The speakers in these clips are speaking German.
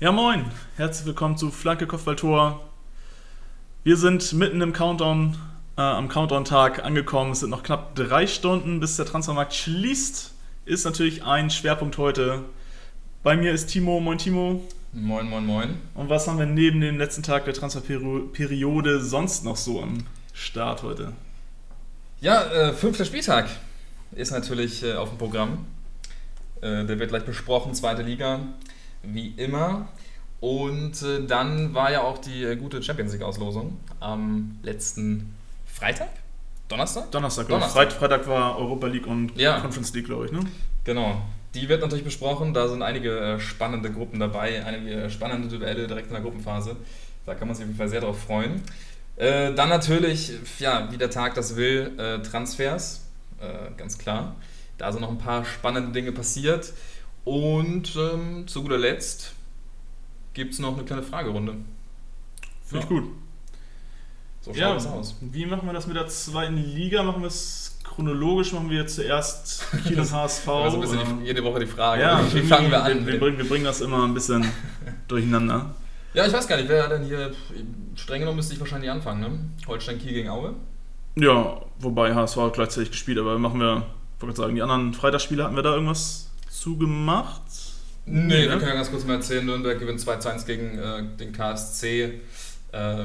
Ja, moin. Herzlich willkommen zu Flanke Kopfballtor. Wir sind mitten im Countdown, äh, am Countdown-Tag angekommen. Es sind noch knapp drei Stunden, bis der Transfermarkt schließt. Ist natürlich ein Schwerpunkt heute. Bei mir ist Timo. Moin, Timo. Moin, moin, moin. Und was haben wir neben dem letzten Tag der Transferperiode sonst noch so am Start heute? Ja, äh, fünfter Spieltag ist natürlich äh, auf dem Programm. Äh, der wird gleich besprochen, zweite Liga, wie immer. Und äh, dann war ja auch die äh, gute Champions League-Auslosung am letzten Freitag? Donnerstag? Donnerstag, glaube ich. Donnerstag. Freit- Freitag war Europa League und Ja. Conference League, glaube ich, ne? Genau. Die wird natürlich besprochen. Da sind einige äh, spannende Gruppen dabei, einige spannende Duelle direkt in der Gruppenphase. Da kann man sich auf jeden Fall sehr drauf freuen. Äh, dann natürlich, ja, wie der Tag das will, äh, Transfers, äh, ganz klar. Da sind noch ein paar spannende Dinge passiert. Und ähm, zu guter Letzt gibt es noch eine kleine Fragerunde. Finde ich Ja. gut. So schaut Ja, das aus. wie machen wir das mit der zweiten Liga? Machen wir es chronologisch? Machen wir zuerst Kiel und HSV? Also ein bisschen die, jede Woche die Frage. ja, wie fangen wir an? Wir, wir, bringen, wir bringen das immer ein bisschen durcheinander. Ja, ich weiß gar nicht, wer denn hier. Streng genommen müsste ich wahrscheinlich anfangen, ne? Holstein Kiel gegen Aue. Ja, wobei HSV hat gleichzeitig gespielt, aber machen wir, ich wollte gerade sagen, die anderen Freitagsspiele, hatten wir da irgendwas zugemacht? Nee, wir ne? können ja ganz kurz mal erzählen, Nürnberg gewinnt 2-1 gegen äh, den KSC. Äh,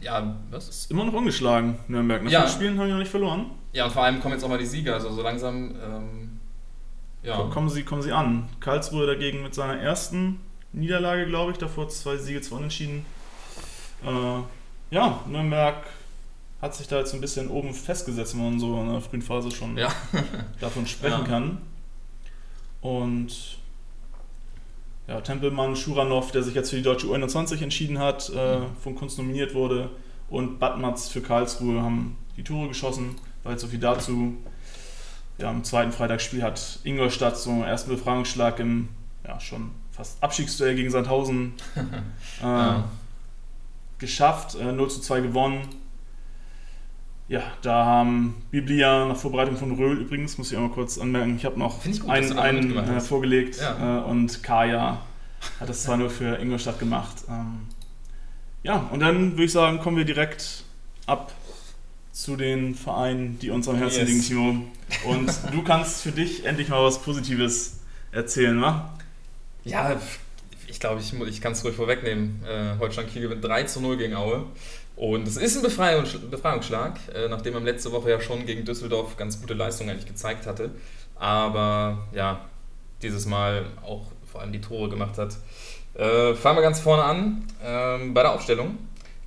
ja, was? Ist immer noch ungeschlagen, Nürnberg. Nach Ja. fünf Spielen haben die noch nicht verloren. Ja, und vor allem kommen jetzt auch mal die Sieger, also so langsam, ähm, ja. Kommen, sie, kommen sie an. Karlsruhe dagegen mit seiner ersten Niederlage, glaube ich. Davor zwei Siege, zwei Unentschieden. Äh, ja, Nürnberg hat sich da jetzt ein bisschen oben festgesetzt, wenn man so in der frühen Phase schon Ja. davon sprechen Ja. kann. Und ja, Tempelmann, Schuranov, der sich jetzt für die deutsche U21 entschieden hat, äh, Mhm. von Kunst nominiert wurde, und Badmatz für Karlsruhe haben die Tore geschossen. Weil so viel dazu. Ja, am zweiten Freitagsspiel hat Ingolstadt so einen ersten Befragungsschlag im ja, schon fast Abstiegsduell gegen Sandhausen äh, Ja. geschafft, äh, 0 zu 2 gewonnen. Ja, da haben Biblia nach Vorbereitung von Röhl übrigens, muss ich auch mal kurz anmerken, ich habe noch ich gut, einen, einen äh, vorgelegt Ja. äh, und Kaya hat das zwar nur für Ingolstadt gemacht. Ähm, ja, und dann würde ich sagen, kommen wir direkt ab zu den Vereinen, die uns am Herzen Yes. liegen, Timo. Und du kannst für dich endlich mal was Positives erzählen, wa? Ja, ich glaube, ich, ich kann es ruhig vorwegnehmen. Äh, Holstein Kiel gewinnt 3 zu 0 gegen Aue. Und es ist ein Befreiungs Befreiungsschlag, äh, nachdem man letzte Woche ja schon gegen Düsseldorf ganz gute Leistung eigentlich gezeigt hatte. Aber ja, dieses Mal auch vor allem die Tore gemacht hat. Äh, fangen wir ganz vorne an ähm, bei der Aufstellung.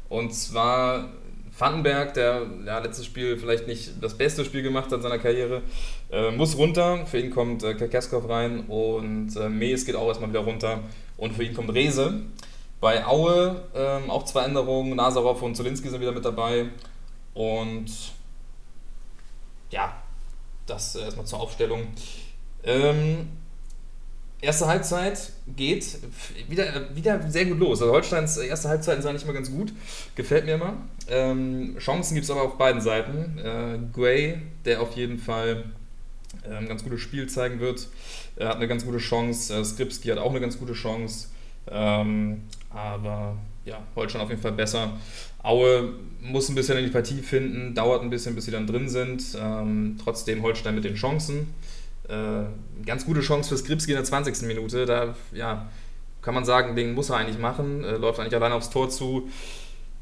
Und zwar Vandenberg, der ja, letztes Spiel vielleicht nicht das beste Spiel gemacht hat in seiner Karriere, äh, muss runter. Für ihn kommt äh, Kerkeskov rein und äh, Mees geht auch erstmal wieder runter. Und für ihn kommt Rese. Bei Aue ähm, auch zwei Änderungen. Nazarov und Zolinski sind wieder mit dabei. Und ja, das äh, erstmal zur Aufstellung. Ähm, erste Halbzeit geht wieder, wieder sehr gut los. Also Holsteins erste Halbzeit ist eigentlich immer ganz gut. Gefällt mir immer. Ähm, Chancen gibt es aber auf beiden Seiten. Äh, Gray, der auf jeden Fall äh, ein ganz gutes Spiel zeigen wird, er hat eine ganz gute Chance. Äh, Skripski hat auch eine ganz gute Chance. Ähm, aber ja, Holstein auf jeden Fall besser. Aue muss ein bisschen in die Partie finden, dauert ein bisschen, bis sie dann drin sind. Ähm, trotzdem Holstein mit den Chancen. Äh, ganz gute Chance für Skripski in der 20. Minute. Da ja, kann man sagen, den muss er eigentlich machen. Äh, läuft eigentlich alleine aufs Tor zu.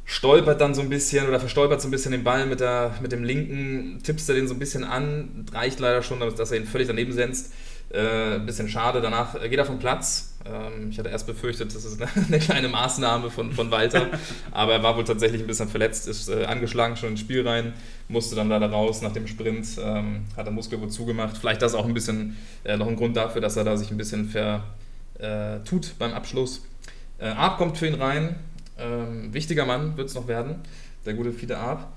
Stolpert dann so ein bisschen oder verstolpert so ein bisschen den Ball mit, der, mit dem linken, tippst er den so ein bisschen an. Reicht leider schon, dass er ihn völlig daneben setzt. Äh, ein bisschen schade. Danach äh, geht er vom Platz. Ähm, ich hatte erst befürchtet, das ist eine, eine kleine Maßnahme von, von Walter. aber er war wohl tatsächlich ein bisschen verletzt, ist äh, angeschlagen schon ins Spiel rein, musste dann leider raus nach dem Sprint, ähm, hat er Muskel wohl zugemacht. Vielleicht das auch ein bisschen äh, noch ein Grund dafür, dass er da sich ein bisschen ver, äh, beim Abschluss. Äh, Arp kommt für ihn rein. Ähm, wichtiger Mann wird es noch werden, der gute Fiete Arp.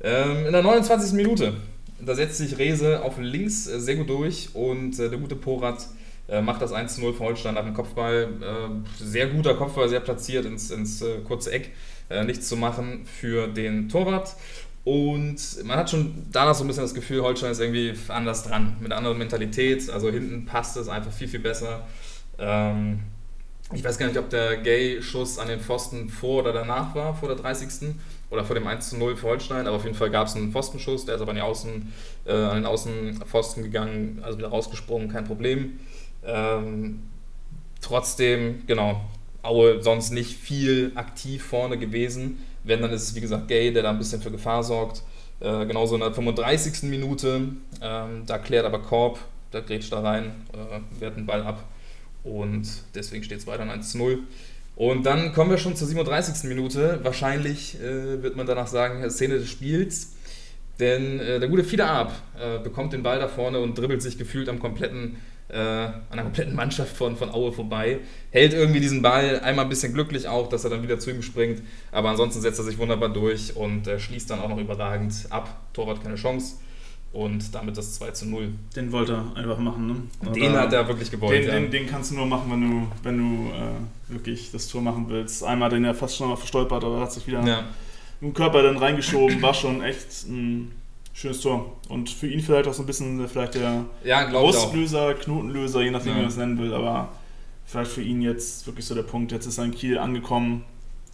Ähm, in der 29. Minute, da setzt sich Rese auf links sehr gut durch und der gute Porat äh, macht das 1 zu 0 für Holstein nach dem Kopfball. Äh, sehr guter Kopfball, sehr platziert ins, ins äh, kurze Eck. Äh, nichts zu machen für den Torwart. Und man hat schon danach so ein bisschen das Gefühl, Holstein ist irgendwie anders dran, mit einer anderen Mentalität. Also hinten passt es einfach viel, viel besser. Ähm, Ich weiß gar nicht, ob der Gay-Schuss an den Pfosten vor oder danach war, vor der 30. oder vor dem 1 zu 0 für Holstein, aber auf jeden Fall gab es einen Pfostenschuss, der ist aber an, Außen, äh, an den Außenpfosten gegangen, also wieder rausgesprungen, kein Problem. Ähm, trotzdem, genau, Aue sonst nicht viel aktiv vorne gewesen. Wenn, dann ist es wie gesagt Gay, der da ein bisschen für Gefahr sorgt. Äh, genauso in der 35. Minute, ähm, da klärt aber Korb, da grätscht da rein, äh, wehrt den Ball ab und deswegen steht es weiter 1 zu 0. Und dann kommen wir schon zur 37. Minute. Wahrscheinlich äh, wird man danach sagen, Szene des Spiels. Denn äh, der gute Fieder Ab äh, bekommt den Ball da vorne und dribbelt sich gefühlt am kompletten äh, an der kompletten Mannschaft von, von Aue vorbei. Hält irgendwie diesen Ball, einmal ein bisschen glücklich auch, dass er dann wieder zu ihm springt, aber ansonsten setzt er sich wunderbar durch und äh, schließt dann auch noch überragend ab. Torwart keine Chance. Und damit das 2 zu 0. Den wollte er einfach machen, ne? Den hat er wirklich gewollt. Den, ja. den, den, kannst du nur machen, wenn du, wenn du äh, wirklich das Tor machen willst. Einmal den er fast schon mal verstolpert, aber hat sich wieder ja. im Körper dann reingeschoben. War schon echt ein schönes Tor. Und für ihn vielleicht auch so ein bisschen vielleicht der ja, Brustlöser, Knotenlöser, je nachdem, ja. wie man es nennen will. Aber vielleicht für ihn jetzt wirklich so der Punkt. Jetzt ist er in Kiel angekommen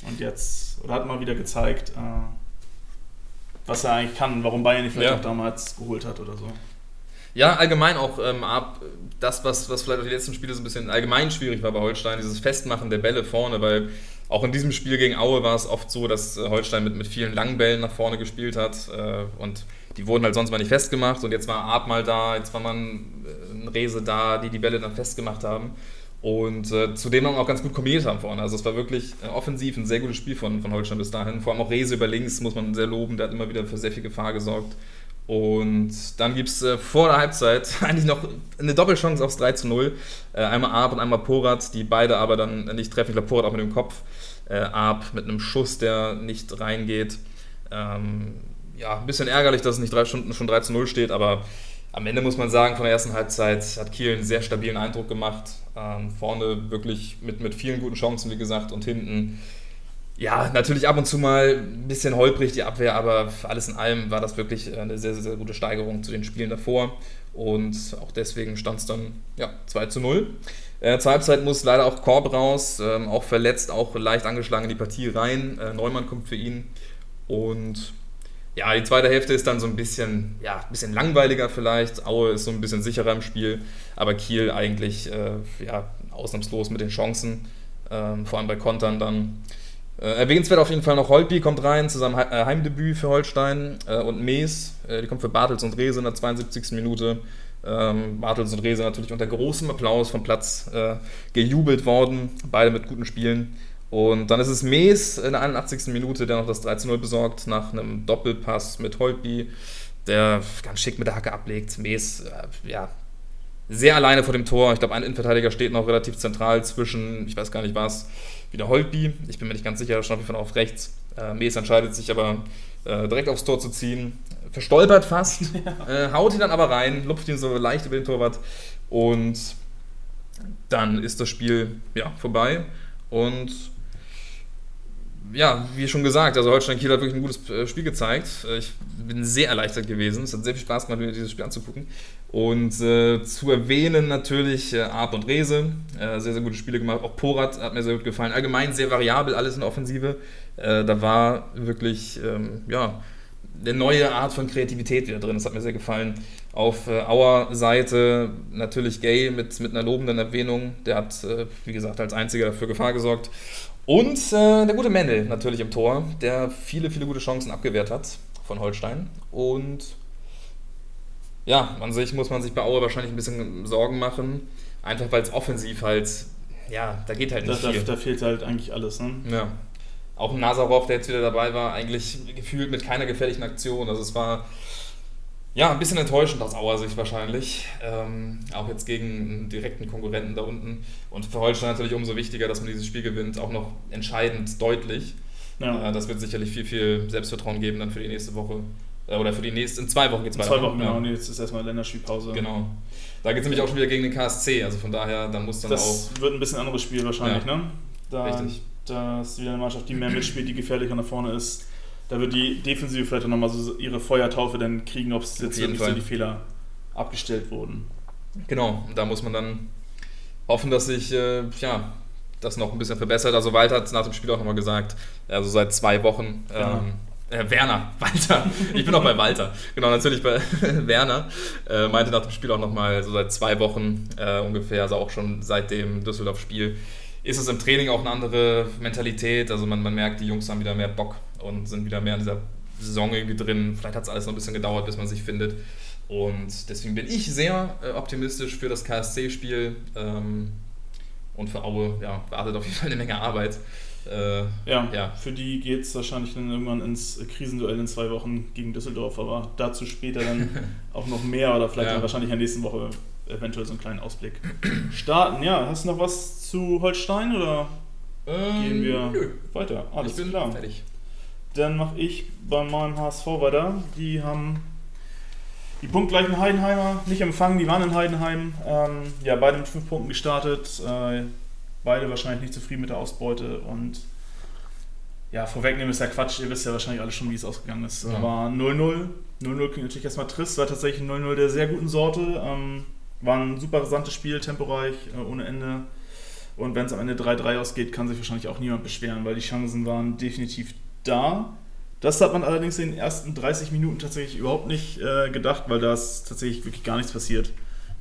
und jetzt, oder hat mal wieder gezeigt, äh, was er eigentlich kann, warum Bayern ihn vielleicht ja. auch damals geholt hat oder so. Ja, allgemein auch ähm, ab, das, was, was vielleicht auch die letzten Spiele so ein bisschen allgemein schwierig war bei Holstein, dieses Festmachen der Bälle vorne, weil auch in diesem Spiel gegen Aue war es oft so, dass äh, Holstein mit, mit vielen langen Bällen nach vorne gespielt hat äh, und die wurden halt sonst mal nicht festgemacht und jetzt war Art mal da, jetzt war man ein Rese da, die die Bälle dann festgemacht haben und äh, zudem auch ganz gut kombiniert haben vorne. Also es war wirklich äh, offensiv ein sehr gutes Spiel von, von Holstein bis dahin. Vor allem auch Rese über links muss man sehr loben, der hat immer wieder für sehr viel Gefahr gesorgt. Und dann gibt es äh, vor der Halbzeit eigentlich noch eine Doppelchance aufs 3 zu 0. Äh, einmal Arp und einmal Porat, die beide aber dann nicht treffen. Ich glaube, Porat auch mit dem Kopf. Äh, Arp mit einem Schuss, der nicht reingeht. Ähm, ja, ein bisschen ärgerlich, dass es nicht drei Stunden schon 3 zu 0 steht, aber am Ende muss man sagen, von der ersten Halbzeit hat Kiel einen sehr stabilen Eindruck gemacht. Ähm, vorne wirklich mit, mit vielen guten Chancen, wie gesagt, und hinten, ja, natürlich ab und zu mal ein bisschen holprig die Abwehr, aber alles in allem war das wirklich eine sehr, sehr, sehr gute Steigerung zu den Spielen davor. Und auch deswegen stand es dann ja, 2 zu 0. Äh, zur Halbzeit muss leider auch Korb raus, ähm, auch verletzt, auch leicht angeschlagen in die Partie rein. Äh, Neumann kommt für ihn. Und ja, die zweite Hälfte ist dann so ein bisschen, ja, ein bisschen langweiliger vielleicht. Aue ist so ein bisschen sicherer im Spiel, aber Kiel eigentlich äh, ja, ausnahmslos mit den Chancen, ähm, vor allem bei Kontern dann. Äh, erwähnenswert auf jeden Fall noch Holpi kommt rein zu seinem äh, Heimdebüt für Holstein äh, und Mees, äh, die kommt für Bartels und Rehse in der 72. Minute. Ähm, Bartels und Rehse natürlich unter großem Applaus vom Platz äh, gejubelt worden, beide mit guten Spielen. Und dann ist es Mees in der 81. Minute, der noch das 13-0 besorgt, nach einem Doppelpass mit Holtby, der ganz schick mit der Hacke ablegt. Mees, äh, ja, sehr alleine vor dem Tor. Ich glaube, ein Innenverteidiger steht noch relativ zentral zwischen, ich weiß gar nicht was, wieder Holtby. Ich bin mir nicht ganz sicher, da stand auf jeden Fall auf rechts. Äh, Mees entscheidet sich aber äh, direkt aufs Tor zu ziehen. Verstolpert fast, ja. äh, haut ihn dann aber rein, lupft ihn so leicht über den Torwart und dann ist das Spiel ja, vorbei. Und ja, wie schon gesagt, also Holstein Kiel hat wirklich ein gutes äh, Spiel gezeigt. Äh, ich bin sehr erleichtert gewesen. Es hat sehr viel Spaß gemacht, mir dieses Spiel anzugucken. Und äh, zu erwähnen natürlich äh, Arp und Rese. Äh, sehr, sehr gute Spiele gemacht. Auch Porat hat mir sehr gut gefallen. Allgemein sehr variabel, alles in der Offensive. Äh, da war wirklich, ähm, ja, eine neue Art von Kreativität wieder drin. Das hat mir sehr gefallen. Auf äh, Auer Seite natürlich Gay mit, mit einer lobenden Erwähnung. Der hat, äh, wie gesagt, als einziger für Gefahr gesorgt. Und äh, der gute Mendel natürlich im Tor, der viele, viele gute Chancen abgewehrt hat von Holstein. Und ja, an sich muss man sich bei Aue wahrscheinlich ein bisschen Sorgen machen. Einfach weil es offensiv halt, ja, da geht halt nicht da, viel. Da, da fehlt halt eigentlich alles, ne? Ja. Auch Nazarov, der jetzt wieder dabei war, eigentlich gefühlt mit keiner gefährlichen Aktion. Also es war ja, ein bisschen enttäuschend aus Auer Sicht wahrscheinlich. Ähm, auch jetzt gegen einen direkten Konkurrenten da unten. Und für Holstein natürlich umso wichtiger, dass man dieses Spiel gewinnt, auch noch entscheidend deutlich. Ja. Äh, das wird sicherlich viel, viel Selbstvertrauen geben dann für die nächste Woche. Äh, oder für die nächste, in zwei Wochen geht es weiter. In zwei Wochen, genau. Ja. jetzt ist erstmal Länderspielpause. Genau. Da geht es nämlich auch schon wieder gegen den KSC. Also von daher, da muss dann das auch. Das wird ein bisschen anderes Spiel wahrscheinlich, ja. ne? Da, Richtig. Da ist wieder eine Mannschaft, die mehr mitspielt, die gefährlicher nach vorne ist da wird die Defensive vielleicht auch nochmal so ihre Feuertaufe dann kriegen, ob es jetzt wirklich so die Fehler abgestellt wurden. Genau, da muss man dann hoffen, dass sich äh, ja, das noch ein bisschen verbessert. Also Walter hat es nach dem Spiel auch nochmal gesagt, also seit zwei Wochen. Ja. Ähm, äh, Werner, Walter, ich bin auch bei Walter, genau, natürlich bei Werner, äh, meinte nach dem Spiel auch nochmal, so seit zwei Wochen äh, ungefähr, also auch schon seit dem Düsseldorf-Spiel, ist es im Training auch eine andere Mentalität, also man, man merkt, die Jungs haben wieder mehr Bock und sind wieder mehr in dieser Saison irgendwie drin, vielleicht hat es alles noch ein bisschen gedauert, bis man sich findet und deswegen bin ich sehr äh, optimistisch für das KSC-Spiel ähm, und für Aue, ja, wartet auf jeden Fall eine Menge Arbeit. Äh, ja, ja, für die geht es wahrscheinlich dann irgendwann ins Krisenduell in zwei Wochen gegen Düsseldorf, aber dazu später dann auch noch mehr oder vielleicht ja. dann wahrscheinlich in der nächsten Woche eventuell so einen kleinen Ausblick starten. Ja, hast du noch was zu Holstein oder ähm, gehen wir nö. weiter? Alles ich bin klar. fertig. Dann mache ich bei meinem HSV weiter. Die haben die punktgleichen Heidenheimer nicht empfangen, die waren in Heidenheim. Ähm, ja, beide mit fünf Punkten gestartet. Äh, beide wahrscheinlich nicht zufrieden mit der Ausbeute und ja, vorwegnehmen ist ja Quatsch, ihr wisst ja wahrscheinlich alle schon, wie es ausgegangen ist. Ja. War 0-0. 0-0 klingt natürlich erstmal trist, war tatsächlich 0-0 der sehr guten Sorte. Ähm, war ein super rasantes Spiel, temporeich, äh, ohne Ende. Und wenn es am Ende 3-3 ausgeht, kann sich wahrscheinlich auch niemand beschweren, weil die Chancen waren definitiv da. Das hat man allerdings in den ersten 30 Minuten tatsächlich überhaupt nicht äh, gedacht, weil da ist tatsächlich wirklich gar nichts passiert.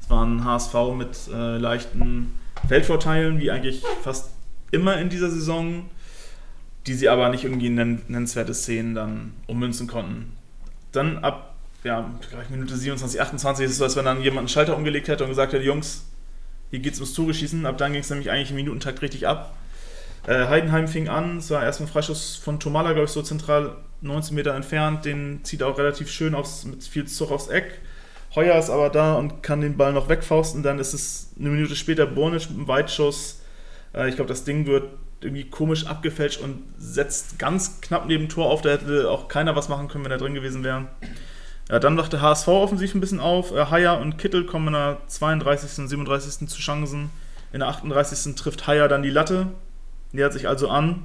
Es war ein HSV mit äh, leichten Feldvorteilen, wie eigentlich fast immer in dieser Saison, die sie aber nicht irgendwie in nennenswerte Szenen dann ummünzen konnten. Dann ab ja, Minute 27, 28 ist es so, als wenn dann jemand einen Schalter umgelegt hätte und gesagt hätte, Jungs, hier geht's ums Tore schießen. Ab dann ging es nämlich eigentlich im Minutentakt richtig ab. Äh, Heidenheim fing an, es war erstmal Freischuss von Tomala, glaube ich, so zentral 19 Meter entfernt. Den zieht er auch relativ schön aufs, mit viel Zug aufs Eck. Heuer ist aber da und kann den Ball noch wegfausten. Dann ist es eine Minute später Bornisch mit einem Weitschuss. Äh, ich glaube, das Ding wird irgendwie komisch abgefälscht und setzt ganz knapp neben Tor auf. Da hätte auch keiner was machen können, wenn er drin gewesen wäre. Ja, dann wacht der HSV offensiv ein bisschen auf. Äh, Haier und Kittel kommen in der 32. und 37. zu Chancen. In der 38. trifft Haier dann die Latte. Nähert sich also an.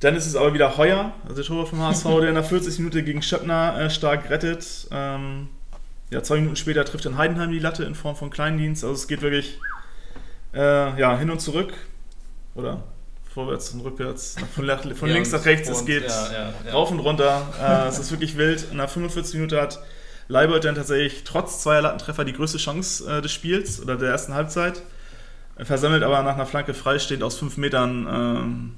Dann ist es aber wieder Heuer, also der Torwart vom HSV, der in der 40 Minute gegen Schöppner äh, stark rettet. Ähm, ja, zwei Minuten später trifft dann Heidenheim die Latte in Form von Kleindienst. Also es geht wirklich äh, ja, hin und zurück. Oder vorwärts und rückwärts, von, von ja, links nach rechts. Es geht ja, ja, rauf und runter. Äh, es ist wirklich wild. In der 45 Minute hat Leibold dann tatsächlich trotz zweier Lattentreffer die größte Chance äh, des Spiels oder der ersten Halbzeit. Er versammelt aber nach einer Flanke freistehend aus fünf Metern ähm,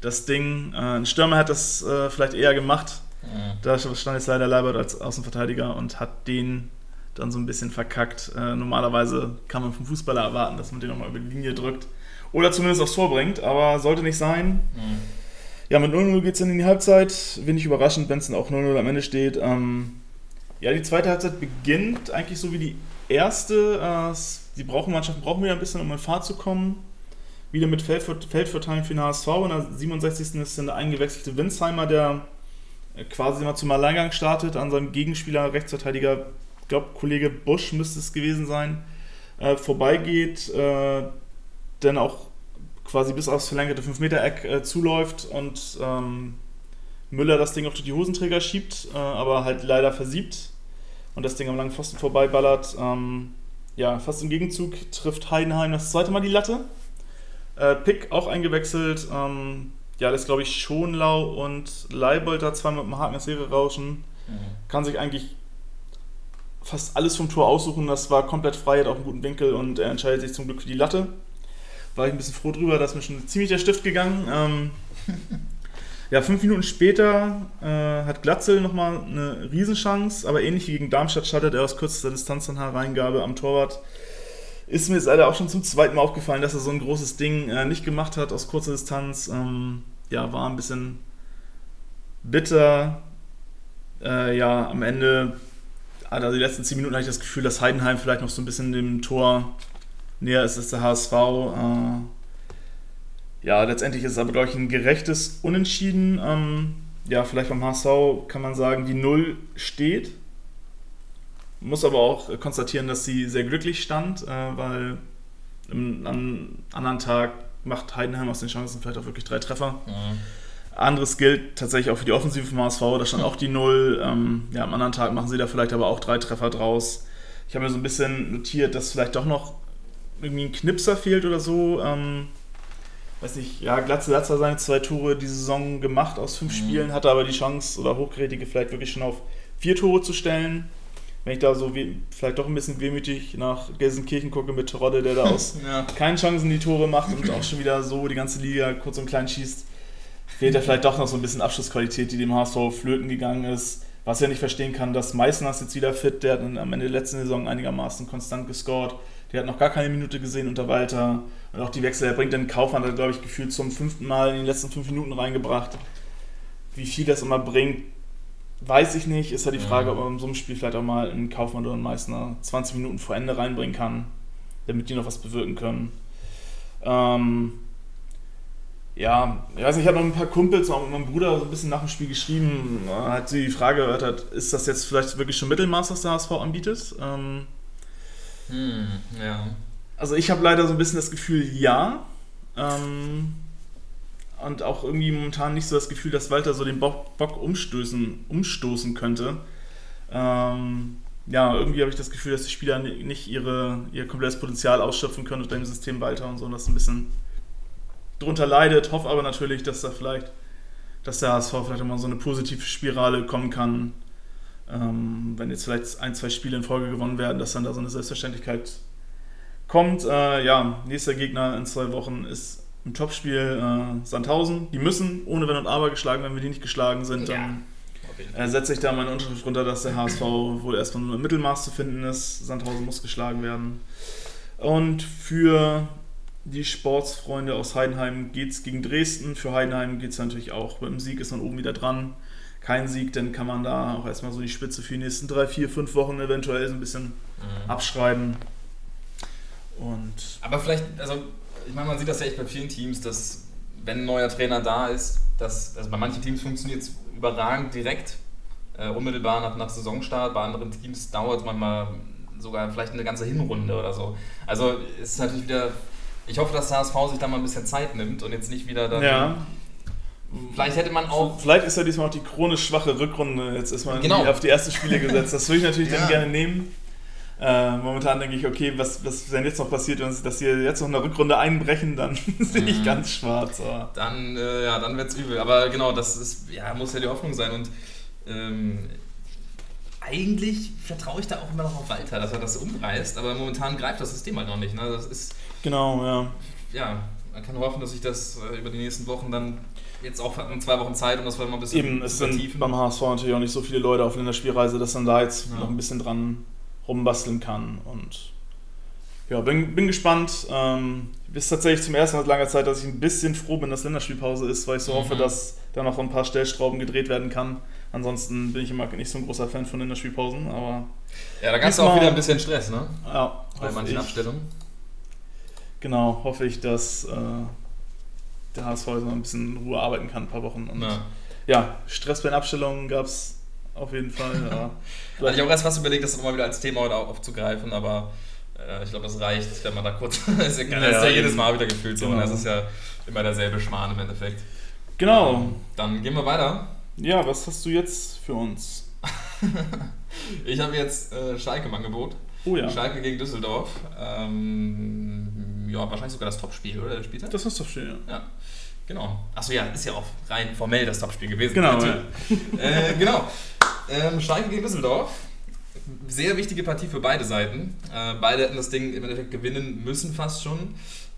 das Ding. Äh, ein Stürmer hat das äh, vielleicht eher gemacht. Ja. Da stand jetzt leider Leibert als Außenverteidiger und hat den dann so ein bisschen verkackt. Äh, normalerweise kann man vom Fußballer erwarten, dass man den nochmal über die Linie drückt oder zumindest aufs Tor bringt, aber sollte nicht sein. Mhm. Ja, mit 0-0 geht es dann in die Halbzeit. Wenig überraschend, wenn es dann auch 0-0 am Ende steht. Ähm, ja, die zweite Halbzeit beginnt eigentlich so wie die erste. Äh, die brauchen Mannschaften brauchen wieder ein bisschen, um in Fahrt zu kommen wieder mit Feldverteilen für den HSV. In der 67. ist dann der eingewechselte Winsheimer, der äh, quasi mal zum Alleingang startet, an seinem Gegenspieler, Rechtsverteidiger, ich glaube, Kollege Busch müsste es gewesen sein, äh, vorbeigeht, äh, dann auch quasi bis aufs verlängerte 5-Meter-Eck äh, zuläuft und ähm, Müller das Ding auch durch die Hosenträger schiebt, äh, aber halt leider versiebt und das Ding am langen Pfosten vorbeiballert. Ähm, ja, fast im Gegenzug trifft Heidenheim das zweite Mal die Latte. Äh, Pick auch eingewechselt. Ähm, ja, das glaube ich Schonlau und Leibold da zweimal mit dem Haken ins Leere rauschen. Mhm. Kann sich eigentlich fast alles vom Tor aussuchen. Das war komplett frei, hat auch einen guten Winkel und er entscheidet sich zum Glück für die Latte. War ich ein bisschen froh drüber, da ist mir schon ziemlich der Stift gegangen. Ähm, ja, fünf Minuten später äh, hat Glatzel nochmal eine Riesenchance, aber ähnlich wie gegen Darmstadt schaltet er aus kürzester Distanz dann Hereingabe am Torwart ist mir jetzt leider auch schon zum zweiten Mal aufgefallen, dass er so ein großes Ding äh, nicht gemacht hat aus kurzer Distanz. Ähm, ja, war ein bisschen bitter. Äh, ja, am Ende, also die letzten zehn Minuten hatte ich das Gefühl, dass Heidenheim vielleicht noch so ein bisschen dem Tor näher ist als der HSV. Ja, letztendlich ist es aber, glaube ich, ein gerechtes Unentschieden. Ähm, ja, vielleicht beim HSV kann man sagen, die Null steht muss aber auch konstatieren, dass sie sehr glücklich stand, äh, weil am anderen Tag macht Heidenheim aus den Chancen vielleicht auch wirklich drei Treffer. Mhm. Anderes gilt tatsächlich auch für die Offensive vom HSV, da stand auch die Null. Ähm, ja, am anderen Tag machen sie da vielleicht aber auch drei Treffer draus. Ich habe mir so ein bisschen notiert, dass vielleicht doch noch irgendwie ein Knipser fehlt oder so. Ähm, weiß nicht, ja, Glatze hat seine zwei Tore die Saison gemacht aus fünf mhm. Spielen, hatte aber die Chance oder Hochgerätige vielleicht wirklich schon auf vier Tore zu stellen. Wenn ich da so wie, vielleicht doch ein bisschen wehmütig nach Gelsenkirchen gucke mit Terodde, der da aus ja. keinen Chancen die Tore macht und auch schon wieder so die ganze Liga kurz und klein schießt, fehlt da vielleicht doch noch so ein bisschen Abschlussqualität, die dem HSV flöten gegangen ist. Was ich ja nicht verstehen kann, dass Meißner ist jetzt wieder fit, der hat am Ende der letzten Saison einigermaßen konstant gescored. Der hat noch gar keine Minute gesehen unter Walter. Und auch die Wechsel, er bringt den Kaufmann, hat glaube ich, gefühlt zum fünften Mal in den letzten fünf Minuten reingebracht. Wie viel das immer bringt, weiß ich nicht. Ist ja die Frage, ob man in so einem Spiel vielleicht auch mal einen Kaufmann oder einen Meißner 20 Minuten vor Ende reinbringen kann, damit die noch was bewirken können. Ähm, ja, ich weiß nicht, ich habe noch ein paar Kumpels, auch mit meinem Bruder so ein bisschen nach dem Spiel geschrieben, hat sie die Frage gehört hat, ist das jetzt vielleicht wirklich schon Mittelmaß, was der HSV anbietet? Ähm, hm, ja. Also ich habe leider so ein bisschen das Gefühl, ja. Ähm, und auch irgendwie momentan nicht so das Gefühl, dass Walter so den Bock, Bock umstoßen, umstoßen könnte. Ähm, ja, irgendwie habe ich das Gefühl, dass die Spieler nicht ihre, ihr komplettes Potenzial ausschöpfen können unter dem System Walter und so, und das ein bisschen drunter leidet. Hoffe aber natürlich, dass da vielleicht, dass der HSV vielleicht immer so eine positive Spirale kommen kann. Ähm, wenn jetzt vielleicht ein, zwei Spiele in Folge gewonnen werden, dass dann da so eine Selbstverständlichkeit kommt. Äh, ja, nächster Gegner in zwei Wochen ist im Topspiel äh, Sandhausen. Die müssen ohne Wenn und Aber geschlagen, wenn wir die nicht geschlagen sind, dann ja, äh, setze ich da meine Unterschrift runter, dass der HSV wohl erstmal nur im Mittelmaß zu finden ist. Sandhausen muss geschlagen werden. Und für die Sportsfreunde aus Heidenheim geht es gegen Dresden. Für Heidenheim geht es natürlich auch. Dem Sieg ist man oben wieder dran. Kein Sieg, dann kann man da auch erstmal so die Spitze für die nächsten drei, vier, fünf Wochen eventuell so ein bisschen mhm. abschreiben. Und Aber vielleicht, also ich meine, man sieht das ja echt bei vielen Teams, dass wenn ein neuer Trainer da ist, dass, also bei manchen Teams funktioniert es überragend direkt, äh, unmittelbar nach, nach Saisonstart. Bei anderen Teams dauert es manchmal sogar vielleicht eine ganze Hinrunde oder so. Also es ist natürlich wieder ich hoffe, dass der HSV sich da mal ein bisschen Zeit nimmt und jetzt nicht wieder dann. Ja. Vielleicht hätte man auch. Vielleicht ist ja diesmal auch die chronisch schwache Rückrunde jetzt erstmal genau. auf die ersten Spiele gesetzt. Das würde ich natürlich ja. dann gerne nehmen. Äh, momentan denke ich, okay, was, was denn jetzt noch passiert, dass sie jetzt noch eine Rückrunde einbrechen, dann sehe ich mhm. ganz schwarz. Aber. Dann, äh, ja, dann wird es übel. Aber genau, das ist, ja, muss ja die Hoffnung sein. Und ähm, eigentlich vertraue ich da auch immer noch auf Walter, dass er das umreißt, aber momentan greift das System halt noch nicht. Ne? Das ist Genau, ja. Ja, man kann hoffen, dass sich das äh, über die nächsten Wochen dann jetzt auch in zwei Wochen Zeit und das mal ein bisschen Eben, es sind beim HSV natürlich auch nicht so viele Leute auf Länderspielreise, dass man da jetzt ja. noch ein bisschen dran rumbasteln kann und ja, bin, bin gespannt. Ähm, ist tatsächlich zum ersten Mal seit langer Zeit, dass ich ein bisschen froh bin, dass Länderspielpause ist, weil ich so mhm. hoffe, dass da noch ein paar Stellstrauben gedreht werden kann. Ansonsten bin ich immer nicht so ein großer Fan von Länderspielpausen, aber. Ja, da gab es auch wieder ein bisschen Stress, ne? Ja. Bei manchen ich. Abstellungen genau, hoffe ich, dass äh, der HSV so ein bisschen in Ruhe arbeiten kann, ein paar Wochen. Und ja, ja Stress bei den Abstellungen gab es auf jeden Fall. Ja. Hatte ich auch erst fast überlegt, das nochmal wieder als Thema heute aufzugreifen, aber äh, ich glaube, das reicht, wenn man da kurz. das ist ja, jedes Mal wieder gefühlt so. Genau. Und das ist ja immer derselbe Schmarrn im Endeffekt. Genau. Ähm, dann gehen wir weiter. Ja, was hast du jetzt für uns? ich habe jetzt äh, Schalke im Angebot. Oh ja. Schalke gegen Düsseldorf. Ähm, ja, wahrscheinlich sogar das Topspiel, oder? Der Spieltag? Das ist das Topspiel, ja. ja. Genau. Achso, ja, ist ja auch rein formell das Topspiel gewesen. Genau. Ja. äh, genau. Ähm, Schalke gegen Düsseldorf. Sehr wichtige Partie für beide Seiten. Äh, beide hätten das Ding im Endeffekt gewinnen müssen, fast schon.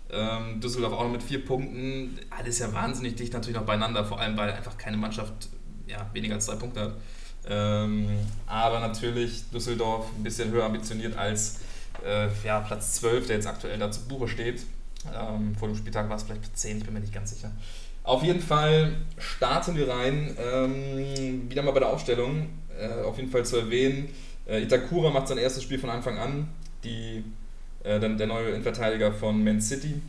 Ähm, Düsseldorf auch noch mit vier Punkten. Alles ja wahnsinnig dicht natürlich noch beieinander, vor allem weil einfach keine Mannschaft ja, weniger als drei Punkte hat. Ähm, aber natürlich Düsseldorf ein bisschen höher ambitioniert als äh, ja, Platz 12, der jetzt aktuell da zu Buche steht. Ähm, vor dem Spieltag war es vielleicht Platz 10, ich bin mir nicht ganz sicher. Auf jeden Fall starten wir rein. Ähm, wieder mal bei der Aufstellung. Äh, auf jeden Fall zu erwähnen, äh, Itakura macht sein erstes Spiel von Anfang an. Die, äh, der, der neue Innenverteidiger von Man City.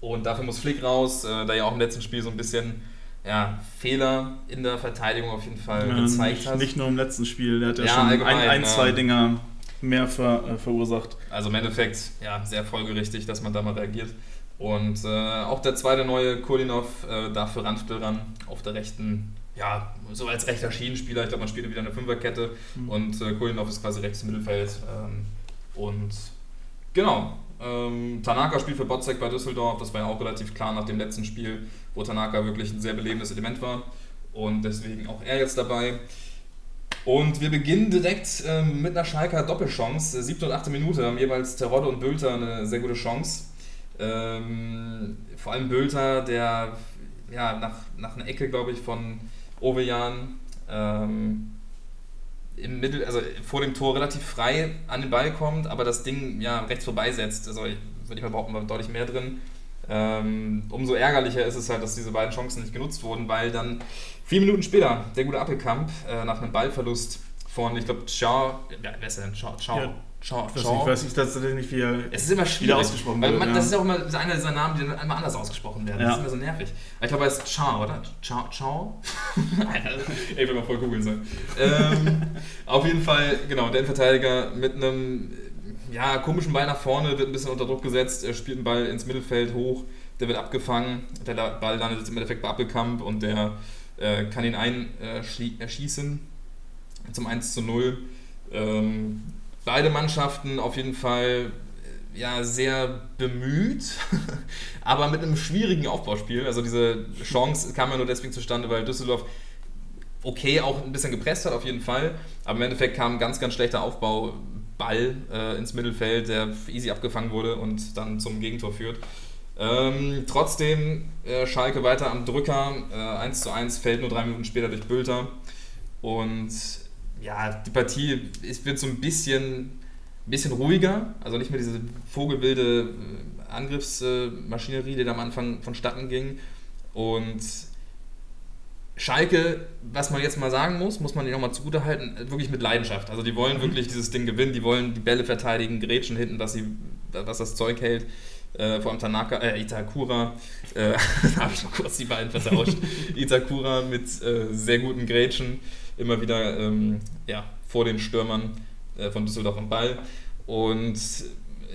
Und dafür muss Flick raus, äh, da ja auch im letzten Spiel so ein bisschen ja, Fehler in der Verteidigung auf jeden Fall ja, gezeigt nicht, hat. Nicht nur im letzten Spiel, der hat ja, ja schon ein, ein, zwei Dinger mehr ver, äh, verursacht. Also im Endeffekt, ja, sehr folgerichtig, dass man da mal reagiert. Und äh, auch der zweite neue Kulinov äh, darf für Ranftl ran, auf der rechten, ja, so als rechter Schienenspieler. Ich glaube, man spielt wieder eine Fünferkette mhm. und äh, Kulinov ist quasi rechts im Mittelfeld. Ähm, und genau, Ähm, Tanaka spielt für Botzek bei Düsseldorf. Das war ja auch relativ klar nach dem letzten Spiel, wo Tanaka wirklich ein sehr belebendes Element war. Und deswegen auch er jetzt dabei. Und wir beginnen direkt ähm, mit einer Schalker Doppelchance. Siebte und achte Minute haben jeweils Terodde und Bülter eine sehr gute Chance. Ähm, vor allem Bülter, der ja, nach, nach einer Ecke, glaube ich, von Ovejan ähm, im Mittel, also vor dem Tor relativ frei an den Ball kommt, aber das Ding ja rechts vorbeisetzt. Also würde ich mal behaupten, war deutlich mehr drin. Ähm, umso ärgerlicher ist es halt, dass diese beiden Chancen nicht genutzt wurden, weil dann vier Minuten später der gute Appelkamp äh, nach einem Ballverlust von, ich glaube, Chao, ja, wer ist denn? Chao, Chao, Ja. Chao, Ich weiß Chao. nicht, ich weiß nicht, dass er nicht wie er Es ist immer schwierig. ausgesprochen wird. man, ja. Das ist auch immer einer dieser Namen, die dann einmal anders ausgesprochen werden. Das Ja. ist immer so nervig. Ich glaube, er ist Chao, oder? Chao? Alter, Ey, ich will mal voll googeln sein. Ähm, auf jeden Fall, genau, der Innenverteidiger mit einem ja, komischen Ball nach vorne, wird ein bisschen unter Druck gesetzt, er spielt einen Ball ins Mittelfeld hoch, der wird abgefangen, der Ball landet jetzt im Endeffekt bei Appelkamp und der äh, kann ihn einschießen zum 1 zu 0. Ähm, beide Mannschaften auf jeden Fall äh, ja, sehr bemüht, aber mit einem schwierigen Aufbauspiel. Also diese Chance kam ja nur deswegen zustande, weil Düsseldorf okay auch ein bisschen gepresst hat, auf jeden Fall. Aber im Endeffekt kam ein ganz, ganz schlechter Aufbauball äh, ins Mittelfeld, der easy abgefangen wurde und dann zum Gegentor führt. Ähm, trotzdem äh, Schalke weiter am Drücker. Äh, 1 zu 1 fällt nur drei Minuten später durch Bülter. Und ja, die Partie ist, wird so ein bisschen, bisschen ruhiger. Also nicht mehr diese vogelwilde äh, Angriffsmaschinerie, die da am Anfang vonstatten ging. Und Schalke, was man jetzt mal sagen muss, muss man ihnen nochmal zugutehalten, wirklich mit Leidenschaft. Also die wollen wirklich dieses Ding gewinnen, die wollen die Bälle verteidigen, grätschen hinten, dass, sie, was das Zeug hält. Äh, vor allem Tanaka, äh, Itakura, äh, da habe ich noch kurz die beiden vertauscht. Itakura mit äh, sehr guten Grätschen, immer wieder ähm, ja, vor den Stürmern äh, von Düsseldorf am Ball. Und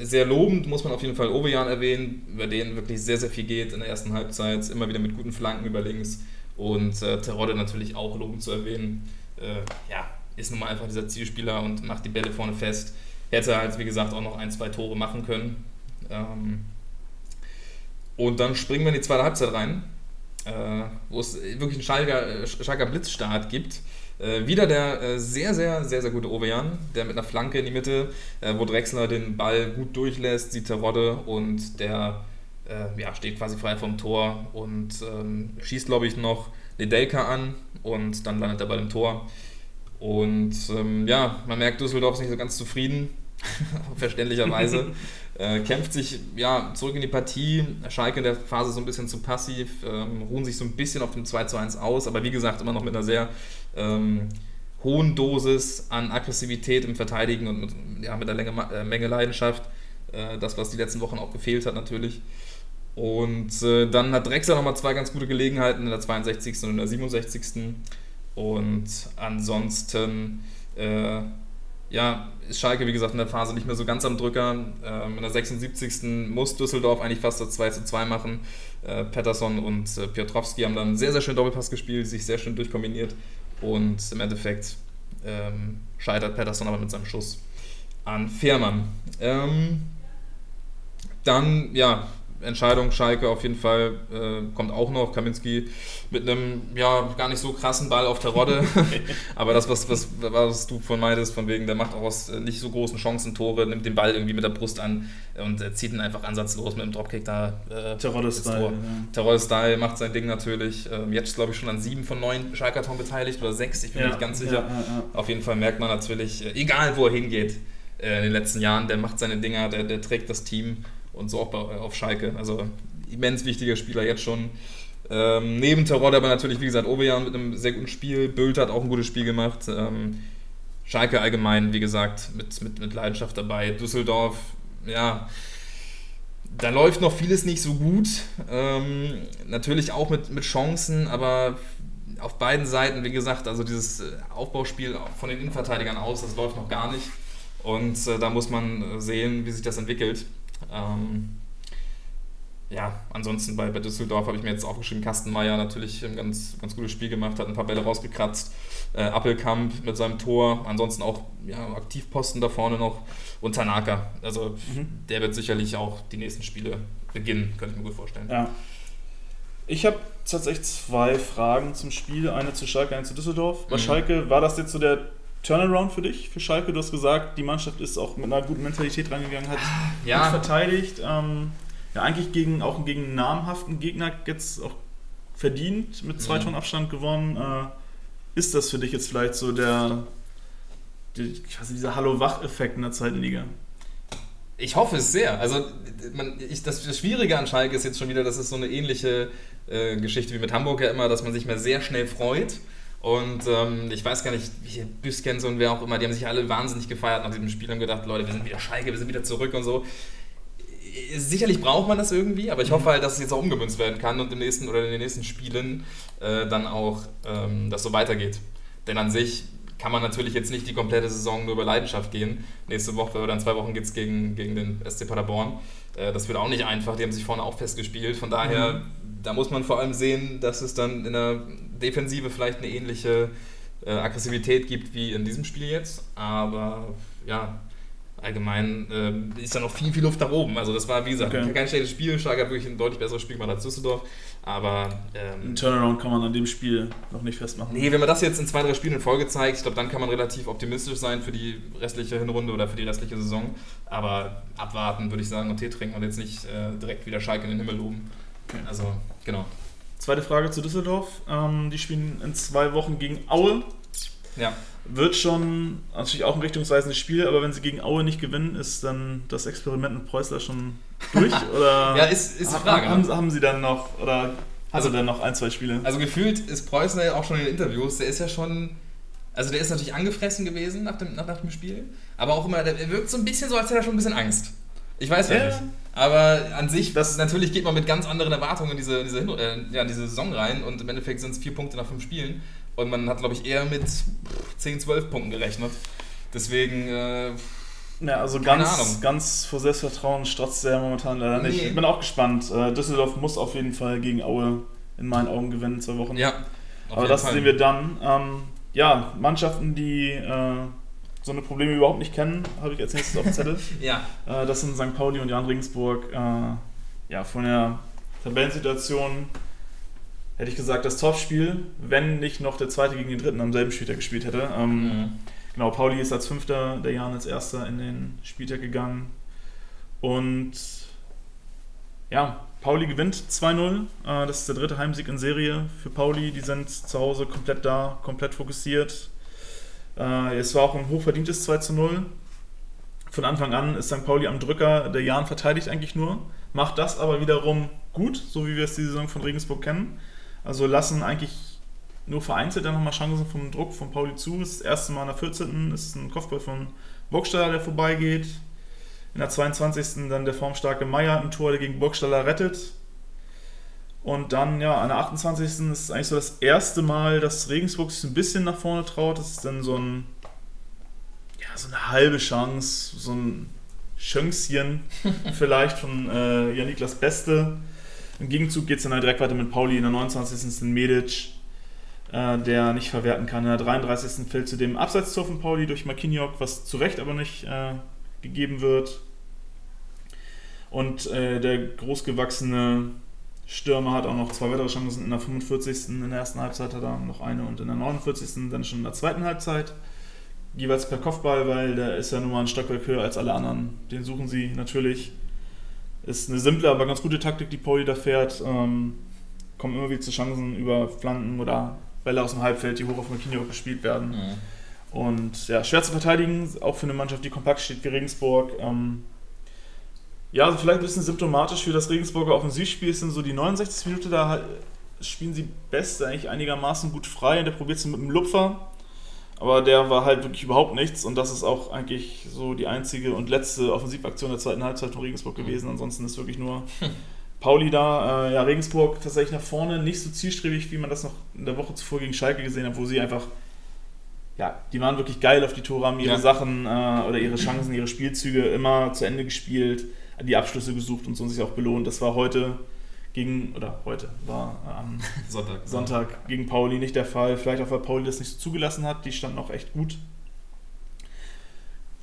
sehr lobend muss man auf jeden Fall Ovejan erwähnen, über den wirklich sehr, sehr viel geht in der ersten Halbzeit, immer wieder mit guten Flanken über links. Und äh, Terodde natürlich auch lobend zu erwähnen. Äh, ja, ist nun mal einfach dieser Zielspieler und macht die Bälle vorne fest. Hätte halt, wie gesagt, auch noch ein, zwei Tore machen können. Ähm, und dann springen wir in die zweite Halbzeit rein, äh, wo es wirklich einen Schalker, äh, Schalker Blitzstart gibt. Äh, wieder der äh, sehr, sehr, sehr, sehr gute Ovejan, der mit einer Flanke in die Mitte, äh, wo Drexler den Ball gut durchlässt, sieht Terodde und der äh, ja, steht quasi frei vom Tor und ähm, schießt, glaube ich, noch Nedelka an und dann landet der Ball im Tor. Und ähm, ja, man merkt, Düsseldorf ist nicht so ganz zufrieden, verständlicherweise. äh, kämpft sich ja, zurück in die Partie. Schalke in der Phase so ein bisschen zu passiv, ähm, ruhen sich so ein bisschen auf dem 2 zu 1 aus, aber wie gesagt, immer noch mit einer sehr ähm, hohen Dosis an Aggressivität im Verteidigen und mit, ja, mit einer Länge, äh, Menge Leidenschaft. Äh, das, was die letzten Wochen auch gefehlt hat, natürlich. Und äh, dann hat Drexler nochmal zwei ganz gute Gelegenheiten in der 62. und in der 67. Und ansonsten äh, ja, ist Schalke, wie gesagt, in der Phase nicht mehr so ganz am Drücker. Ähm, in der 76. muss Düsseldorf eigentlich fast das 2 zu 2 machen. Äh, Pettersson und äh, Piotrowski haben dann sehr, sehr schön Doppelpass gespielt, sich sehr schön durchkombiniert. Und im Endeffekt ähm, scheitert Pettersson aber mit seinem Schuss an Fehrmann. Ähm, dann, ja, Entscheidung Schalke auf jeden Fall äh, kommt auch noch. Kaminski mit einem ja gar nicht so krassen Ball auf der Rodde. Aber das, was, was, was du von meintest, von wegen, der macht auch aus äh, nicht so großen Chancen Tore, nimmt den Ball irgendwie mit der Brust an und äh, zieht ihn einfach ansatzlos mit dem Dropkick da. Äh, Terodde-Style. ins Tor. Ja. Terror-Style macht sein Ding natürlich. Ähm, jetzt glaube ich schon an sieben von neun Schalkerton beteiligt oder sechs, ich bin mir nicht ganz sicher. Ja, ja, ja. Auf jeden Fall merkt man natürlich, äh, egal wo er hingeht äh, in den letzten Jahren, der macht seine Dinger, der, der trägt das Team und so auch bei, auf Schalke. Also immens wichtiger Spieler jetzt schon. Ähm, neben Terodde aber natürlich, wie gesagt, Ovejan mit einem sehr guten Spiel. Bült hat auch ein gutes Spiel gemacht. Ähm, Schalke allgemein, wie gesagt, mit, mit, mit Leidenschaft dabei. Düsseldorf, ja, da läuft noch vieles nicht so gut. Ähm, natürlich auch mit, mit Chancen, aber auf beiden Seiten, wie gesagt, also dieses äh, Aufbauspiel von den Innenverteidigern aus, das läuft noch gar nicht. Und äh, da muss man äh, sehen, wie sich das entwickelt. Ähm, ja, ansonsten bei, bei Düsseldorf habe ich mir jetzt aufgeschrieben, Kastenmeier natürlich ein ganz, ganz gutes Spiel gemacht, hat ein paar Bälle rausgekratzt. Äh, Appelkamp mit seinem Tor, ansonsten auch ja, Aktivposten da vorne noch und Tanaka. Also mhm. der wird sicherlich auch die nächsten Spiele beginnen, könnte ich mir gut vorstellen. Ja. Ich habe tatsächlich zwei Fragen zum Spiel, eine zu Schalke, eine zu Düsseldorf. Bei mhm. Schalke war das jetzt so der Turnaround für dich, für Schalke? Du hast gesagt, die Mannschaft ist auch mit einer guten Mentalität reingegangen, hat ja. gut verteidigt. Ähm, ja, eigentlich gegen, auch gegen einen namhaften Gegner jetzt auch verdient mit zwei mhm. Tonnen Abstand gewonnen. Äh, ist das für dich jetzt vielleicht so der, die, quasi dieser Hallo-Wach-Effekt in der zweiten Liga? Ich hoffe es sehr. Also man, ich, das, das, Schwierige an Schalke ist jetzt schon wieder, dass es so eine ähnliche äh, Geschichte wie mit Hamburg ja immer, dass man sich mehr sehr schnell freut und ähm, ich weiß gar nicht, wie Büskens und wer auch immer, die haben sich alle wahnsinnig gefeiert nach diesem Spiel und gedacht, Leute, wir sind wieder Schalke, wir sind wieder zurück und so. Sicherlich braucht man das irgendwie, aber ich hoffe halt, dass es jetzt auch umgemünzt werden kann und im nächsten oder in den nächsten Spielen äh, dann auch ähm, das so weitergeht. Denn an sich kann man natürlich jetzt nicht die komplette Saison nur über Leidenschaft gehen. Nächste Woche oder in zwei Wochen geht es gegen, gegen den SC Paderborn. Äh, das wird auch nicht einfach, die haben sich vorne auch festgespielt. Von daher, mhm. Da muss man vor allem sehen, dass es dann in der Defensive vielleicht eine ähnliche äh, Aggressivität gibt wie in diesem Spiel jetzt. Aber ja, allgemein äh, ist da noch viel, viel Luft nach oben. Also das war, wie gesagt, okay. kein schlechtes Spiel. Schalke hat wirklich ein deutlich besseres Spiel gemacht als Düsseldorf. Aber ähm, ein Turnaround kann man an dem Spiel noch nicht festmachen. Nee, wenn man das jetzt in zwei, drei Spielen in Folge zeigt, ich glaube, dann kann man relativ optimistisch sein für die restliche Hinrunde oder für die restliche Saison. Aber abwarten, würde ich sagen, und Tee trinken und jetzt nicht äh, direkt wieder Schalke in den Himmel loben. Okay. Also, genau. Zweite Frage zu Düsseldorf. Ähm, die spielen in zwei Wochen gegen Aue. Ja. Wird schon natürlich auch ein richtungsweisendes Spiel, aber wenn sie gegen Aue nicht gewinnen, ist dann das Experiment mit Preußler schon durch? oder ja, ist, ist die Frage. Haben, haben, sie dann noch, oder also dann noch ein, zwei Spiele? Also gefühlt ist Preußler ja auch schon in den Interviews, der ist ja schon, also der ist natürlich angefressen gewesen nach dem, nach, nach dem Spiel, aber auch immer, der wirkt so ein bisschen so, als hätte er schon ein bisschen Angst. Ich weiß ja, ja nicht. Aber an sich, das, natürlich geht man mit ganz anderen Erwartungen in diese, diese, äh, ja, diese Saison rein und im Endeffekt sind es vier Punkte nach fünf Spielen. Und man hat, glaube ich, eher mit 10, 12 Punkten gerechnet. Deswegen. Äh, ja, also ganz, ganz vor Selbstvertrauen strotzt er momentan leider nicht. Nee. Ich bin auch gespannt. Äh, Düsseldorf muss auf jeden Fall gegen Aue in meinen Augen gewinnen, zwei Wochen. Ja. Aber das Fall. sehen wir dann. Ähm, ja, Mannschaften, die äh, so eine Probleme überhaupt nicht kennen, habe ich als nächstes auf dem Zettel. ja. Äh, das sind St. Pauli und Jan Regensburg. Äh, ja, von der Tabellensituation hätte ich gesagt, das Topspiel, wenn nicht noch der zweite gegen den dritten am selben Spieltag gespielt hätte. Ähm, mhm. Genau, Pauli ist als Fünfter, der Jan als Erster in den Spieltag gegangen. Und ja, Pauli gewinnt 2-0. Äh, das ist der dritte Heimsieg in Serie für Pauli. Die sind zu Hause komplett da, komplett fokussiert. Äh, es war auch ein hochverdientes 2 zu 0. Von Anfang an ist St. Pauli am Drücker, der Jan verteidigt eigentlich nur, macht das aber wiederum gut, so wie wir es die Saison von Regensburg kennen. Also lassen eigentlich nur vereinzelt dann nochmal Chancen vom Druck von Pauli zu. Das, erste Mal in der 14. ist ein Kopfball von Burgstaller, der vorbeigeht. In der 22. dann der formstarke Meier im Tor, der gegen Burgstaller rettet. Und dann, ja, an der 28. ist es eigentlich so das erste Mal, dass Regensburg sich ein bisschen nach vorne traut. Das ist dann so ein, ja, so eine halbe Chance, so ein Schönkschen vielleicht von äh, Janiklas Beste. Im Gegenzug geht es dann halt direkt weiter mit Pauli. In der 29. ist ein Medic, äh, der nicht verwerten kann. In der 33. fällt zu dem Abseitstor von Pauli durch Makiniok, was zu Recht aber nicht äh, gegeben wird. Und äh, der großgewachsene Stürmer hat auch noch zwei weitere Chancen in der 45. in der ersten Halbzeit hat er noch eine und in der 49. dann schon in der zweiten Halbzeit. Jeweils per Kopfball, weil der ist ja nun mal ein Stockwerk höher als alle anderen. Den suchen sie natürlich. Ist eine simple, aber ganz gute Taktik, die Pauli da fährt. Ähm, kommen immer wieder zu Chancen über Flanken oder Bälle aus dem Halbfeld, die hoch auf Marquinhos gespielt werden. Mhm. Und ja, schwer zu verteidigen, auch für eine Mannschaft, die kompakt steht wie Regensburg. Ähm, ja, also vielleicht ein bisschen symptomatisch für das Regensburger Offensivspiel sind so die 69 Minuten, da spielen sie best eigentlich einigermaßen gut frei und der probiert es mit dem Lupfer. Aber der war halt wirklich überhaupt nichts und das ist auch eigentlich so die einzige und letzte Offensivaktion der zweiten Halbzeit von Regensburg gewesen. Ansonsten ist wirklich nur Pauli da. Äh, ja, Regensburg tatsächlich nach vorne nicht so zielstrebig, wie man das noch in der Woche zuvor gegen Schalke gesehen hat, wo sie einfach, ja, die waren wirklich geil auf die Tore, haben ihre ja. Sachen äh, oder ihre Chancen, ihre Spielzüge immer zu Ende gespielt die Abschlüsse gesucht und so und sich auch belohnt. Das war heute gegen, oder heute war am Sonntag. Sonntag gegen Pauli nicht der Fall. Vielleicht auch, weil Pauli das nicht so zugelassen hat. Die standen auch echt gut.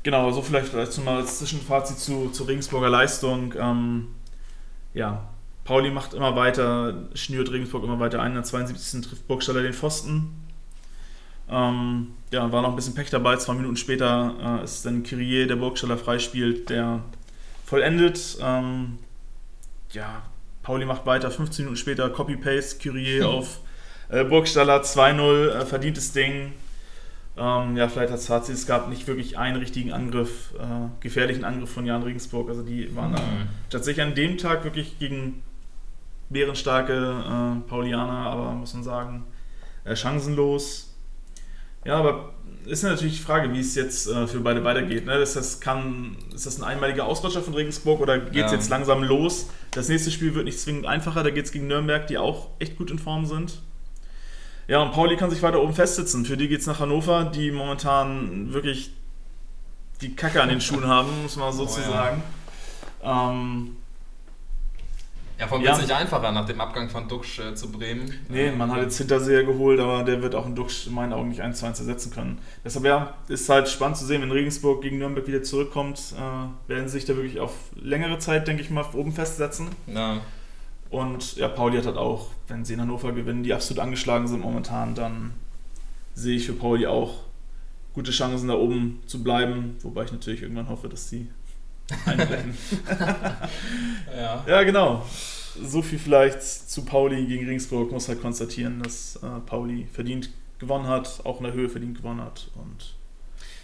Genau, so vielleicht dazu mal als Zwischenfazit zu, zu Regensburger Leistung. Ähm, ja, Pauli macht immer weiter, schnürt Regensburg immer weiter ein. In der 72. trifft Burgstaller den Pfosten. Ähm, ja, war noch ein bisschen Pech dabei. Zwei Minuten später äh, ist dann Kyrie, der Burgstaller freispielt, der vollendet. Ähm, ja, Pauli macht weiter. 15 Minuten später Copy-Paste, Kyrie auf äh, Burgstaller 2-0, äh, verdientes Ding. Ähm, ja, vielleicht als Fazit, es gab nicht wirklich einen richtigen Angriff, äh, gefährlichen Angriff von Jan Regensburg. Also die waren mhm. tatsächlich an dem Tag wirklich gegen bärenstarke äh, Paulianer, aber muss man sagen, äh, chancenlos. Ja, aber ist natürlich die Frage, wie es jetzt äh, für beide weitergeht. Ne? Ist, das kann, ist das ein einmaliger Ausrutscher von Regensburg oder geht es ja. jetzt langsam los? Das nächste Spiel wird nicht zwingend einfacher, da geht es gegen Nürnberg, die auch echt gut in Form sind. Ja, und Pauli kann sich weiter oben festsitzen. Für die geht es nach Hannover, die momentan wirklich die Kacke an den Schuhen haben, muss man sozusagen. Oh, ja. ähm, ja, vor allem ja. wird es nicht einfacher nach dem Abgang von Duxch äh, zu Bremen. Nee, man hat jetzt Hinterseher geholt, aber der wird auch einen Duxch in meinen Augen nicht 1 zu 1 ersetzen können. Deshalb ja, ist halt spannend zu sehen, wenn Regensburg gegen Nürnberg wieder zurückkommt, äh, werden sie sich da wirklich auf längere Zeit, denke ich mal, oben festsetzen. Ja. Und ja, Pauli hat halt auch, wenn sie in Hannover gewinnen, die absolut angeschlagen sind momentan, dann sehe ich für Pauli auch gute Chancen, da oben zu bleiben. Wobei ich natürlich irgendwann hoffe, dass sie ja. ja, genau. So viel vielleicht zu Pauli gegen Ringsburg. Muss halt konstatieren, dass äh, Pauli verdient gewonnen hat, auch in der Höhe verdient gewonnen hat. Und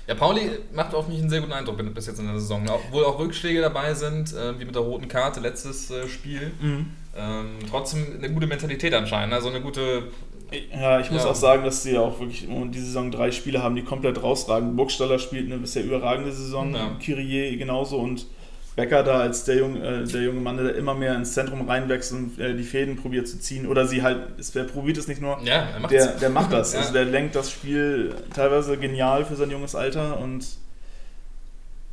ja, Pauli macht auf mich einen sehr guten Eindruck bis jetzt in der Saison. Obwohl auch Rückschläge dabei sind, äh, wie mit der roten Karte letztes äh, Spiel. Mhm. Ähm, trotzdem eine gute Mentalität anscheinend, also eine gute. Ja, ich muss ja. auch sagen, dass sie auch wirklich in dieser Saison drei Spiele haben, die komplett rausragen. Burgstaller spielt eine bisher überragende Saison, ja. Kyrie genauso und Becker da als der junge, äh, der junge Mann, der immer mehr ins Zentrum reinwächst und äh, die Fäden probiert zu ziehen. Oder sie halt, wer probiert es nicht nur, ja, der, der macht das. ja. Also der lenkt das Spiel teilweise genial für sein junges Alter und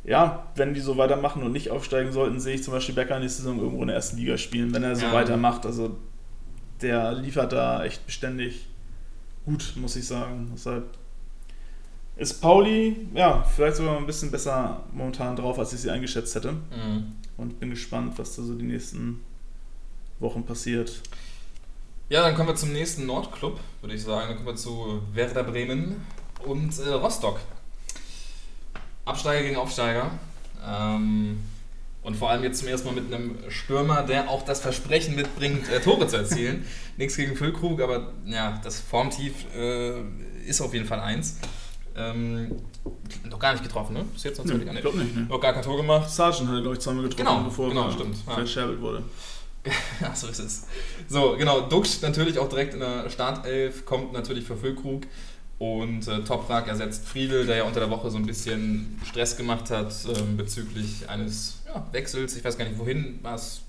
ja, wenn die so weitermachen und nicht aufsteigen sollten, sehe ich zum Beispiel Becker nächste Saison irgendwo in der ersten Liga spielen, wenn er so ja. weitermacht. Also der liefert da echt beständig gut, muss ich sagen. Deshalb ist Pauli, ja, vielleicht sogar ein bisschen besser momentan drauf, als ich sie eingeschätzt hätte. Mhm. Und bin gespannt, was da so die nächsten Wochen passiert. Ja, dann kommen wir zum nächsten Nordclub, würde ich sagen. Dann kommen wir zu Werder Bremen und äh, Rostock. Absteiger gegen Aufsteiger. Ähm, und vor allem jetzt zum ersten Mal mit einem Stürmer, der auch das Versprechen mitbringt, äh, Tore zu erzielen. Nichts gegen Füllkrug, aber ja, das Formtief äh, ist auf jeden Fall eins. Ähm, noch gar nicht getroffen, ne? Bis jetzt noch nee, Ich glaube nicht, ne? Noch gar kein Tor gemacht. Sargent hat, glaube ich, zweimal getroffen, genau, bevor genau, er stimmt. verscherbelt wurde. ja, so ist es. So, genau. Dux natürlich auch direkt in der Startelf, kommt natürlich für Füllkrug. Und äh, Toprak ersetzt Friedel, der ja unter der Woche so ein bisschen Stress gemacht hat ähm, bezüglich eines ja, Wechsels. Ich weiß gar nicht, wohin war es?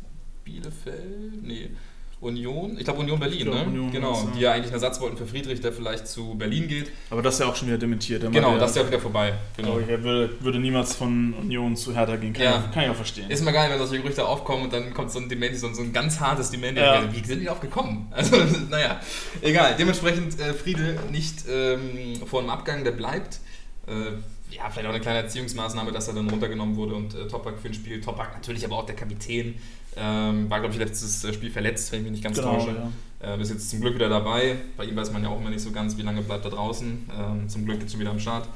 Bielefeld? Nee. Union, ich glaube Union Berlin, glaub, ne? Union genau, ja. die ja eigentlich einen Ersatz wollten für Friedrich, der vielleicht zu Berlin geht. Aber das ist ja auch schon wieder dementiert. Genau, das ist ja wieder vorbei. Genau. Ich, er würde, würde niemals von Union zu Hertha gehen, kann, ja. ich, kann ich auch verstehen. Ist immer geil, wenn solche Gerüchte aufkommen und dann kommt so ein Dementi, so, ein ganz hartes Dementi. Ja. Wie sind die darauf gekommen? Also, naja, egal. Dementsprechend äh, Friedel nicht ähm, vor einem Abgang, der bleibt. Äh, ja, vielleicht auch eine kleine Erziehungsmaßnahme, dass er dann runtergenommen wurde und äh, Topak für ein Spiel. Topak natürlich aber auch der Kapitän. Ähm, war, glaube ich, letztes Spiel verletzt, wenn ich mich nicht ganz genau, täusche. Ja. Äh, ist jetzt zum Glück wieder dabei. Bei ihm weiß man ja auch immer nicht so ganz, wie lange bleibt er draußen. Ähm, zum Glück jetzt schon wieder am Start.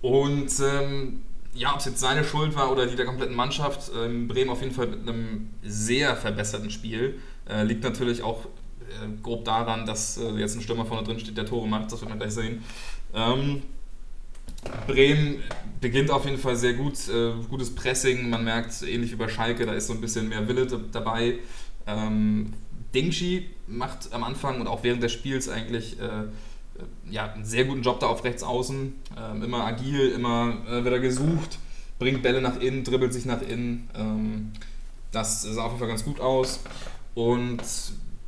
Und ähm, ja, ob es jetzt seine Schuld war oder die der kompletten Mannschaft, ähm, Bremen auf jeden Fall mit einem sehr verbesserten Spiel. Äh, liegt natürlich auch äh, grob daran, dass äh, jetzt ein Stürmer vorne drin steht, der Tore macht, das wird man gleich sehen. Ähm, Bremen beginnt auf jeden Fall sehr gut, äh, gutes Pressing, man merkt, ähnlich wie bei Schalke, da ist so ein bisschen mehr Wille dabei. Ähm, Dingshi macht am Anfang und auch während des Spiels eigentlich äh, ja, einen sehr guten Job da auf rechts außen. Ähm, immer agil, immer äh, wird er gesucht, bringt Bälle nach innen, dribbelt sich nach innen. Ähm, das sah auf jeden Fall ganz gut aus. Und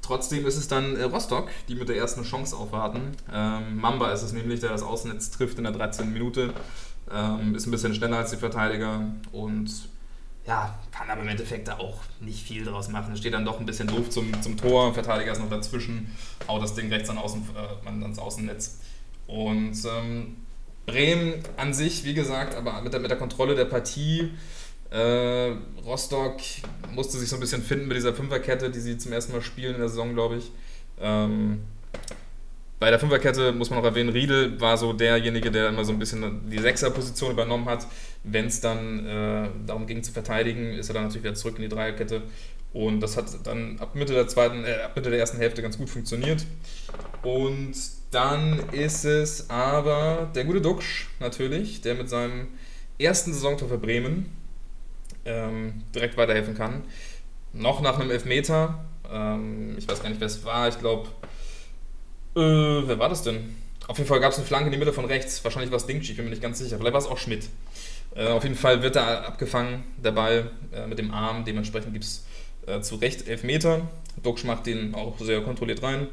Trotzdem ist es dann äh, Rostock, die mit der ersten Chance aufwarten. Ähm, Mamba ist es nämlich, der das Außennetz trifft in der 13. Minute. Ähm, ist ein bisschen schneller als die Verteidiger und ja, kann aber im Endeffekt da auch nicht viel draus machen. Steht dann doch ein bisschen doof zum, zum Tor, Verteidiger ist noch dazwischen, haut das Ding rechts an außen, äh, ans Außennetz. Und ähm, Bremen an sich, wie gesagt, aber mit der, mit der Kontrolle der Partie, äh, Rostock musste sich so ein bisschen finden mit dieser Fünferkette, die sie zum ersten Mal spielen in der Saison, glaube ich. Ähm, bei der Fünferkette muss man noch erwähnen, Riedel war so derjenige, der immer so ein bisschen die Sechserposition übernommen hat. Wenn es dann äh, darum ging zu verteidigen, ist er dann natürlich wieder zurück in die Dreierkette. Und das hat dann ab Mitte der zweiten, äh, ab Mitte der ersten Hälfte ganz gut funktioniert. Und dann ist es aber der gute Duxch natürlich, der mit seinem ersten Saisontor für Bremen ähm, direkt weiterhelfen kann. Noch nach einem Elfmeter. Ähm, ich weiß gar nicht, wer es war. Ich glaube, äh, wer war das denn? Auf jeden Fall gab es eine Flanke in die Mitte von rechts. Wahrscheinlich war es Dingchi, ich bin mir nicht ganz sicher. Vielleicht war es auch Schmidt. Äh, auf jeden Fall wird da abgefangen, der Ball äh, mit dem Arm. Dementsprechend gibt es äh, zu Recht Elfmeter. Duxch macht den auch sehr kontrolliert rein.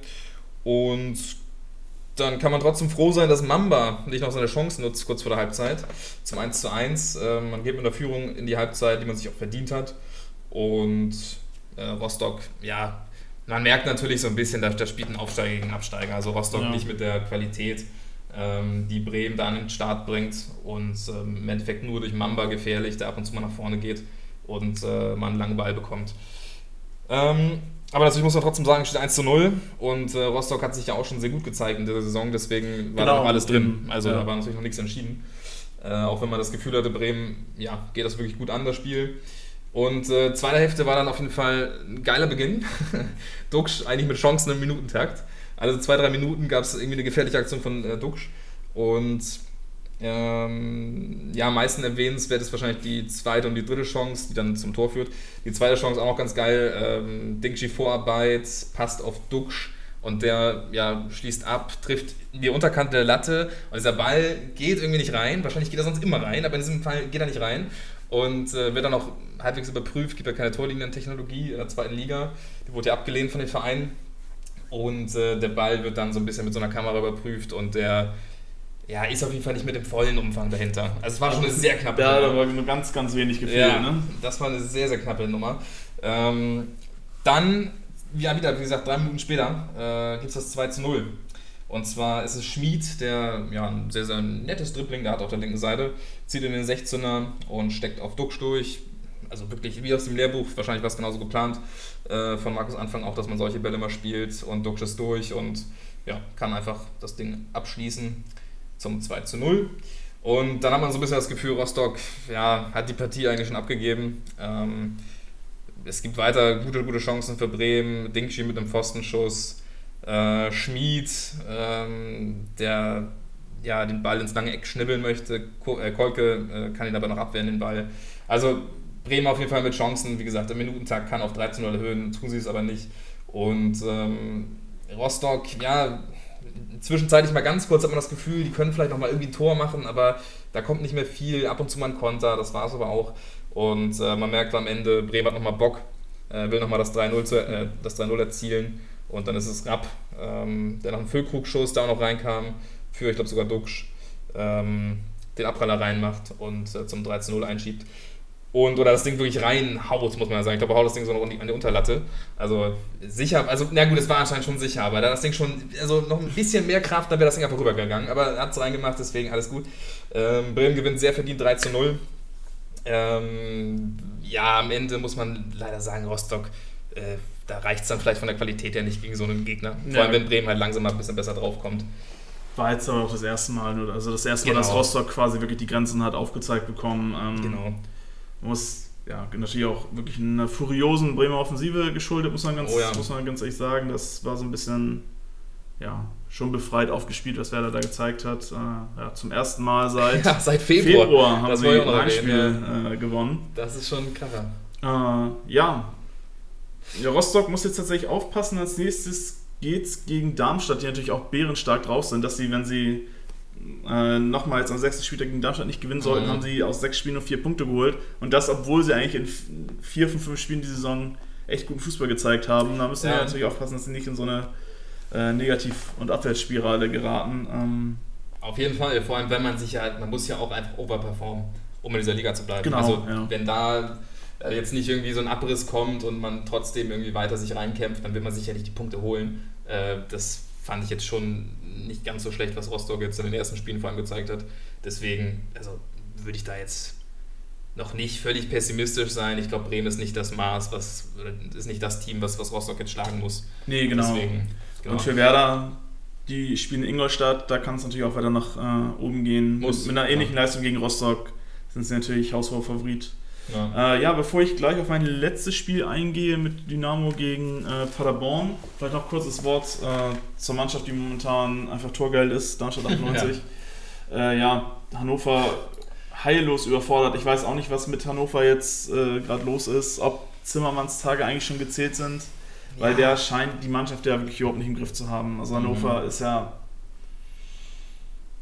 Und dann kann man trotzdem froh sein, dass Mamba nicht noch seine Chance nutzt, kurz vor der Halbzeit. Zum 1 zu 1. Äh, man geht mit der Führung in die Halbzeit, die man sich auch verdient hat. Und äh, Rostock, ja, man merkt natürlich so ein bisschen, dass da spielt ein Aufsteiger gegen Absteiger. Also Rostock ja. nicht mit der Qualität, ähm, die Bremen da an den Start bringt und ähm, im Endeffekt nur durch Mamba gefährlich, der ab und zu mal nach vorne geht und äh, man einen langen Ball bekommt. Ähm, aber natürlich muss man trotzdem sagen, steht 1 zu 0 und äh, Rostock hat sich ja auch schon sehr gut gezeigt in der Saison, deswegen war genau. noch alles drin. Also ja. da war natürlich noch nichts entschieden. Äh, auch wenn man das Gefühl hatte, Bremen, ja, geht das wirklich gut an, das Spiel. Und äh, zweite Hälfte war dann auf jeden Fall ein geiler Beginn. Duxch eigentlich mit Chancen im Minutentakt. Also zwei, drei Minuten gab es irgendwie eine gefährliche Aktion von äh, Duxch. Und ähm, ja, am meisten erwähnenswert ist wahrscheinlich die zweite und die dritte Chance, die dann zum Tor führt. Die zweite Chance auch noch ganz geil. Ähm, Dingshi Vorarbeit, passt auf Duxch und der ja, schließt ab, trifft die Unterkante der Latte und dieser Ball geht irgendwie nicht rein. Wahrscheinlich geht er sonst immer rein, aber in diesem Fall geht er nicht rein und äh, wird dann auch halbwegs überprüft, gibt ja keine Torlinientechnologie in der zweiten Liga. Die wurde ja abgelehnt von den Vereinen. Und äh, der Ball wird dann so ein bisschen mit so einer Kamera überprüft und der ja, ist auf jeden Fall nicht mit dem vollen Umfang dahinter. Also es war schon eine sehr knappe ja, Nummer. Ja, da war nur ganz, ganz wenig Gefühl. Ja, ne? das war eine sehr, sehr knappe Nummer. Ähm, dann, ja wieder, wie gesagt, drei Minuten später äh, gibt es das 2 zu 0. Und zwar ist es Schmid, der ja, ein sehr, sehr nettes Dribbling, der hat auf der linken Seite, zieht in den 16er und steckt auf Duxch durch. Also wirklich wie aus dem Lehrbuch, wahrscheinlich war es genauso geplant äh, von Markus Anfang auch, dass man solche Bälle mal spielt und Duxch ist durch und ja, kann einfach das Ding abschließen zum 2 zu 0. Und dann hat man so ein bisschen das Gefühl, Rostock ja, hat die Partie eigentlich schon abgegeben. Ähm, es gibt weiter gute, gute Chancen für Bremen. Dingschi mit einem Pfostenschuss. Äh, Schmied, ähm, der ja, den Ball ins lange Eck schnibbeln möchte. Äh, Kolke äh, kann ihn aber noch abwehren, den Ball. Also Bremen auf jeden Fall mit Chancen. Wie gesagt, der Minutentag kann auf 13 0 erhöhen, tun sie es aber nicht. Und ähm, Rostock, ja, zwischenzeitlich mal ganz kurz hat man das Gefühl, die können vielleicht noch mal irgendwie ein Tor machen, aber da kommt nicht mehr viel. Ab und zu mal ein Konter, das war es aber auch. Und äh, man merkt am Ende, Bremen hat noch mal Bock, äh, will noch mal das 3-0 äh, erzielen. Und dann ist es Rapp, ähm, der nach einem Füllkrugschuss da auch noch reinkam, für, ich glaube sogar Duxch, ähm, den Abpraller reinmacht und äh, zum 13-0 einschiebt. Und, oder das Ding wirklich reinhaut, muss man ja sagen. Ich glaube, haut das Ding so noch an die Unterlatte. Also sicher, also na gut, es war anscheinend schon sicher, aber da das Ding schon, also noch ein bisschen mehr Kraft, dann wäre das Ding einfach rübergegangen. Aber er hat es reingemacht, deswegen alles gut. Ähm, Bremen gewinnt sehr verdient 3 zu 0. Ähm, ja, am Ende muss man leider sagen, Rostock äh, da reicht es dann vielleicht von der Qualität her nicht gegen so einen Gegner. Vor allem, wenn Bremen halt langsam mal ein bisschen besser draufkommt. War jetzt aber auch das erste Mal, also das erste Mal, genau. dass Rostock quasi wirklich die Grenzen hat aufgezeigt bekommen. Ähm, genau. Man muss ja natürlich auch wirklich einer furiosen Bremer Offensive geschuldet, muss man ganz, oh ja. muss man ganz ehrlich sagen. Das war so ein bisschen ja, schon befreit aufgespielt, was Werder da gezeigt hat. Äh, ja, zum ersten Mal seit, ja, seit Februar. Februar haben das sie ein Heimspiel äh, gewonnen. Das ist schon kracher. Äh, ja, ja, Rostock muss jetzt tatsächlich aufpassen. Als nächstes geht es gegen Darmstadt, die natürlich auch bärenstark drauf sind, dass sie, wenn sie äh, nochmals am sechsten Spieltag gegen Darmstadt nicht gewinnen sollten, mhm. haben sie aus sechs Spielen nur vier Punkte geholt. Und das, obwohl sie eigentlich in vier von fünf Spielen die Saison echt guten Fußball gezeigt haben. Da müssen ja. wir natürlich aufpassen, dass sie nicht in so eine äh, Negativ- und Abwärtsspirale geraten. Ähm, Auf jeden Fall, vor allem wenn man sich ja, man muss ja auch einfach overperformen, um in dieser Liga zu bleiben. Genau, also ja. wenn da äh, jetzt nicht irgendwie so ein Abriss kommt und man trotzdem irgendwie weiter sich reinkämpft, dann wird man sicherlich die Punkte holen. Äh, das fand ich jetzt schon nicht ganz so schlecht, was Rostock jetzt in den ersten Spielen vor allem gezeigt hat. Deswegen, also würde ich da jetzt noch nicht völlig pessimistisch sein. Ich glaube, Bremen ist nicht das Maß, was ist nicht das Team, was, was Rostock jetzt schlagen muss. Nee, genau. Deswegen, genau. Und für Werder, die spielen in Ingolstadt, da kann es natürlich auch weiter nach äh, oben gehen. Muss, mit, mit einer ähnlichen ja. Leistung gegen Rostock sind sie natürlich haushoher Favorit. Ja. Äh, ja. bevor ich gleich auf mein letztes Spiel eingehe mit Dynamo gegen äh, Paderborn, vielleicht noch kurzes Wort äh, zur Mannschaft, die momentan einfach torgeil ist, Darmstadt 98. ja. Äh, ja, Hannover heillos überfordert. Ich weiß auch nicht, was mit Hannover jetzt äh, gerade los ist, ob Zimmermanns Tage eigentlich schon gezählt sind, weil ja. der scheint die Mannschaft ja wirklich überhaupt nicht im Griff zu haben. Also Hannover mhm. ist ja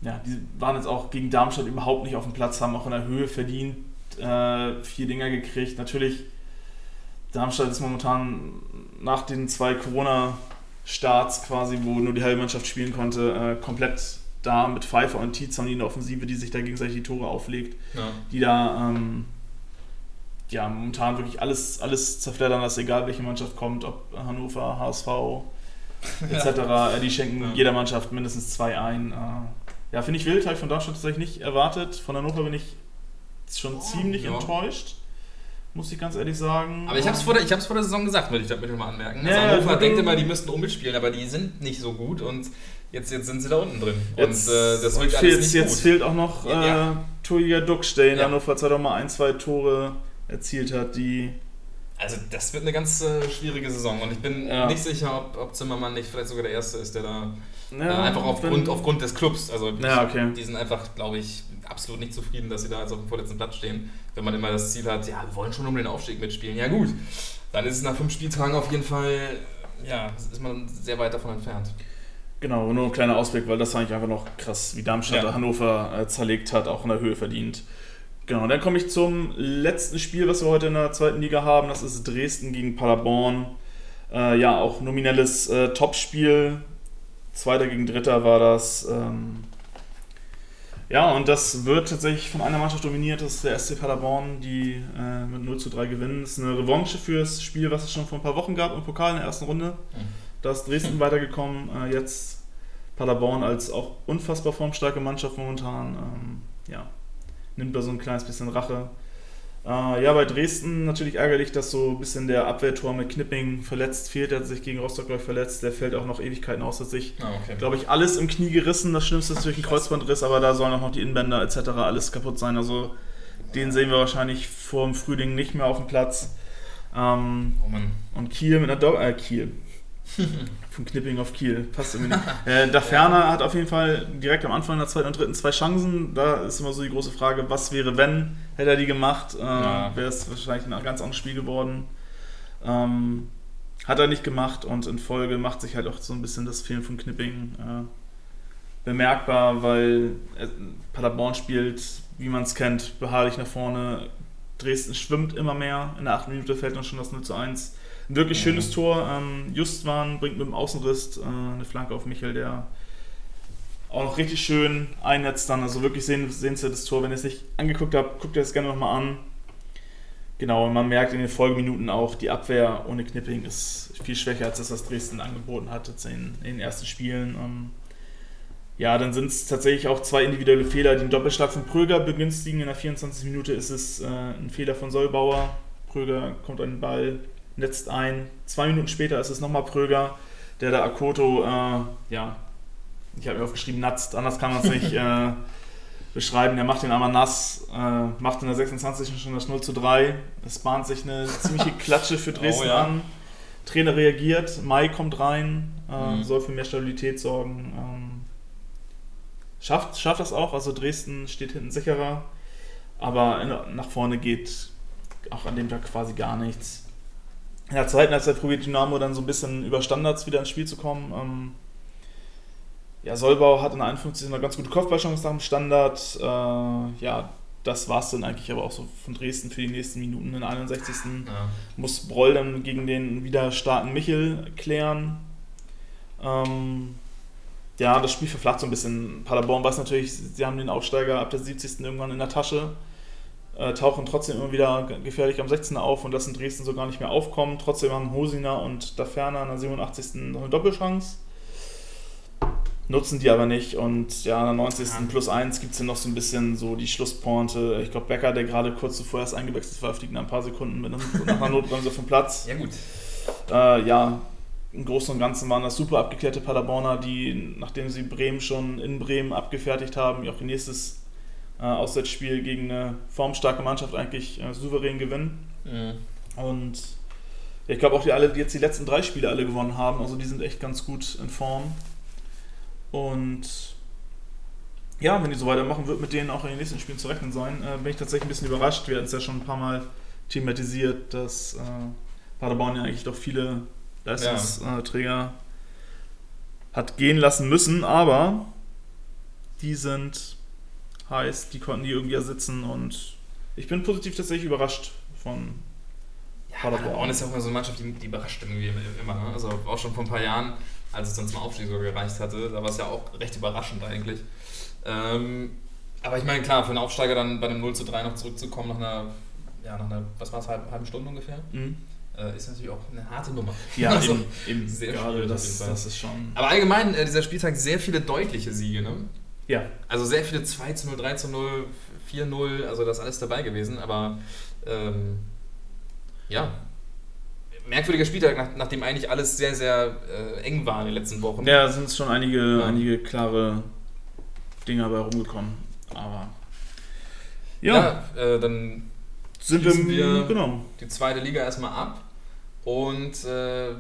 ja, die waren jetzt auch gegen Darmstadt überhaupt nicht auf dem Platz, haben auch in der Höhe verdient, äh, vier Dinger gekriegt. Natürlich, Darmstadt ist momentan nach den zwei Corona-Starts quasi, wo nur die halbe Mannschaft spielen konnte, äh, komplett da mit Pfeiffer und Tietz haben die eine Offensive, die sich da gegenseitig die Tore auflegt, ja. die da ähm, ja, momentan wirklich alles, alles zerfleddern lassen, egal welche Mannschaft kommt, ob Hannover, HSV etc. Ja. Äh, die schenken ja. jeder Mannschaft mindestens zwei ein. Äh, ja, finde ich wild, habe ich von Darmstadt tatsächlich nicht erwartet. Von Hannover bin ich schon oh, ziemlich enttäuscht muss ich ganz ehrlich sagen. Aber ich habe es vor, der, vor der Saison gesagt, würde ich damit mal anmerken. Also ja, Hannover denkt immer, die müssten um mitspielen, aber die sind nicht so gut und Jetzt, jetzt sind sie da unten drin. Jetzt, und äh, das wirkt alles nicht Jetzt gut. fehlt auch noch äh, ja. Torjäger Duxch, der in ja. Hannover zwar doch mal ein, zwei Tore erzielt hat, die... Also das wird eine ganz äh, schwierige Saison und ich bin ja. nicht sicher, ob, ob, Zimmermann nicht vielleicht sogar der Erste ist, der da ja, äh, einfach aufgrund, aufgrund des Clubs, also ja, okay. die sind einfach, glaube ich, absolut nicht zufrieden, dass sie da jetzt auf dem vorletzten Platz stehen. Wenn man immer das Ziel hat, ja, wir wollen schon um den Aufstieg mitspielen. Ja gut, dann ist es nach fünf Spieltagen auf jeden Fall, ja, ist man sehr weit davon entfernt. Genau, nur ein kleiner Ausblick, weil das eigentlich einfach noch krass, wie Darmstadt. Hannover äh, zerlegt hat, auch in der Höhe verdient. Genau, dann komme ich zum letzten Spiel, was wir heute in der zweiten Liga haben. Das ist Dresden gegen Paderborn. Äh, ja, auch nominelles äh, Topspiel. Zweiter gegen Dritter war das. Ähm ja, und das wird tatsächlich von einer Mannschaft dominiert. Das ist der SC Paderborn, die äh, mit 0 zu 3 gewinnen. Das ist eine Revanche für das Spiel, was es schon vor ein paar Wochen gab im Pokal in der ersten Runde. Mhm da ist Dresden weitergekommen, äh, jetzt Paderborn als auch unfassbar formstarke Mannschaft momentan. Ähm, ja, nimmt da so ein kleines bisschen Rache. Äh, ja, bei Dresden natürlich ärgerlich, dass so ein bisschen der Abwehrtor mit Knipping verletzt fehlt. Er hat sich gegen Rostock, glaube ich, verletzt. Der fällt auch noch Ewigkeiten aus. Hat sich, ah, okay. glaube ich, alles im Knie gerissen. Das Schlimmste ist natürlich ein Kreuzbandriss, aber da sollen auch noch die Innenbänder etc. alles kaputt sein. Also den sehen wir wahrscheinlich vor dem Frühling nicht mehr auf dem Platz. Ähm, oh und Kiel mit einer Do äh, Kiel. Von Knipping auf Kiel. Passt irgendwie nicht. äh, da Ferner hat auf jeden Fall direkt am Anfang der zweiten und dritten zwei Chancen. Da ist immer so die große Frage, was wäre, wenn, hätte er die gemacht? Äh, ja. Wäre es wahrscheinlich ein ganz anderes Spiel geworden. Ähm, hat er nicht gemacht und in Folge macht sich halt auch so ein bisschen das Fehlen von Knipping äh, bemerkbar, weil Paderborn spielt, wie man es kennt, beharrlich nach vorne. Dresden schwimmt immer mehr. In der achten Minute fällt dann schon das 0 zu 1. Ein wirklich mhm. schönes Tor. Ähm, Justwan bringt mit dem Außenriss äh, eine Flanke auf Michel, der auch noch richtig schön einnetzt dann. Also wirklich sehen, sehenswertes Tor. Wenn ihr es nicht angeguckt habt, guckt ihr es gerne nochmal an. Genau, und man merkt in den Folgeminuten auch, die Abwehr ohne Knipping ist viel schwächer, als das, was Dresden angeboten hat in, in den ersten Spielen. Ähm, ja, dann sind es tatsächlich auch zwei individuelle Fehler. Den Doppelschlag von Pröger begünstigen. In der 24. Minute ist es äh, ein Fehler von Solbauer. Pröger kommt an den Ball, netzt ein. Zwei Minuten später ist es nochmal Pröger, der da Akoto, äh, ja, ich habe mir aufgeschrieben, natzt, anders kann man es nicht äh, beschreiben. Der macht den einmal nass, äh, macht in der 26. schon das 0 zu 3. Es bahnt sich eine ziemliche Klatsche für Dresden oh, ja. an. Trainer reagiert, Mai kommt rein, äh, mhm. soll für mehr Stabilität sorgen. Ähm, schafft, schafft das auch, also Dresden steht hinten sicherer, aber nach vorne geht auch an dem Tag quasi gar nichts. In der zweiten Halbzeit probiert Dynamo dann so ein bisschen über Standards wieder ins Spiel zu kommen. Ähm, ja, Solbau hat in der 51. eine ganz gute Kopfballchance nach dem Standard. Äh, ja, das war es dann eigentlich aber auch so von Dresden für die nächsten Minuten. In der 61. Ja. muss Broll dann gegen den wieder starken Michel klären. Ähm, ja, das Spiel verflacht so ein bisschen. Paderborn weiß natürlich, sie haben den Aufsteiger ab der 70. irgendwann in der Tasche. Äh, tauchen trotzdem immer wieder gefährlich am 16er auf und lassen Dresden so gar nicht mehr aufkommen. Trotzdem haben Hosina und Daferner in der 87. noch eine Doppelchance. Nutzen die aber nicht und ja, in der 90. Ja. plus 1 gibt es ja noch so ein bisschen so die Schlusspointe. Ich glaube, Becker, der gerade kurz zuvor erst eingewechselt war, fliegt nach ein paar Sekunden mit einem, nach einer Notbremse vom Platz. Ja, gut. Äh, ja, im Großen und Ganzen waren das super abgeklärte Paderborner, die, nachdem sie Bremen schon in Bremen abgefertigt haben, auch ihr nächstes äh, Auswärtsspiel gegen eine formstarke Mannschaft eigentlich äh, souverän gewinnen. Mhm. Und ich glaube auch, die alle, die jetzt die letzten drei Spiele alle gewonnen haben, also die sind echt ganz gut in Form. Und ja, wenn die so weitermachen, wird mit denen auch in den nächsten Spielen zu rechnen sein. Äh, bin ich tatsächlich ein bisschen überrascht. Wir hatten es ja schon ein paar Mal thematisiert, dass äh, Paderborn ja eigentlich doch viele Leistungsträger ja. hat gehen lassen müssen, aber die sind heiß, die konnten die irgendwie ersetzen und ich bin positiv tatsächlich überrascht von ja, Paderborn. Paderborn ist ja auch immer so eine Mannschaft, die, die überrascht irgendwie immer. Ne? Also auch schon vor ein paar Jahren als es dann zum Aufstieg so gereicht hatte. Da war es ja auch recht überraschend eigentlich. Ähm, aber ich meine, klar, für einen Aufsteiger dann bei einem 0 zu 3 noch zurückzukommen nach einer, ja, nach einer, was war es, halben, halben Stunde ungefähr, mhm. äh, ist natürlich auch eine harte Nummer. Ja, also, eben, eben sehr gerade das, das ist schon. Aber allgemein, äh, dieser Spieltag sehr viele deutliche Siege, ne? Ja. Also sehr viele 2 zu 0, 3 zu 0, 4 0, also das ist alles dabei gewesen, aber ähm, ja, merkwürdiger Spieltag, nach, nachdem eigentlich alles sehr, sehr äh, eng war in den letzten Wochen. Ja, sind schon einige, ja. einige klare Dinge dabei rumgekommen. Aber ja, ja äh, dann sind wir, wir genau. die zweite Liga erstmal ab. Und äh,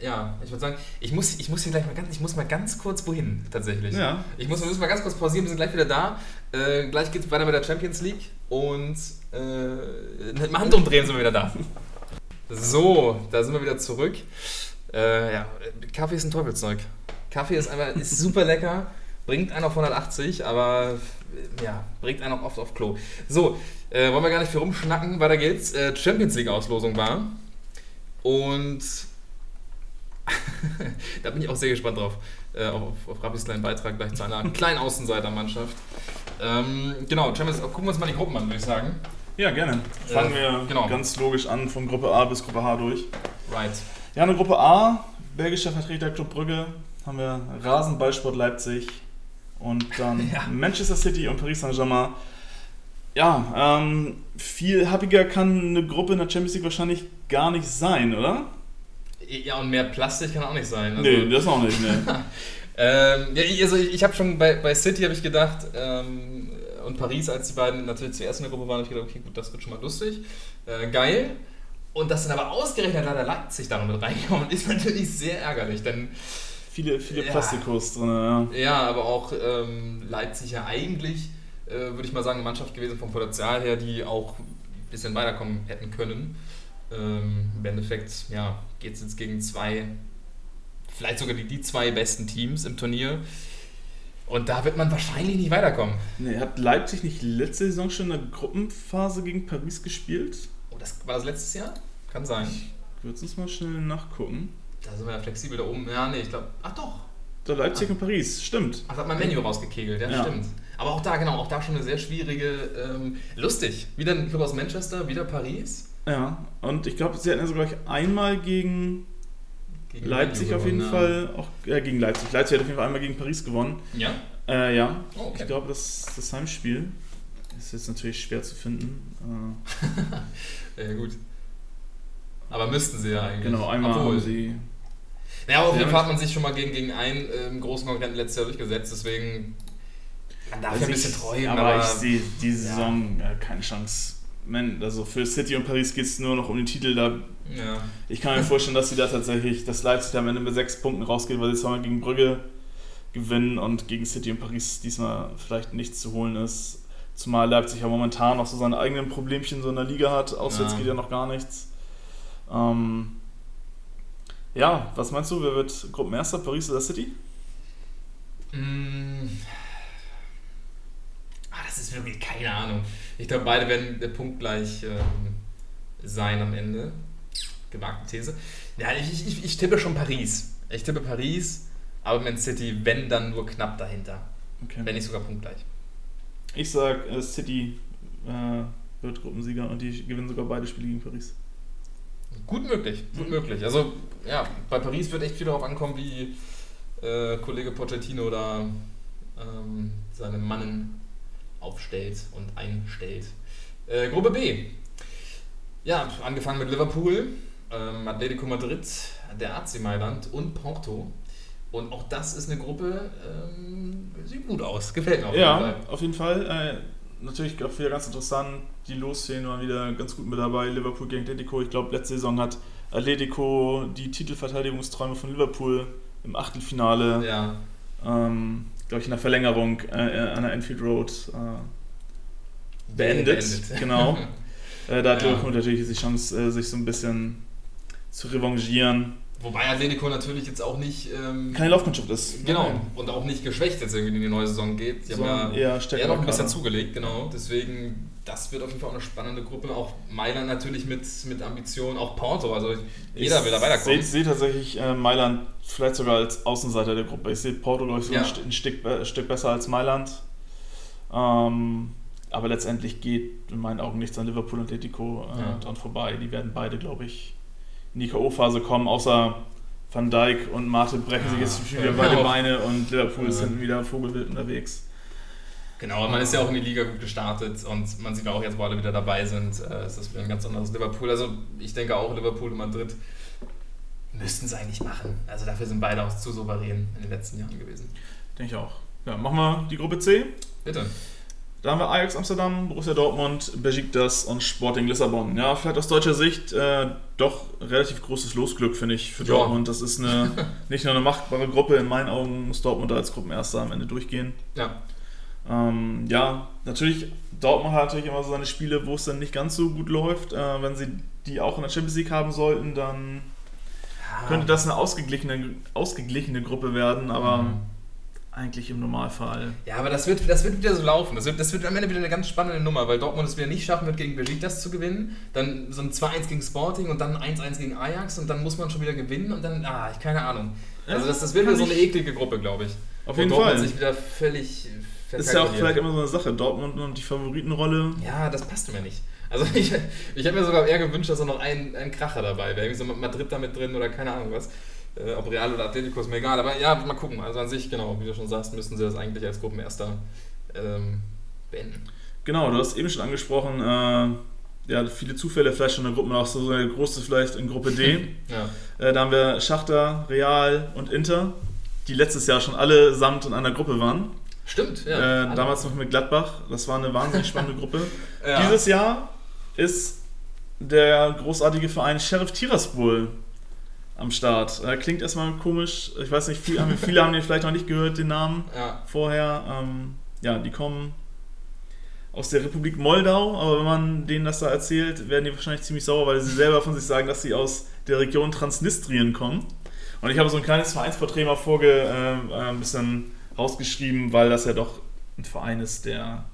ja, ich würde sagen, ich muss, ich muss hier gleich mal ganz, ich muss mal ganz kurz wohin, tatsächlich. Ja. Ich muss, muss mal ganz kurz pausieren, wir sind gleich wieder da. Äh, gleich geht es weiter mit der Champions League und äh, mit Handumdrehen sind wir wieder da. So, da sind wir wieder zurück. Äh, ja, Kaffee ist ein Teufelszeug. Kaffee ist einfach ist super lecker, bringt einen auf 180, aber ja, bringt einen auch oft auf Klo. So, äh, wollen wir gar nicht viel rumschnacken, weiter geht's. Äh, Champions League Auslosung war und da bin ich auch sehr gespannt drauf. Äh, auf, auf Rabbis kleinen Beitrag gleich zu einer kleinen Außenseitermannschaft. Ähm, genau, Champions, gucken wir uns mal die Gruppen an, würde ich sagen. Ja, gerne. Fangen wir genau. ganz logisch an, von Gruppe A bis Gruppe H durch. Right. Ja, eine Gruppe A, belgischer Vertreter Club Brügge, haben wir Rasenballsport Leipzig und dann ja. Manchester City und Paris Saint-Germain. Ja, ähm, viel happiger kann eine Gruppe in der Champions League wahrscheinlich gar nicht sein, oder? Ja, und mehr Plastik kann auch nicht sein. Also, nee, das auch nicht, ne. ähm, ja, also ich, ich habe schon bei, bei City habe ich gedacht, ähm, und Paris, als die beiden natürlich zuerst in der Gruppe waren, habe ich gedacht, okay, gut, das wird schon mal lustig. Äh, geil. Und dass dann aber ausgerechnet leider Leipzig da noch mit reinkommt, ist natürlich sehr ärgerlich, denn. Viele, viele ja, Plastikos drin, ja. Ja, aber auch ähm, Leipzig ja eigentlich, äh, würde ich mal sagen, eine Mannschaft gewesen vom Potenzial her, die auch ein bisschen weiterkommen hätten können. Ähm, Im Endeffekt, ja, geht es jetzt gegen zwei, vielleicht sogar die, die zwei besten Teams im Turnier. Und da wird man wahrscheinlich nicht weiterkommen. Nee, hat Leipzig nicht letzte Saison schon in der Gruppenphase gegen Paris gespielt? Oh, das war das letztes Jahr? Kann sein. Ich würde es mal schnell nachgucken. Da sind wir ja flexibel da oben. Ja, nee, ich glaube. Ach doch. Da Leipzig ach. und Paris, stimmt. Ach, da hat man Menü rausgekegelt, ja, ja, stimmt. Aber auch da, genau, auch da schon eine sehr schwierige, ähm, lustig. Wieder ein Club aus Manchester, wieder Paris. Ja, und ich glaube, sie hatten ja sogar einmal gegen gegen Leipzig auf jeden Fall, auch äh, gegen Leipzig. Leipzig hat auf jeden Fall einmal gegen Paris gewonnen. Ja? Äh, ja. Oh, okay. Ich glaube, das, das Heimspiel ist jetzt natürlich schwer zu finden. Äh, ja, gut. Aber müssten sie ja eigentlich. Genau, einmal Obwohl. haben sie. Naja, aber auf jeden Fall hat man sich schon mal gegen, gegen einen ähm, großen Konkurrenten letztes Jahr durchgesetzt, deswegen. Man darf ja ein bisschen träumen. Aber, aber ich sehe diese Saison ja. keine Chance man, also für City und Paris geht es nur noch um den Titel. Da ja. Ich kann mir vorstellen, dass sie da tatsächlich, dass Leipzig am Ende mit sechs Punkten rausgeht, weil sie zweimal gegen Brügge gewinnen und gegen City und Paris diesmal vielleicht nichts zu holen ist. Zumal Leipzig ja momentan noch so seine eigenen Problemchen so in der Liga hat. Auswärts ja. geht ja noch gar nichts. Ähm, ja, was meinst du? Wer wird Gruppenerster, Paris oder City? Mm. Das ist wirklich keine Ahnung. Ich glaube, beide werden der Punkt gleich ähm, sein am Ende. Gewagte These. Ja, ich, ich, ich tippe schon Paris. Ich tippe Paris, aber Man City, wenn dann nur knapp dahinter. Okay. Wenn nicht sogar punktgleich. Ich sag äh, City äh, wird Gruppensieger und die gewinnen sogar beide Spiele gegen Paris. Gut möglich, gut mhm. möglich. Also ja, bei Paris wird echt viel darauf ankommen, wie äh, Kollege Pochettino da ähm, seine Mannen aufstellt und einstellt. Äh, Gruppe B. Ja, angefangen mit Liverpool, ähm, Atletico Madrid, der AC Mailand und Porto. Und auch das ist eine Gruppe, ähm, sieht gut aus, gefällt mir auf ja, jeden Fall. Ja, auf jeden Fall. Äh, natürlich auch wieder ganz interessant, die Losszenen waren wieder ganz gut mit dabei. Liverpool gegen Atletico. Ich glaube, letzte Saison hat Atletico die Titelverteidigungsträume von Liverpool im Achtelfinale, ja. ähm, glaube ich, in der Verlängerung äh, an der Enfield Road äh, beendet. beendet. Genau. äh, da hat ja. Liverpool natürlich die Chance, äh, sich so ein bisschen zu revanchieren. Wobei Atletico natürlich jetzt auch nicht. Ähm, Keine Laufkundschaft ist. Genau. Nein. Und auch nicht geschwächt jetzt irgendwie in die neue Saison geht. Sie so haben ja eher, noch ein bisschen zugelegt, genau. Deswegen, das wird auf jeden Fall auch eine spannende Gruppe. Auch Mailand natürlich mit, mit Ambitionen, auch Porto. Also jeder ich will da weiterkommen. Ich sehe tatsächlich äh, Mailand vielleicht sogar als Außenseiter der Gruppe. Ich sehe Porto, glaube ich, so ja. ein, ein, Stück, ein Stück besser als Mailand. Ähm, aber letztendlich geht in meinen Augen nichts an Liverpool und Atletico äh, ja. dran vorbei. Die werden beide, glaube ich, in die K.O.-Phase kommen, außer Van Dijk und Martin brechen ja, sich jetzt wieder beide genau. Beine und Liverpool ist hinten wieder vogelwild unterwegs. Genau, man ist ja auch in die Liga gut gestartet und man sieht auch jetzt, wo alle wieder dabei sind, äh, ist das wieder ein ganz anderes Liverpool. Also ich denke auch, Liverpool und Madrid müssten es eigentlich machen. Also dafür sind beide auch zu souverän in den letzten Jahren gewesen. Denke ich auch. Ja, machen wir die Gruppe C. Bitte. Da haben wir Ajax Amsterdam, Borussia Dortmund, Besiktas und Sporting Lissabon. Ja, vielleicht aus deutscher Sicht äh, doch relativ großes Losglück, finde ich, für ja. Dortmund. Das ist eine, nicht nur eine machbare Gruppe. In meinen Augen muss Dortmund als Gruppenerster am Ende durchgehen. Ja. Ähm, ja, natürlich, Dortmund hat natürlich immer so seine Spiele, wo es dann nicht ganz so gut läuft. Äh, wenn sie die auch in der Champions League haben sollten, dann könnte das eine ausgeglichene, ausgeglichene Gruppe werden, aber. Mhm eigentlich im Normalfall. Ja, aber das wird, das wird wieder so laufen. Das wird, das wird am Ende wieder eine ganz spannende Nummer, weil Dortmund es wieder nicht schaffen wird, gegen das zu gewinnen. Dann so ein 2-1 gegen Sporting und dann 1-1 gegen Ajax und dann muss man schon wieder gewinnen und dann, ah, ich keine Ahnung. Also das, das wird wieder so eine eklige Gruppe, glaube ich. Auf jeden Dortmund Fall. sich wieder völlig ist ja auch vielleicht immer so eine Sache. Dortmund und die Favoritenrolle. Ja, das passt mir nicht. Also ich, ich hätte mir sogar eher gewünscht, dass da noch ein, ein Kracher dabei wäre. Irgendwie so Madrid da mit drin oder keine Ahnung was. Äh, ob Real oder Atletico ist mir egal. Aber ja, mal gucken. Also an sich, genau, wie du schon sagst, müssen sie das eigentlich als Gruppenerster ähm, beenden. Genau, du hast eben schon angesprochen, äh, ja, viele Zufälle vielleicht schon in der Gruppe, auch so eine große vielleicht in Gruppe D. ja. äh, da haben wir Schachter, Real und Inter, die letztes Jahr schon alle samt in einer Gruppe waren. Stimmt, ja. Äh, damals noch mit Gladbach. Das war eine wahnsinnig spannende Gruppe. ja. Dieses Jahr ist der großartige Verein Sheriff Tiraspol am Start. Äh, klingt erstmal komisch. Ich weiß nicht, viele, viele haben den vielleicht noch nicht gehört, den Namen ja. vorher. Ähm, ja, die kommen aus der Republik Moldau, aber wenn man denen das da erzählt, werden die wahrscheinlich ziemlich sauer, weil sie selber von sich sagen, dass sie aus der Region Transnistrien kommen. Und ich habe so ein kleines Vereinsporträt mal vorge, äh, äh ein bisschen rausgeschrieben, weil das ja doch ein Verein ist, der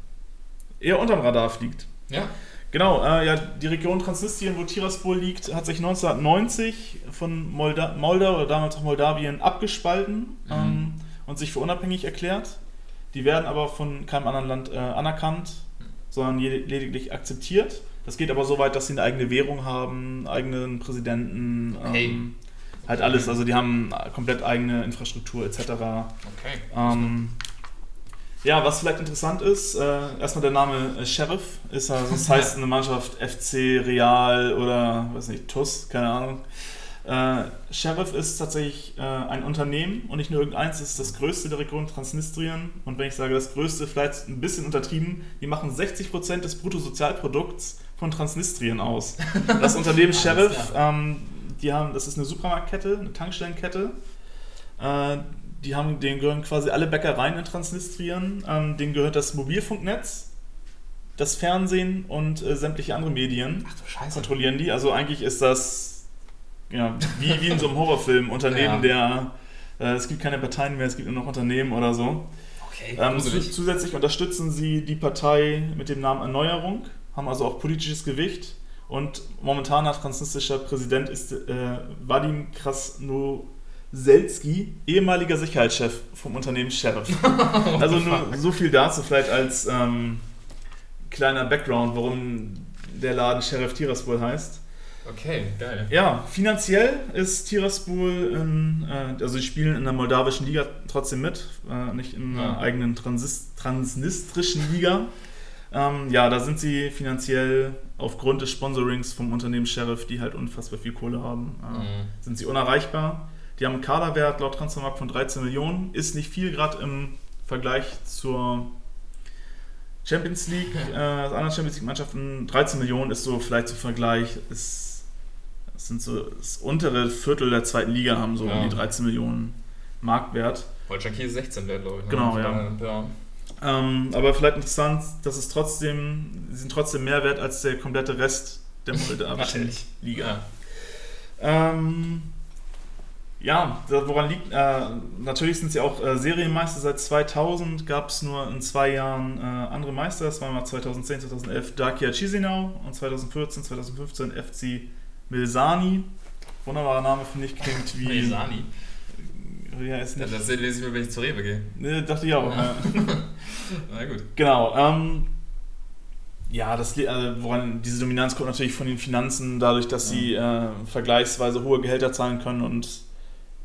eher unterm Radar fliegt. Ja. Genau, äh, ja, die Region Transnistrien, wo Tiraspol liegt, hat sich 1990 von Molda Moldau oder damals auch Moldawien abgespalten mhm. ähm, und sich für unabhängig erklärt. Die werden aber von keinem anderen Land äh, anerkannt, sondern lediglich akzeptiert. Das geht aber so weit, dass sie eine eigene Währung haben, eigenen Präsidenten, ähm, hey. halt alles. Also die haben komplett eigene Infrastruktur etc. Okay. Ähm, ja, was vielleicht interessant ist, äh, erstmal der Name äh, Sheriff ist also, das heißt eine Mannschaft FC Real oder weiß nicht, TUS, keine Ahnung. Äh, Sheriff ist tatsächlich äh, ein Unternehmen und nicht nur irgendeins, es ist das größte der Region Transnistrien. Und wenn ich sage das größte, vielleicht ein bisschen untertrieben, die machen 60% des Bruttosozialprodukts von Transnistrien aus. Das Unternehmen Sheriff, ähm, die haben, das ist eine Supermarktkette, eine Tankstellenkette. Äh, die haben, denen gehören quasi alle Bäckereien in Transnistrien, ähm, denen gehört das Mobilfunknetz, das Fernsehen und äh, sämtliche andere Medien. Ach du Scheiße. Kontrollieren die. Also eigentlich ist das ja, wie, wie in so einem Horrorfilm, Unternehmen ja. der, äh, es gibt keine Parteien mehr, es gibt nur noch Unternehmen oder so. Okay, ähm, zusätzlich unterstützen sie die Partei mit dem Namen Erneuerung, haben also auch politisches Gewicht. Und momentaner transnistrischer Präsident ist äh, Vadim Krasno Selski, ehemaliger Sicherheitschef vom Unternehmen Sheriff. also nur so viel dazu vielleicht als ähm, kleiner Background, warum der Laden Sheriff Tiraspol heißt. Okay, geil. Ja, finanziell ist Tiraspol, in, äh, also sie spielen in der moldawischen Liga trotzdem mit, äh, nicht in einer Ja. eigenen Transis transnistrischen Liga. Ähm, ja, da sind sie finanziell aufgrund des Sponsorings vom Unternehmen Sheriff, die halt unfassbar viel Kohle haben, äh, Mhm. sind sie unerreichbar. Die haben einen Kaderwert laut Transfermarkt von 13 Millionen, ist nicht viel gerade im Vergleich zur Champions League, äh, anderen Champions League Mannschaften. 13 Millionen ist so vielleicht zum Vergleich, ist, das sind so das untere Viertel der zweiten Liga haben so Ja. um die 13 Millionen Marktwert. Kiel ist 16 wert, glaube ich. ne? Genau, ja. ja. Ähm, aber vielleicht interessant, dass es trotzdem, sie sind trotzdem mehr wert als der komplette Rest der moldawischen Natürlich. Liga. Ähm, ja, woran liegt, äh, natürlich sind sie auch äh, Serienmeister seit 2000, gab es nur in zwei Jahren äh, andere Meister, das waren mal 2010, 2011 Dacia Chisinau und 2014, 2015 FC Milsani. Wunderbarer Name, finde ich, klingt wie... Nee, Sani. Ja, ist Ja, das lese ich mir, wenn ich zur Rewe gehe. ne, dachte ich auch. Ja. Ja. Na gut. Genau. Ähm, ja, das, also woran diese Dominanz kommt natürlich von den Finanzen, dadurch, dass sie äh, vergleichsweise hohe Gehälter zahlen können und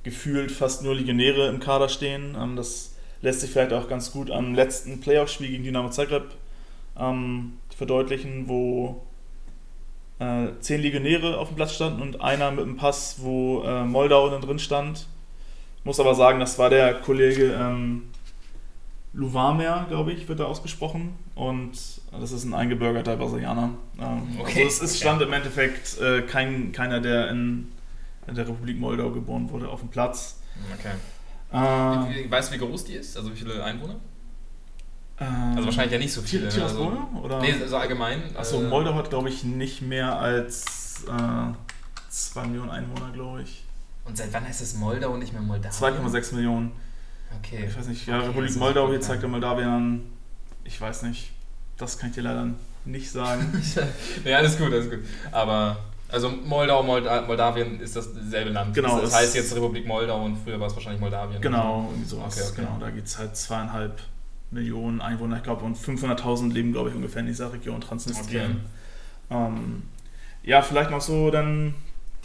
gefühlt fast nur Legionäre im Kader stehen. Ähm, das lässt sich vielleicht auch ganz gut am letzten Playoff-Spiel gegen Dynamo Zagreb ähm, verdeutlichen, wo äh, zehn Legionäre auf dem Platz standen und einer mit einem Pass, wo äh, Moldau dann drin stand. Muss aber sagen, das war der Kollege ähm, Luvamer, glaube ich, wird da ausgesprochen. Und das ist ein eingebürgerter Brasilianer. Ähm, Okay. Also es ist, stand im Endeffekt äh, kein, keiner, der in, in der Republik Moldau geboren wurde, auf dem Platz. Okay. Äh, Weißt du, wie groß die ist? Also wie viele Einwohner? äh, Also wahrscheinlich ja nicht so viele. ne? Also, Tiraspol, oder? nee, so allgemein. Achso, äh, Moldau hat, glaube ich, nicht mehr als äh, 2 Millionen Einwohner, glaube ich. Und seit wann heißt es Moldau und nicht mehr Moldawien? 2,6 Millionen. Okay. Ich weiß nicht, ja, Okay, Republik Moldau, hier zeigt der Moldawien an. Ich weiß nicht. Das kann ich dir leider nicht sagen. ja, alles gut, alles gut. Aber, also Moldau, Molda Moldawien ist dasselbe Land. Genau, Das es- heißt jetzt Republik Moldau und früher war es wahrscheinlich Moldawien. Genau, irgendwie sowas. Okay, okay. Genau, da gibt es halt zweieinhalb Millionen Einwohner, ich glaube, und 500.000 leben, glaube ich, ungefähr in dieser Region Transnistrien. Ähm, ja, vielleicht noch so dann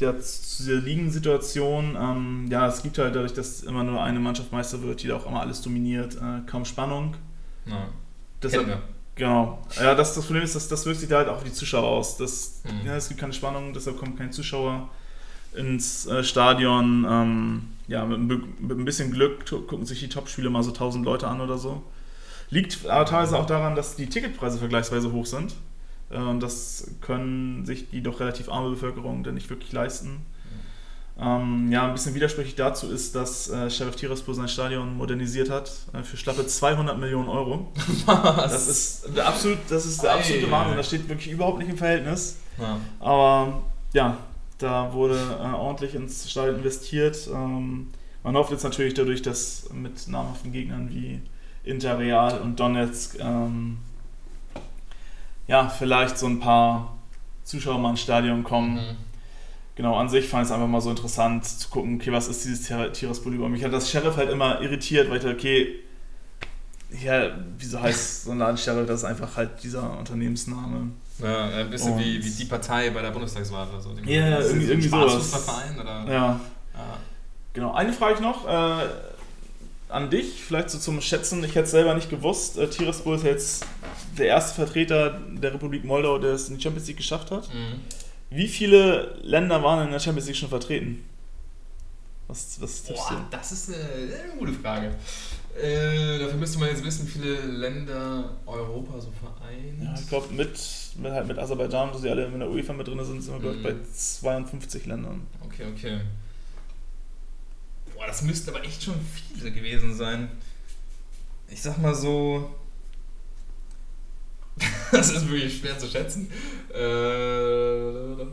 ja, zu der Ligensituation. Ähm, ja, es gibt halt dadurch, dass immer nur eine Mannschaft Meister wird, die da auch immer alles dominiert, äh, kaum Spannung. Ja. Deshalb, genau. Ja, das, das Problem ist, dass das wirkt sich da halt auch auf die Zuschauer aus. Das, Mhm. ja, es gibt keine Spannung, deshalb kommen keine Zuschauer ins äh, Stadion. Ähm, ja, mit, mit ein bisschen Glück gucken sich die Topspiele mal so 1000 Leute an oder so. Liegt aber teilweise auch daran, dass die Ticketpreise vergleichsweise hoch sind. Äh, Und das können sich die doch relativ arme Bevölkerung dann nicht wirklich leisten. Ähm, ja, ein bisschen widersprüchlich dazu ist, dass äh, Sheriff Tiraspol sein Stadion modernisiert hat äh, für schlappe 200 Millionen Euro. Was? Das ist der, absolut, das ist der absolute Ei. Wahnsinn. Das steht wirklich überhaupt nicht im Verhältnis. Ja. Aber ja, da wurde äh, ordentlich ins Stadion investiert. Ähm, man hofft jetzt natürlich dadurch, dass mit namhaften Gegnern wie Inter Real und Donetsk ähm, ja, vielleicht so ein paar Zuschauer mal ins Stadion kommen. Mhm. Genau, an sich fand ich es einfach mal so interessant zu gucken, okay, was ist dieses Ter- Tiraspol über mich? Hat das Sheriff halt immer irritiert, weil ich dachte, okay, ja, wieso heißt so ein Laden Sheriff? Das ist einfach halt dieser Unternehmensname. Ja, ein bisschen Und- wie, wie die Partei bei der Bundestagswahl oder so. Die- Ja, ist irgendwie- irgendwie sowas. Oder? Ja, Ja. genau. Eine Frage ich noch äh, an dich, vielleicht so zum Schätzen. Ich hätte es selber nicht gewusst. Äh, Tiraspol ist ja jetzt der erste Vertreter der Republik Moldau, der es in die Champions League geschafft hat. Mhm. Wie viele Länder waren in der Champions League schon vertreten? Was, was tippst Boah, das ist eine, eine gute Frage. Äh, dafür müsste man jetzt wissen, wie viele Länder Europa so vereint. du? Ja, ich glaube, mit, mit, halt mit Aserbaidschan, wo sie alle in der UEFA mit drin sind, sind wir, glaube ich, Mhm. bei 52 Ländern. Okay, okay. Boah, das müssten aber echt schon viele gewesen sein. Ich sag mal so. das ist wirklich schwer zu schätzen. Äh,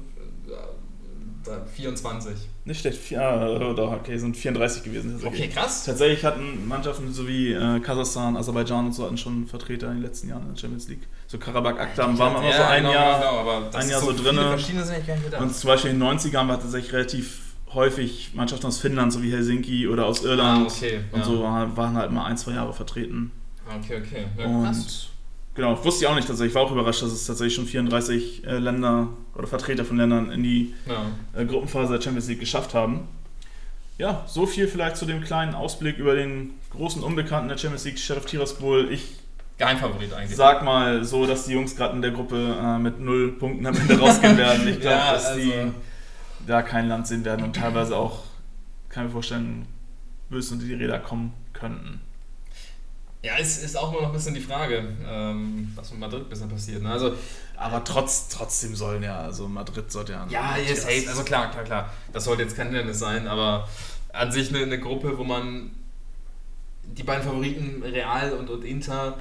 da- 24. Nicht schlecht. Vier, ah, doch, okay, sind 34 gewesen. Okay, krass. Tatsächlich hatten Mannschaften so wie äh, Kasachstan, Aserbaidschan und so hatten schon Vertreter in den letzten Jahren in der Champions League. So Karabakh Akdam waren wir immer so ein genau, Jahr. Genau, ein Jahr so nicht gedacht. Und zum Beispiel in den 90ern haben wir tatsächlich relativ häufig Mannschaften aus Finnland, so wie Helsinki oder aus Irland. Ah, okay. Und ja. so waren waren halt mal ein, zwei Jahre vertreten. Okay, okay. Ja, krass. Genau, wusste ich auch nicht tatsächlich. Ich war auch überrascht, dass es tatsächlich schon 34 äh, Länder oder Vertreter von Ländern in die Ja. äh, Gruppenphase der Champions League geschafft haben. Ja, so viel vielleicht zu dem kleinen Ausblick über den großen Unbekannten der Champions League, Sheriff Tiraspol. Ich Geheimfavorit eigentlich. sag mal so, dass die Jungs gerade in der Gruppe äh, mit null Punkten am Ende rausgehen werden. Ich glaube, Ja, dass die also- da kein Land sehen werden und teilweise auch, kann ich mir vorstellen, böse unter die Räder kommen könnten. Ja, es ist auch immer noch ein bisschen die Frage, ähm, was mit Madrid ein bisschen passiert. Ne? Also, Aber trotz, trotzdem sollen ja, also Madrid sollte ja. ja, ihr safe, also klar, klar, klar. Das sollte jetzt kein Hindernis sein, aber an sich eine, eine Gruppe, wo man die beiden Favoriten Real und, und Inter,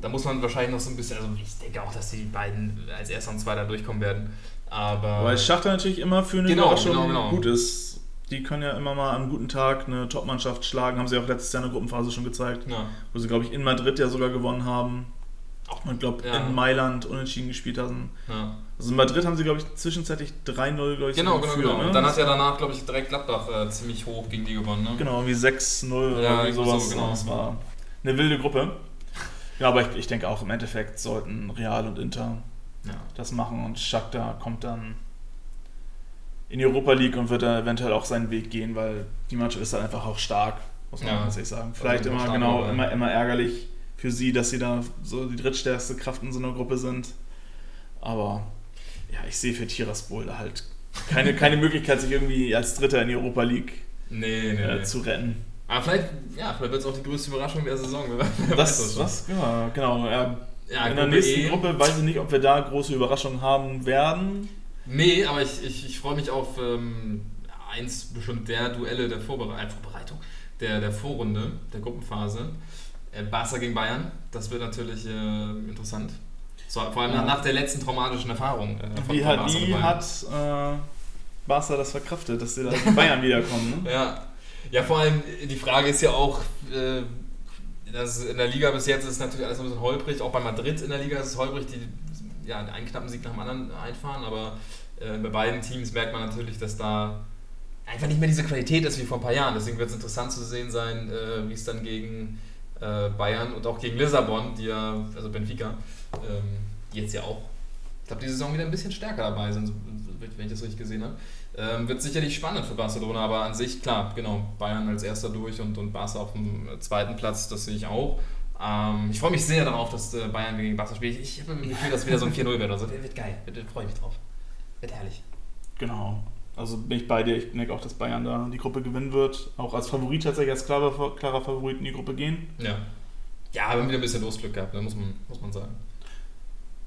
da muss man wahrscheinlich noch so ein bisschen, also ich denke auch, dass die beiden als Erster und Zweiter durchkommen werden. Aber. Weil Schachter natürlich immer für eine Genau, Überraschung genau, genau. gut ist. Die können ja immer mal am guten Tag eine Top-Mannschaft schlagen. Haben sie auch letztes Jahr in der Gruppenphase schon gezeigt. ja. Wo sie, glaube ich, in Madrid ja sogar gewonnen haben. Und glaube Ja. in Mailand unentschieden gespielt haben. ja. Also in Madrid haben sie, glaube ich, zwischenzeitlich 3-0, glaube ich, Genau, genau, geführt, genau. ne? Und dann hat ja danach, glaube ich, direkt Gladbach äh, ziemlich hoch gegen die gewonnen. Ne? Genau, irgendwie 6-0 oder Ja, sowas. so, genau. Das war eine wilde Gruppe. Ja, aber ich, ich denke auch im Endeffekt sollten Real und Inter das machen und Shakhtar kommt dann in die Europa League und wird da eventuell auch seinen Weg gehen, weil die Mannschaft ist halt einfach auch stark, muss man Ja. ganz ehrlich sagen. Vielleicht Also immer, stark, genau, immer, immer ärgerlich für sie, dass sie da so die drittstärkste Kraft in so einer Gruppe sind. Aber ja, ich sehe für Tiraspol da halt keine, keine Möglichkeit, sich irgendwie als Dritter in die Europa League Nee, nee, äh, nee. zu retten. Aber vielleicht, ja, vielleicht wird es auch die größte Überraschung der Saison. Wer Das, schon. was? Ja, genau. Ja, Ja, in der Gruppe nächsten E. Gruppe weiß ich nicht, ob wir da große Überraschungen haben werden. Nee, aber ich, ich, ich freue mich auf ähm, eins bestimmt der Duelle der Vorbere äh, Vorbereitung, der, der Vorrunde, der Gruppenphase. Äh, Barca gegen Bayern, das wird natürlich äh, interessant. So, vor allem Ja. nach der letzten traumatischen Erfahrung. Äh, von- Wie hat, wie hat äh, Barca das verkraftet, dass sie da in Bayern wiederkommen? Ne? Ja. ja, vor allem die Frage ist ja auch, äh, dass in der Liga bis jetzt ist natürlich alles ein bisschen holprig, auch bei Madrid in der Liga ist es holprig, die ja, einen knappen Sieg nach dem anderen einfahren, aber äh, bei beiden Teams merkt man natürlich, dass da einfach nicht mehr diese Qualität ist wie vor ein paar Jahren. Deswegen wird es interessant zu sehen sein, äh, wie es dann gegen äh, Bayern und auch gegen Lissabon, die ja, also Benfica, ähm, die jetzt ja auch, ich glaube, die Saison wieder ein bisschen stärker dabei sind, wenn ich das richtig gesehen habe. Ähm, wird sicherlich spannend für Barcelona, aber an sich, klar, genau, Bayern als erster durch und, und Barca auf dem zweiten Platz, das sehe ich auch. Ähm, ich freue mich sehr darauf, dass äh, Bayern gegen Barca spielt. Ich habe das Gefühl, dass wieder so ein 4-0 wird oder so. Wird, geil, wird, freue ich mich drauf. Wird herrlich. Genau. Also bin ich bei dir. Ich denke auch, dass Bayern da die Gruppe gewinnen wird. Auch als Favorit tatsächlich, als klarer, klarer Favorit in die Gruppe gehen. Ja. Ja, wir haben wieder ein bisschen Losglück gehabt, ne, muss, man, muss man sagen.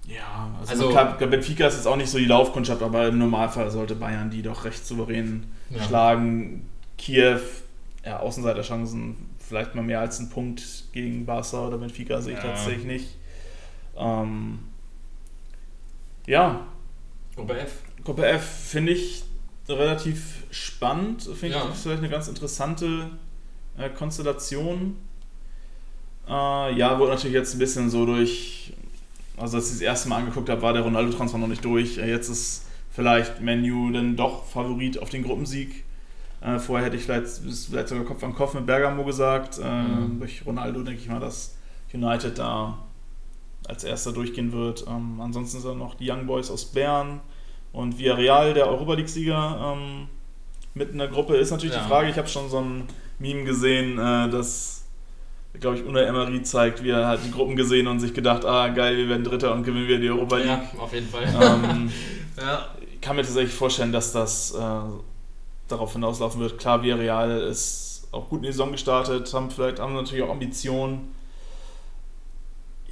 Ja, also, Also- klar, Benfica ist jetzt auch nicht so die Laufkundschaft, aber im Normalfall sollte Bayern die doch recht souverän Ja. schlagen. Kiew, ja, Außenseiterchancen, vielleicht mal mehr als ein Punkt gegen Barca oder Benfica sehe ich Ja. tatsächlich nicht. Ähm, ja, Gruppe F. Gruppe F finde ich relativ spannend. Finde Ja. ich vielleicht eine ganz interessante äh, Konstellation. Äh, ja, wurde natürlich jetzt ein bisschen so durch, also als ich das erste Mal angeguckt habe, war der Ronaldo-Transfer noch nicht durch. Äh, jetzt ist vielleicht Menu dann doch Favorit auf den Gruppensieg. Äh, vorher hätte ich vielleicht, vielleicht sogar Kopf an Kopf mit Bergamo gesagt. Äh, Mhm. Durch Ronaldo denke ich mal, dass United da als erster durchgehen wird. Ähm, ansonsten sind noch die Young Boys aus Bern und Villarreal, der Europa League-Sieger, ähm, mit in der Gruppe. Ist natürlich Ja. die Frage, ich habe schon so ein Meme gesehen, äh, das, glaube ich, Unai Emery zeigt, wie er hat die Gruppen gesehen und sich gedacht, ah geil, wir werden Dritter und gewinnen wir die Europa League. Ja, auf jeden Fall. Ähm, ja. ich kann mir tatsächlich vorstellen, dass das äh, darauf hinauslaufen wird. Klar, Villarreal ist auch gut in die Saison gestartet, haben vielleicht haben natürlich auch Ambitionen.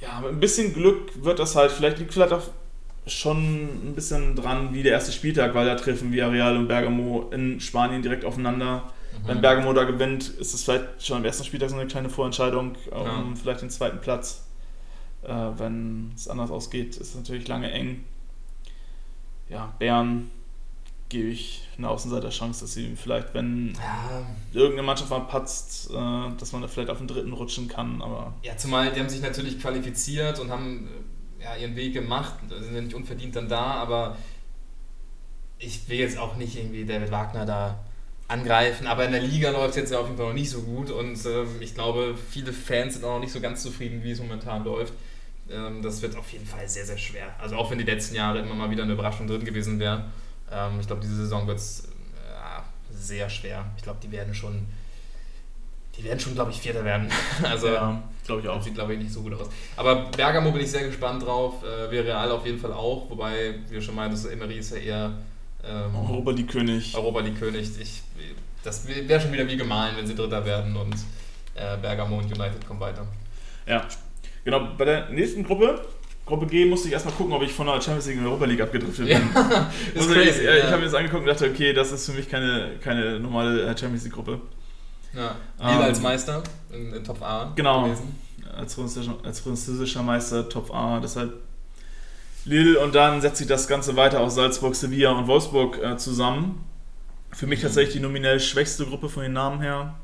Ja, mit ein bisschen Glück wird das halt, vielleicht liegt vielleicht auch schon ein bisschen dran wie der erste Spieltag, weil da treffen Villarreal und Bergamo in Spanien direkt aufeinander. Wenn Mhm. Bergamo da gewinnt, ist es vielleicht schon am ersten Spieltag so eine kleine Vorentscheidung um Ja. vielleicht den zweiten Platz. Äh, wenn es anders ausgeht, ist es natürlich lange eng. Ja, Bern gebe ich eine Außenseiterchance, dass sie vielleicht, wenn Ja, irgendeine Mannschaft mal patzt, äh, dass man da vielleicht auf den dritten rutschen kann, aber Ja, zumal die haben sich natürlich qualifiziert und haben äh, ja, ihren Weg gemacht, sind ja nicht unverdient dann da, aber ich will jetzt auch nicht irgendwie David Wagner da angreifen, aber in der Liga läuft es jetzt ja auf jeden Fall noch nicht so gut und ähm, ich glaube, viele Fans sind auch noch nicht so ganz zufrieden, wie es momentan läuft. Ähm, das wird auf jeden Fall sehr, sehr schwer. Also auch wenn die letzten Jahre immer mal wieder eine Überraschung drin gewesen wäre. Ähm, ich glaube, diese Saison wird es äh, sehr schwer. Ich glaube, die werden schon, die werden schon, glaube ich, Vierter werden. also ja, glaube ich auch. Sieht, glaube ich, nicht so gut aus. Aber Bergamo bin ich sehr gespannt drauf. Äh, Real auf jeden Fall auch. Wobei, wie du schon meintest, Emery ist ja eher ähm, Europa League König. Europa League König. Ich, das wäre schon wieder wie gemahlen, wenn sie Dritter werden und äh, Bergamo und United kommen weiter. Ja, genau. Bei der nächsten Gruppe, Gruppe G, musste ich erstmal gucken, ob ich von der Champions League in Europa League abgedriftet bin. Ja, also crazy, ich, ja. ich habe mir das angeguckt und dachte, okay, das ist für mich keine, keine normale äh, Champions League Gruppe. Ja, ähm, als Meister in, in, Top A genau, gewesen. Als französischer, als französischer Meister Top A, deshalb Lille und dann setzt sich das Ganze weiter aus Salzburg, Sevilla und Wolfsburg äh, zusammen. Für mich mhm. tatsächlich die nominell schwächste Gruppe von den Namen her.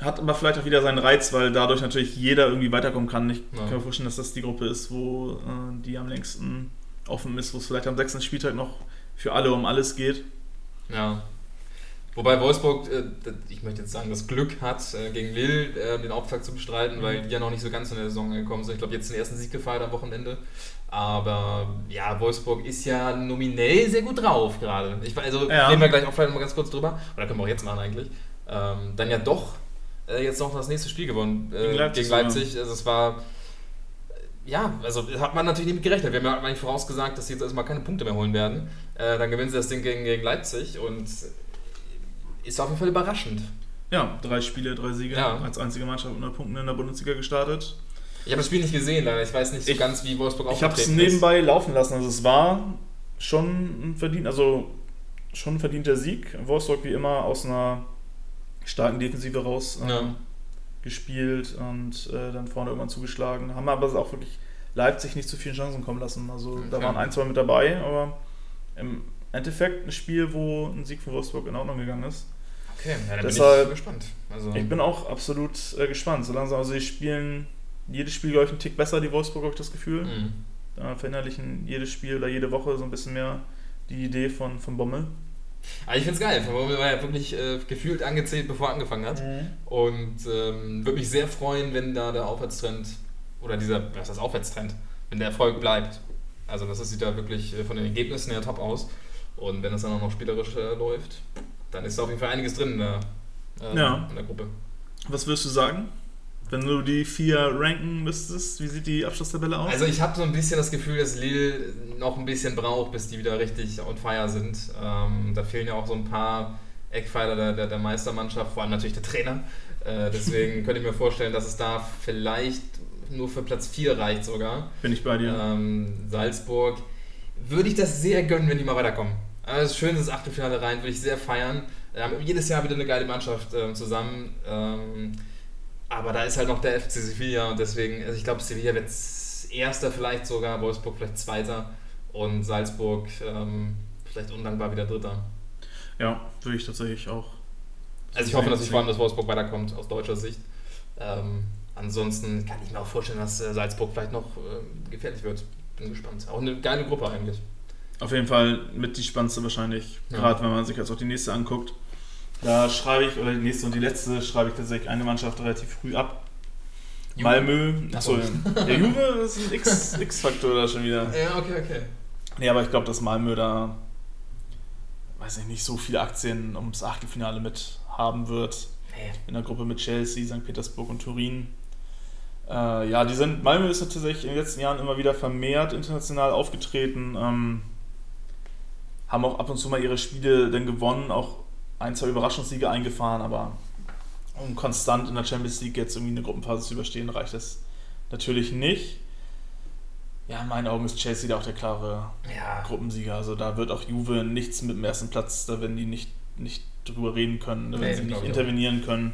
Hat aber vielleicht auch wieder seinen Reiz, weil dadurch natürlich jeder irgendwie weiterkommen kann. Ich ja. kann mir vorstellen, dass das die Gruppe ist, wo äh, die am längsten offen ist, wo es vielleicht am sechsten Spieltag noch für alle um alles geht. Ja. Wobei Wolfsburg, äh, ich möchte jetzt sagen, das Glück hat, äh, gegen Lille äh, den Auftakt zu bestreiten, mhm. weil die ja noch nicht so ganz in der Saison angekommen sind. Ich glaube, jetzt den ersten Sieg gefeiert am Wochenende. Aber ja, Wolfsburg ist ja nominell sehr gut drauf gerade. Also ja. reden wir gleich auch vielleicht mal ganz kurz drüber. Oder können wir auch jetzt machen eigentlich. Ähm, dann ja doch äh, jetzt noch das nächste Spiel gewonnen äh, gegen Leipzig. Gegen Leipzig. Also es war ja, also hat man natürlich nicht mit gerechnet. Wir haben ja eigentlich vorausgesagt, dass sie jetzt erstmal keine Punkte mehr holen werden. Äh, dann gewinnen sie das Ding gegen, gegen Leipzig und ist auf jeden Fall überraschend. Ja, drei Spiele, drei Siege. Ja. Als einzige Mannschaft unter Punkten in der Bundesliga gestartet. Ich habe das Spiel nicht gesehen, leider. Ich weiß nicht so ich, ganz, wie Wolfsburg Ich habe es nebenbei laufen lassen. Also es war schon ein verdient, also schon ein verdienter Sieg. Wolfsburg wie immer aus einer starken Defensive raus ähm, ja. gespielt und äh, dann vorne irgendwann zugeschlagen. Haben aber auch wirklich Leipzig nicht zu vielen Chancen kommen lassen. Also da waren ein, zwei mit dabei, aber im Endeffekt ein Spiel, wo ein Sieg von Wolfsburg in Ordnung gegangen ist. Okay, ja, dann Deshalb, bin ich gespannt. Also ich bin auch absolut äh, gespannt. So langsam, also sie spielen jedes Spiel, glaube ich, einen Tick besser, die Wolfsburg, habe ich das Gefühl. Mhm. Da verinnerlichen jedes Spiel oder jede Woche so ein bisschen mehr die Idee von, von Bommel. Aber ich finde es geil. Bommel war ja wirklich äh, gefühlt angezählt, bevor er angefangen hat. Mhm. Und ähm, würde mich sehr freuen, wenn da der Aufwärtstrend oder dieser, was ist das Aufwärtstrend, wenn der Erfolg bleibt. Also das sieht da wirklich äh, von den Ergebnissen her top aus. Und wenn das dann auch noch spielerisch äh, läuft, dann ist da auf jeden Fall einiges drin in der, äh, ja. in der Gruppe. Was wirst du sagen? Wenn du die vier ranken müsstest, wie sieht die Abschlusstabelle aus? Also ich habe so ein bisschen das Gefühl, dass Lille noch ein bisschen braucht, bis die wieder richtig on fire sind. Ähm, da fehlen ja auch so ein paar Eckpfeiler der, der, der Meistermannschaft, vor allem natürlich der Trainer. Äh, deswegen könnte ich mir vorstellen, dass es da vielleicht nur für Platz 4 reicht sogar. Bin ich bei dir. Ähm, Salzburg würde ich das sehr gönnen, wenn die mal weiterkommen. Also schön das Achtelfinale rein, würde ich sehr feiern. Wir haben jedes Jahr wieder eine geile Mannschaft äh, zusammen. Ähm, aber da ist halt noch der FC Sevilla und deswegen, also ich glaube, Sevilla wird Erster vielleicht sogar, Wolfsburg vielleicht Zweiter und Salzburg ähm, vielleicht undankbar wieder Dritter. Ja, würde ich tatsächlich auch. Also ich hoffe natürlich vor allem, dass Wolfsburg weiterkommt aus deutscher Sicht. Ähm, ansonsten kann ich mir auch vorstellen, dass äh, Salzburg vielleicht noch äh, gefährlich wird. Bin gespannt. Auch eine geile Gruppe eigentlich. Auf jeden Fall mit die spannendste wahrscheinlich, ja. gerade wenn man sich jetzt auch die nächste anguckt. Da schreibe ich, oder die nächste und die letzte, schreibe ich tatsächlich eine Mannschaft relativ früh ab. Juve. Malmö. Achso, der Juve ist ein X-Faktor da schon wieder. Ja, okay, okay. Nee, aber ich glaube, dass Malmö da, weiß ich nicht, so viele Aktien ums Achtelfinale mit haben wird. Nee. In der Gruppe mit Chelsea, St. Petersburg und Turin. Äh, ja, die sind, Malmö ist tatsächlich in den letzten Jahren immer wieder vermehrt international aufgetreten. Ähm, haben auch ab und zu mal ihre Spiele dann gewonnen, auch ein, zwei Überraschungssiege eingefahren, aber um konstant in der Champions League jetzt irgendwie eine Gruppenphase zu überstehen, reicht das natürlich nicht. Ja, in meinen Augen ist Chelsea da auch der klare ja. Gruppensieger. Also da wird auch Juve nichts mit dem ersten Platz, da werden die nicht, nicht drüber reden können, da werden nee, sie nicht intervenieren können.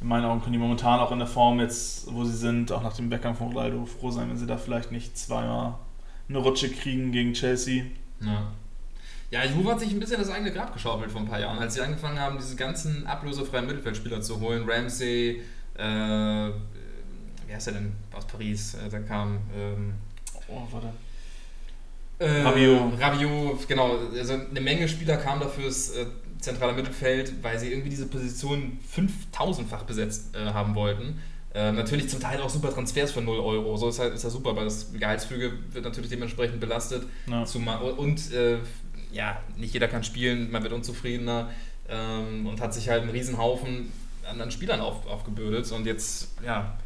In meinen Augen können die momentan auch in der Form jetzt, wo sie sind, auch nach dem Weggang von Ronaldo froh sein, wenn sie da vielleicht nicht zweimal eine Rutsche kriegen gegen Chelsea. Ja. Ja, Juve hat sich ein bisschen das eigene Grab geschaufelt vor ein paar Jahren, als sie angefangen haben, diese ganzen ablösefreien Mittelfeldspieler zu holen. Ramsey, äh, wie heißt er denn aus Paris? Äh, da kam. Ähm, oh, warte. Äh, Rabiot. Rabiot, genau. Also eine Menge Spieler kamen dafür fürs äh, zentrale Mittelfeld, weil sie irgendwie diese Position 5000-fach besetzt äh, haben wollten. Äh, natürlich zum Teil auch super Transfers für 0 Euro. So ist halt ist das super, weil das Gehaltsfüge wird natürlich dementsprechend belastet. Ja. Zumal, und äh, ja, nicht jeder kann spielen, man wird unzufriedener ähm, und hat sich halt einen Riesenhaufen an, an Spielern auf, aufgebürdet. Und jetzt, ja,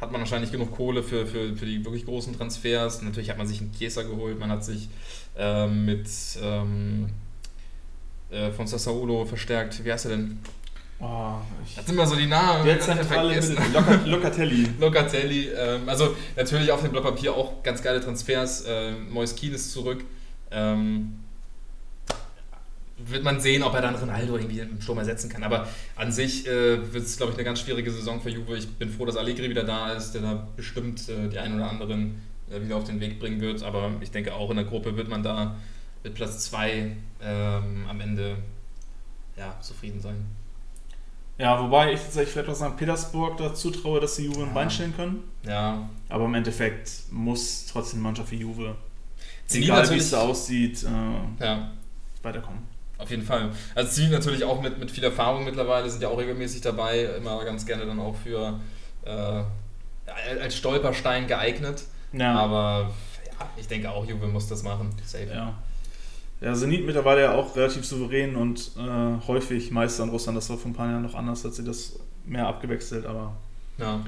hat man wahrscheinlich genug Kohle für, für, für die wirklich großen Transfers. Natürlich hat man sich einen Chiesa geholt, man hat sich ähm, mit ähm, äh, von Sassuolo verstärkt. Wie heißt er denn? Oh, Das sind immer so die Namen. der Zentrale Loca- Locatelli. Locatelli. Ähm, also natürlich auf dem Blatt Papier auch ganz geile Transfers. Ähm, Mois ist zurück. Ähm, wird man sehen, ob er dann Ronaldo irgendwie im Sturm ersetzen kann. Aber an sich äh, wird es, glaube ich, eine ganz schwierige Saison für Juve. Ich bin froh, dass Allegri wieder da ist, der da bestimmt äh, die einen oder anderen äh, wieder auf den Weg bringen wird. Aber ich denke, auch in der Gruppe wird man da mit Platz 2 ähm, am Ende ja, zufrieden sein. Ja, wobei ich tatsächlich vielleicht auch St. Petersburg dazu traue, dass sie Juve ein Ja. Bein stellen können. Ja, Aber im Endeffekt muss trotzdem die Mannschaft wie Juve, Zenit egal wie es da aussieht, äh, ja. weiterkommen. Auf jeden Fall. Also Ziel natürlich auch mit, mit viel Erfahrung mittlerweile, sind ja auch regelmäßig dabei, immer ganz gerne dann auch für äh, als Stolperstein geeignet. Ja, Aber ja, ich denke auch, Juve muss das machen. Safe. ja. Ja, Zenit mittlerweile ja auch relativ souverän und äh, häufig Meister in Russland. Das war vor ein paar Jahren noch anders, hat sie das mehr abgewechselt, aber Ja.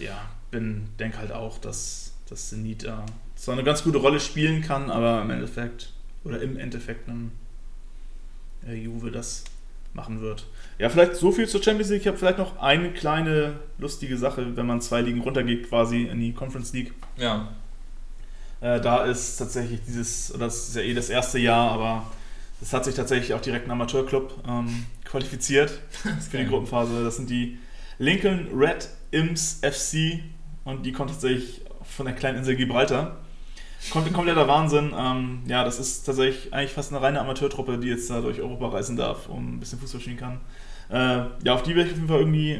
ja, bin, denke halt auch, dass, dass Zenit da zwar eine ganz gute Rolle spielen kann, aber im Endeffekt, oder im Endeffekt äh, Juve das machen wird. Ja, vielleicht so viel zur Champions League. Ich habe vielleicht noch eine kleine lustige Sache, wenn man zwei Ligen runtergeht quasi in die Conference League. Ja. Äh, da ist tatsächlich dieses, oder das ist ja eh das erste Jahr, aber es hat sich tatsächlich auch direkt ein Amateurclub ähm, qualifiziert für die. Gruppenphase. Das sind die Lincoln Red Imps FC und die kommt tatsächlich von der kleinen Insel Gibraltar. Kom kompletter Wahnsinn. Ähm, ja, das ist tatsächlich eigentlich fast eine reine Amateurtruppe, die jetzt da durch Europa reisen darf, um ein bisschen Fußball spielen kann. Äh, ja, auf die werde ich auf jeden Fall irgendwie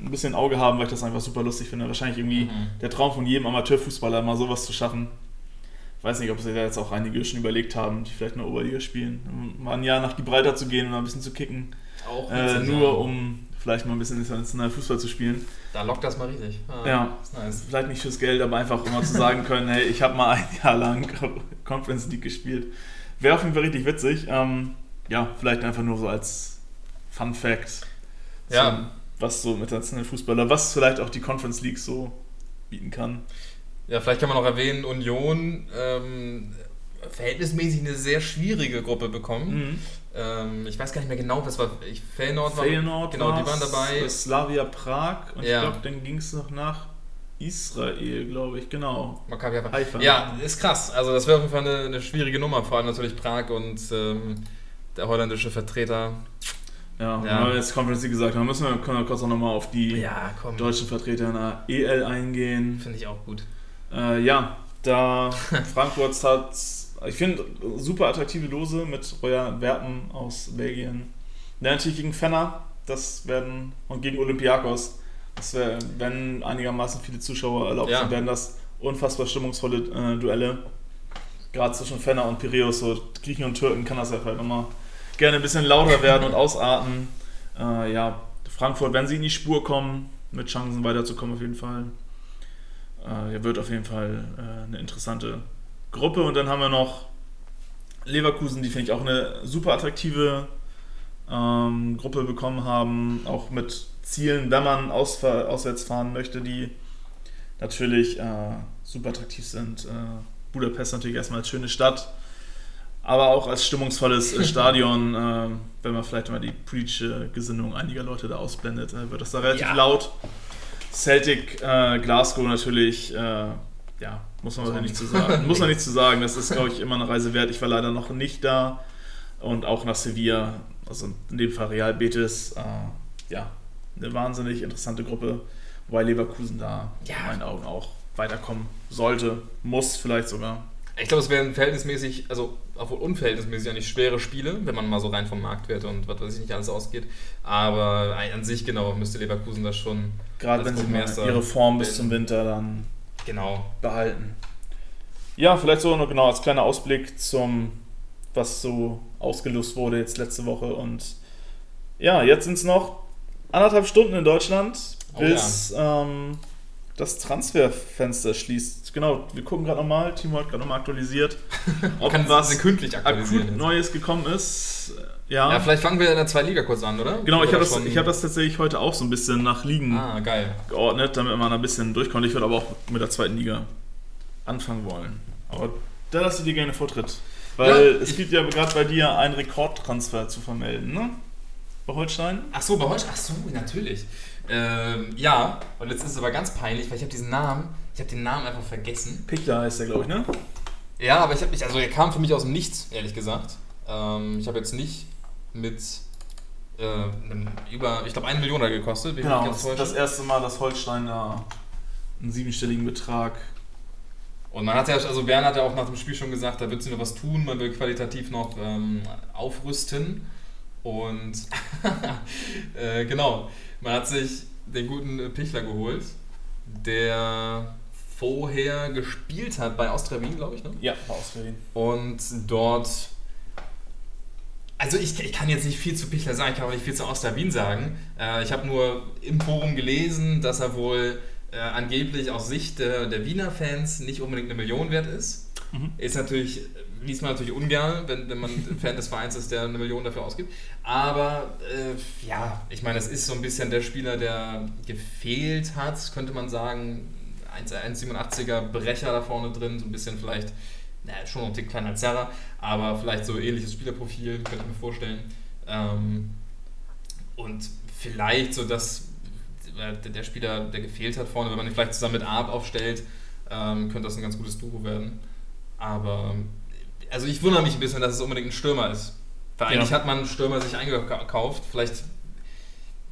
ein bisschen Auge haben, weil ich das einfach super lustig finde. Wahrscheinlich irgendwie Mhm. der Traum von jedem Amateurfußballer, mal sowas zu schaffen. Ich weiß nicht, ob sich da jetzt auch einige schon überlegt haben, die vielleicht eine Oberliga spielen. Mal ein Jahr nach Gibraltar zu gehen und ein bisschen zu kicken. Auch Äh, nur um vielleicht mal ein bisschen international Fußball zu spielen. Da lockt das mal richtig. Ah, Ja. Ist nice. Vielleicht nicht fürs Geld, aber einfach um mal zu sagen können, hey, ich habe mal ein Jahr lang Conference League gespielt. Wäre auf jeden Fall richtig witzig. Ähm, ja, vielleicht einfach nur so als Fun Fact. Ja. Was so mit internationalen Fußballer, was vielleicht auch die Conference League so bieten kann. Ja, vielleicht kann man noch erwähnen, Union ähm, verhältnismäßig eine sehr schwierige Gruppe bekommen. Mhm. Ähm, ich weiß gar nicht mehr genau, was war. Ich, Feyenoord war. Feyenoord genau, die waren dabei. Slavia Prag und Ja. ich glaube, dann ging es noch nach Israel, glaube ich, genau. Maccabi Haifa. Ja, ist krass. Also das wäre auf jeden Fall eine, eine schwierige Nummer, vor allem natürlich Prag und ähm, der holländische Vertreter. Ja, Ja. wir jetzt Conference League gesagt haben, müssen wir, können wir kurz auch nochmal auf die Ja, deutschen Vertreter in der EL eingehen. Finde ich auch gut. Äh, ja, da Frankfurt hat, ich finde, super attraktive Lose mit Roya Werpen aus Belgien. Ja, natürlich gegen Fenner, das werden, und gegen Olympiakos. Das wär, wenn einigermaßen viele Zuschauer erlaubt Ja. sind, werden das unfassbar stimmungsvolle äh, Duelle. Gerade zwischen Fenner und Piraeus, so Griechen und Türken kann das ja vielleicht nochmal gerne ein bisschen lauter werden und ausarten. Äh, ja, Frankfurt, wenn sie in die Spur kommen, mit Chancen weiterzukommen auf jeden Fall. Äh, wird auf jeden Fall äh, eine interessante Gruppe. Und dann haben wir noch Leverkusen, die finde ich auch eine super attraktive ähm, Gruppe bekommen haben, auch mit Zielen, wenn man ausfahr auswärts fahren möchte, die natürlich äh, super attraktiv sind. Äh, Budapest natürlich erstmal als schöne Stadt, aber auch als stimmungsvolles äh, Stadion, wenn man vielleicht mal die politische Gesinnung einiger Leute da ausblendet, äh, wird das da relativ Ja. laut. Celtic, äh, Glasgow natürlich, äh, ja, muss man wahrscheinlich man nicht zu sagen. Muss man nicht zu sagen, das ist, glaube ich, immer eine Reise wert. Ich war leider noch nicht da und auch nach Sevilla, also in dem Fall Real Betis, äh, ja, eine wahnsinnig interessante Gruppe, wobei Leverkusen da Ja. in meinen Augen auch weiterkommen sollte, muss vielleicht sogar. Ich glaube, es wären verhältnismäßig, also obwohl unverhältnismäßig ja nicht schwere Spiele, wenn man mal so rein vom Marktwert und was weiß ich nicht alles ausgeht. Aber an sich genau müsste Leverkusen das schon Gerade wenn sie mal ihre Form bis zum Winter dann genau. behalten. Ja, vielleicht so noch genau als kleiner Ausblick zum, was so ausgelost wurde jetzt letzte Woche. Und ja, jetzt sind es noch anderthalb Stunden in Deutschland oh, bis ja. ähm, das Transferfenster schließt. Genau, wir gucken gerade nochmal. Timo hat gerade nochmal aktualisiert. Ob was kündlich aktualisieren Neues gekommen ist. Ja. ja, vielleicht fangen wir in der zweiten Liga kurz an, oder? Genau, ich habe das, hab das tatsächlich heute auch so ein bisschen nach Ligen ah, geordnet, damit man ein bisschen durchkommt. Ich würde aber auch mit der zweiten Liga anfangen wollen. Aber da lasse ich dir gerne Vortritt. Weil ja, es gibt ja gerade bei dir einen Rekordtransfer zu vermelden, ne? Bei Holstein? Ach so, bei Holstein? Ach so, natürlich. Ähm, ja, und jetzt ist es aber ganz peinlich, weil ich habe diesen Namen, ich habe den Namen einfach vergessen. Pichler heißt der, glaube ich, ne? Ja, aber ich habe mich, also er kam für mich aus dem Nichts, ehrlich gesagt. Ähm, ich habe jetzt nicht mit äh, einem, über, ich glaube, eine Million da gekostet. Genau, das, das erste Mal, dass Holstein da einen siebenstelligen Betrag und man hat ja, also Werner hat ja auch nach dem Spiel schon gesagt, da wird sie noch was tun, man will qualitativ noch ähm, aufrüsten. Und äh, genau, man hat sich den guten Pichler geholt, der vorher gespielt hat bei Austria Wien, glaube ich, ne? Ja, bei Austria Wien. Und dort also ich, ich, kann jetzt nicht viel zu Pichler sagen, ich kann auch nicht viel zu Austria Wien sagen. Äh, ich habe nur im Forum gelesen, dass er wohl äh, angeblich aus Sicht der, der Wiener Fans nicht unbedingt eine Million wert ist. Mhm. Ist natürlich, liest man natürlich ungern, wenn, wenn man Fan des Vereins ist, der eine Million dafür ausgibt. Aber äh, ja, ich meine, es ist so ein bisschen der Spieler, der gefehlt hat, könnte man sagen. 1,87er Brecher da vorne drin, so ein bisschen vielleicht, naja, schon noch ein Tick kleiner Serra, aber vielleicht so ähnliches Spielerprofil, könnte ich mir vorstellen. Ähm, und vielleicht so das der Spieler, der gefehlt hat vorne, wenn man ihn vielleicht zusammen mit Arp aufstellt, ähm, könnte das ein ganz gutes Duo werden. Aber also ich wundere mich ein bisschen, dass es unbedingt ein Stürmer ist. Weil eigentlich ja. hat man einen Stürmer sich eingekauft. Vielleicht,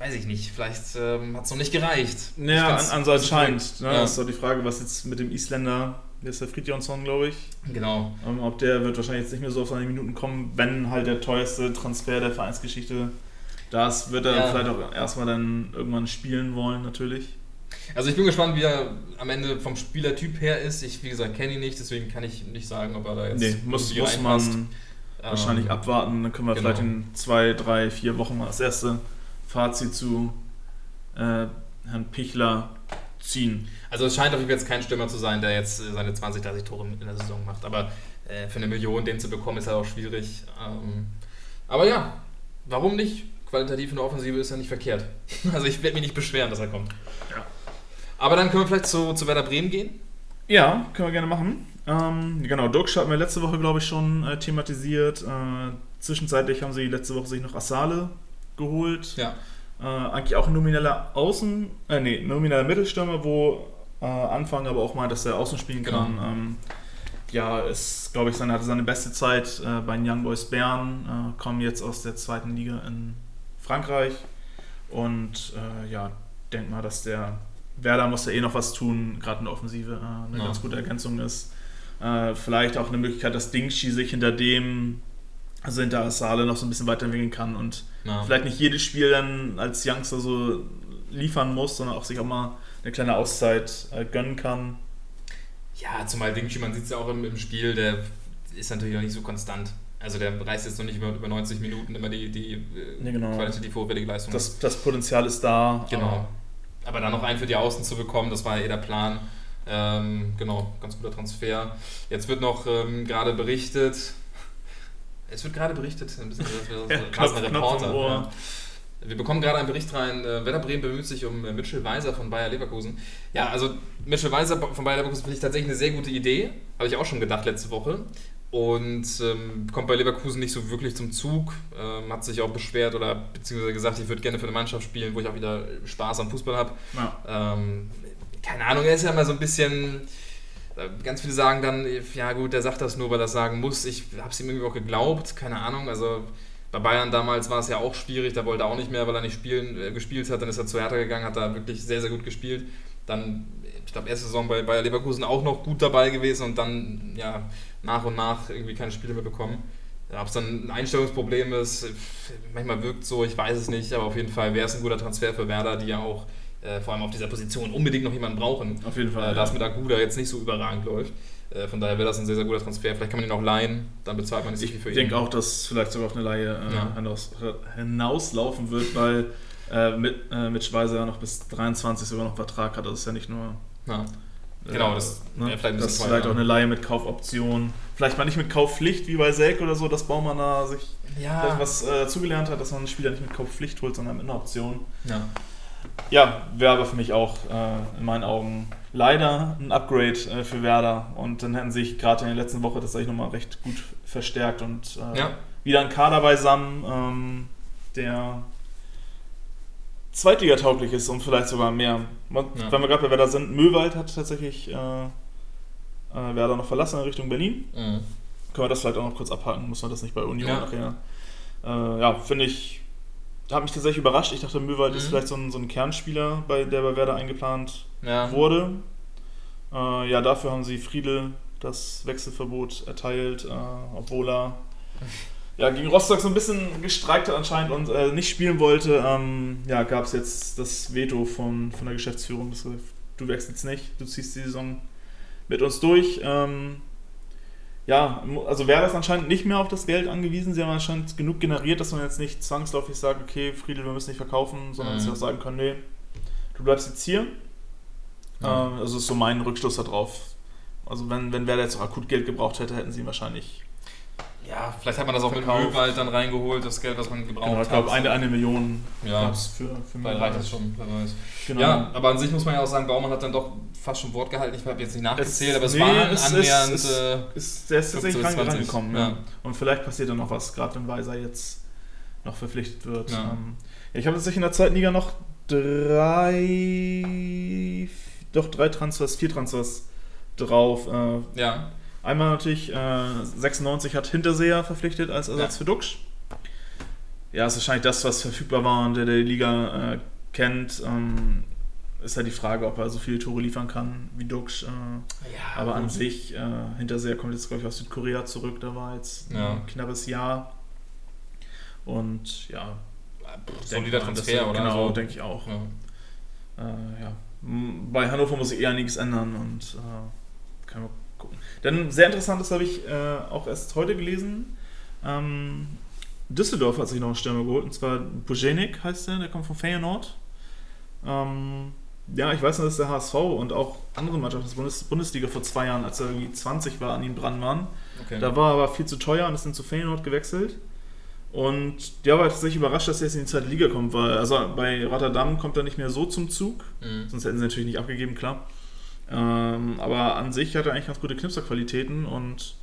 weiß ich nicht, vielleicht ähm, hat es noch nicht gereicht. Ja, an, an so anscheinend. Ne? Ja. Das ist doch die Frage, was jetzt mit dem Isländer, der ist der Fridjonsson, glaube ich. Genau. Ähm, ob der wird wahrscheinlich jetzt nicht mehr so auf seine Minuten kommen, wenn halt der teuerste Transfer der Vereinsgeschichte das wird er ja. vielleicht auch erstmal dann irgendwann spielen wollen, natürlich. Also ich bin gespannt, wie er am Ende vom Spielertyp her ist. Ich, wie gesagt, kenne ihn nicht, deswegen kann ich nicht sagen, ob er da jetzt nee, muss, muss man ähm, wahrscheinlich abwarten. Dann können wir genau. vielleicht in zwei, drei, vier Wochen mal das erste Fazit zu äh, Herrn Pichler ziehen. Also es scheint auf jeden Fall jetzt kein Stürmer zu sein, der jetzt äh, seine 20, 30 Tore in der Saison macht. Aber äh, für eine Million den zu bekommen, ist halt auch schwierig. Ähm, aber ja, warum nicht? qualitativ in der Offensive ist ja nicht verkehrt. Also ich werde mich nicht beschweren, dass er kommt. Ja. Aber dann können wir vielleicht zu, zu Werder Bremen gehen. Ja, können wir gerne machen. Ähm, genau, Duxch hatten wir letzte Woche, glaube ich, schon äh, thematisiert. Äh, zwischenzeitlich haben sie letzte Woche sich noch Assale geholt. Ja. Äh, eigentlich auch ein nomineller Außen, äh, nee, nomineller Mittelstürmer, wo äh, Anfang aber auch mal, dass er außen spielen kann. Genau. Ähm, ja, ist, glaube ich, seine, hatte seine beste Zeit äh, bei den Young Boys Bern, äh, kommen jetzt aus der zweiten Liga in Frankreich. Und äh, ja, denk mal, dass der Werder muss ja eh noch was tun, gerade in der Offensive, äh, eine ja. ganz gute Ergänzung ist. Äh, vielleicht auch eine Möglichkeit, dass Dingshi sich hinter dem, also hinter Asale noch so ein bisschen weiterentwickeln kann und ja. vielleicht nicht jedes Spiel dann als Youngster so liefern muss, sondern auch sich auch mal eine kleine Auszeit äh, gönnen kann. Ja, zumal Dingshi, man sieht es ja auch im, im Spiel, der ist natürlich auch nicht so konstant. Also der reißt jetzt noch nicht über, über 90 Minuten immer die, die äh, nee, genau. qualitativ hochwertige Leistung. Das, das Potenzial ist da. Genau. Aber, aber dann noch einen für die Außen zu bekommen, das war ja eh der Plan. Ähm, genau, ganz guter Transfer. Jetzt wird noch ähm, gerade berichtet, es wird gerade berichtet, ein bisschen ja, Knopf, Reporter. Ja. Wir bekommen gerade einen Bericht rein, äh, Werder Bremen bemüht sich um äh, Mitchell Weiser von Bayer Leverkusen. Ja, also Mitchell Weiser von Bayer Leverkusen finde ich tatsächlich eine sehr gute Idee. Habe ich auch schon gedacht letzte Woche und ähm, kommt bei Leverkusen nicht so wirklich zum Zug. Ähm, hat sich auch beschwert oder beziehungsweise gesagt, ich würde gerne für eine Mannschaft spielen, wo ich auch wieder Spaß am Fußball habe. Ja. Ähm, keine Ahnung, er ist ja immer so ein bisschen. Äh, ganz viele sagen dann, ja gut, der sagt das nur, weil er das sagen muss. Ich habe es ihm irgendwie auch geglaubt, keine Ahnung. Also bei Bayern damals war es ja auch schwierig, da wollte er auch nicht mehr, weil er nicht spielen, äh, gespielt hat. Dann ist er zu Hertha gegangen, hat da wirklich sehr, sehr gut gespielt. Dann, ich glaube, erste Saison bei Bayer Leverkusen auch noch gut dabei gewesen und dann, ja, nach und nach irgendwie keine Spiele mehr bekommen. Ob es dann ein Einstellungsproblem ist, manchmal wirkt so, ich weiß es nicht, aber auf jeden Fall wäre es ein guter Transfer für Werder, die ja auch äh, vor allem auf dieser Position unbedingt noch jemanden brauchen. Auf jeden Fall. Äh, da es mit Aguda jetzt nicht so überragend läuft. Äh, von daher wäre das ein sehr, sehr guter Transfer. Vielleicht kann man ihn auch leihen, dann bezahlt man nicht so viel für ihn. Ich denke auch, dass vielleicht sogar auf eine Laie äh, ja. hinaus, hinauslaufen wird, weil äh, mit, äh, mit Schweizer ja noch bis 23 sogar noch Vertrag hat. Das ist ja nicht nur. Ja. Genau, das ne? vielleicht ein das ist vielleicht auch eine Laie mit Kaufoption. Vielleicht mal nicht mit Kaufpflicht wie bei Selk oder so, dass Baumann da sich Ja. was äh, zugelernt hat, dass man einen Spieler nicht mit Kaufpflicht holt, sondern mit einer Option. ja. Ja, wäre aber für mich auch äh, in meinen Augen leider ein Upgrade äh, für Werder. Und dann hätten sich gerade in der letzten Woche tatsächlich nochmal recht gut verstärkt und äh, Ja. wieder ein Kader beisammen, ähm, der Zweitliga-tauglich ist und vielleicht sogar mehr. Man, Ja. Wenn wir gerade bei Werder sind, Möwald hat tatsächlich äh, äh, Werder noch verlassen in Richtung Berlin. Mhm. Können wir das vielleicht auch noch kurz abhaken, muss man das nicht bei Union Ja. nachher. Äh, ja, finde ich, hat mich tatsächlich überrascht. Ich dachte, Möwald ist Mhm. vielleicht so ein, so ein Kernspieler, bei, der bei Werder eingeplant Ja. wurde. Äh, ja, dafür haben sie Friedel das Wechselverbot erteilt, äh, obwohl er ja, gegen Rostock so ein bisschen gestreikt hat anscheinend und äh, nicht spielen wollte. Ähm, ja, gab es jetzt das Veto von, von der Geschäftsführung. Das, du wechselst nicht, du ziehst die Saison mit uns durch. Ähm, ja, also wäre das anscheinend nicht mehr auf das Geld angewiesen. Sie haben anscheinend genug generiert, dass man jetzt nicht zwangsläufig sagt, okay, Friedel, wir müssen nicht verkaufen, sondern Mhm. dass sie auch sagen können, nee, du bleibst jetzt hier. Ja. Ähm, also ist so mein Rückschluss darauf. Also wenn, wenn Werder jetzt auch akut Geld gebraucht hätte, hätten sie ihn wahrscheinlich. Ja, vielleicht hat man das auch mit. Möwald dann reingeholt, das Geld, was man gebraucht Genau, ich glaube, hat. eine, eine Million ja, gab's für, für vielleicht Möwald. reicht das schon, wer weiß. Genau. Ja, aber an sich muss man ja auch sagen, Baumann hat dann doch fast schon Wort gehalten. Ich habe jetzt nicht nachgezählt, Es- aber es nee, waren es annähernd. es- äh, Ist, der ist tatsächlich 15 bis rein, 20, reingekommen. ja. Ja. Und vielleicht passiert dann noch was, gerade wenn Weiser jetzt noch verpflichtet wird. Ja. Ähm, ich habe tatsächlich in der zweiten Liga noch drei, doch drei Transfers, vier Transfers drauf. Äh, ja, Einmal natürlich, äh, 96 hat Hinterseher verpflichtet als Ersatz Ja. für Duxch. Ja, ist wahrscheinlich das, was verfügbar war und der die Liga äh, kennt. Ähm, ist halt die Frage, ob er so viele Tore liefern kann wie Duxch. Äh, ja aber an gut. sich, äh, Hinterseher kommt jetzt, glaube ich, aus Südkorea zurück. Da war jetzt Ja. ein knappes Jahr. Und ja, Solider Transfer, oder? Genau, So. denke ich auch. Ja. Äh, ja. Bei Hannover muss sich eher nichts ändern und äh, kann man. Dann sehr interessant, das habe ich äh, auch erst heute gelesen. Ähm, Düsseldorf hat sich noch einen Stürmer geholt und zwar Bujenik heißt der, der kommt von Feyenoord. Ähm, ja, ich weiß noch, dass der HSV und auch andere Mannschaften der Bundes Bundesliga vor zwei Jahren, als er irgendwie 20 war, an ihm dran waren. Okay. Da war er aber viel zu teuer und ist dann zu Feyenoord gewechselt. Und der war tatsächlich überrascht, dass er jetzt in die zweite Liga kommt, weil also bei Rotterdam kommt er nicht mehr so zum Zug. Mhm. Sonst hätten sie natürlich nicht abgegeben, klar. Ähm, aber an sich hat er eigentlich ganz gute Knipserqualitäten und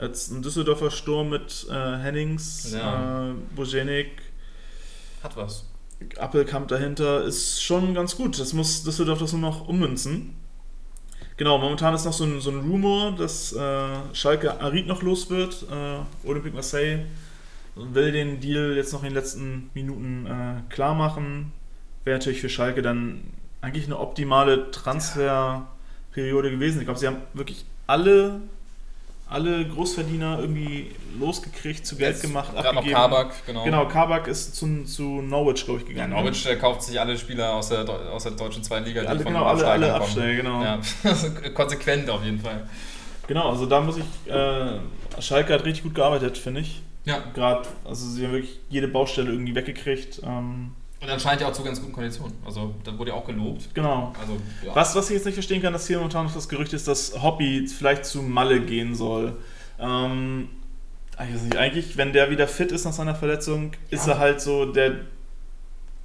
jetzt ein Düsseldorfer Sturm mit äh, Hennings, Ja. äh, Bojenik, Hat was. Appelkamp dahinter ist schon ganz gut. Das muss Düsseldorf das nur noch ummünzen. Genau, momentan ist noch so ein, so ein Rumor, dass äh, Schalke Arid noch los wird. Äh, Olympique Marseille will den Deal jetzt noch in den letzten Minuten äh, klar machen. Wäre natürlich für Schalke dann eigentlich eine optimale Transferperiode gewesen. Ich glaube, sie haben wirklich alle, alle Großverdiener irgendwie losgekriegt, zu Geld Jetzt gemacht, Gerade noch Kabak, genau. Genau, Kabak ist zu, zu Norwich, glaube ich, Ja, gegangen. Norwich äh, kauft sich alle Spieler aus der, aus der deutschen zweiten Liga, die alle, von genau, alle, alle kommen. Absteiger, genau. Ja, also konsequent auf jeden Fall. Genau, also da muss ich, äh, Schalke hat richtig gut gearbeitet, finde ich. Ja, Gerade, also sie haben wirklich jede Baustelle irgendwie weggekriegt. Ähm, und anscheinend ja auch zu ganz guten Konditionen. Also, da wurde ja auch gelobt. genau. Also, ja. Was, was ich jetzt nicht verstehen kann, dass hier momentan noch das Gerücht ist, dass Hobby vielleicht zu Malle gehen soll. Ähm, ich weiß nicht, eigentlich, wenn der wieder fit ist nach seiner Verletzung, ist Ja. er halt so der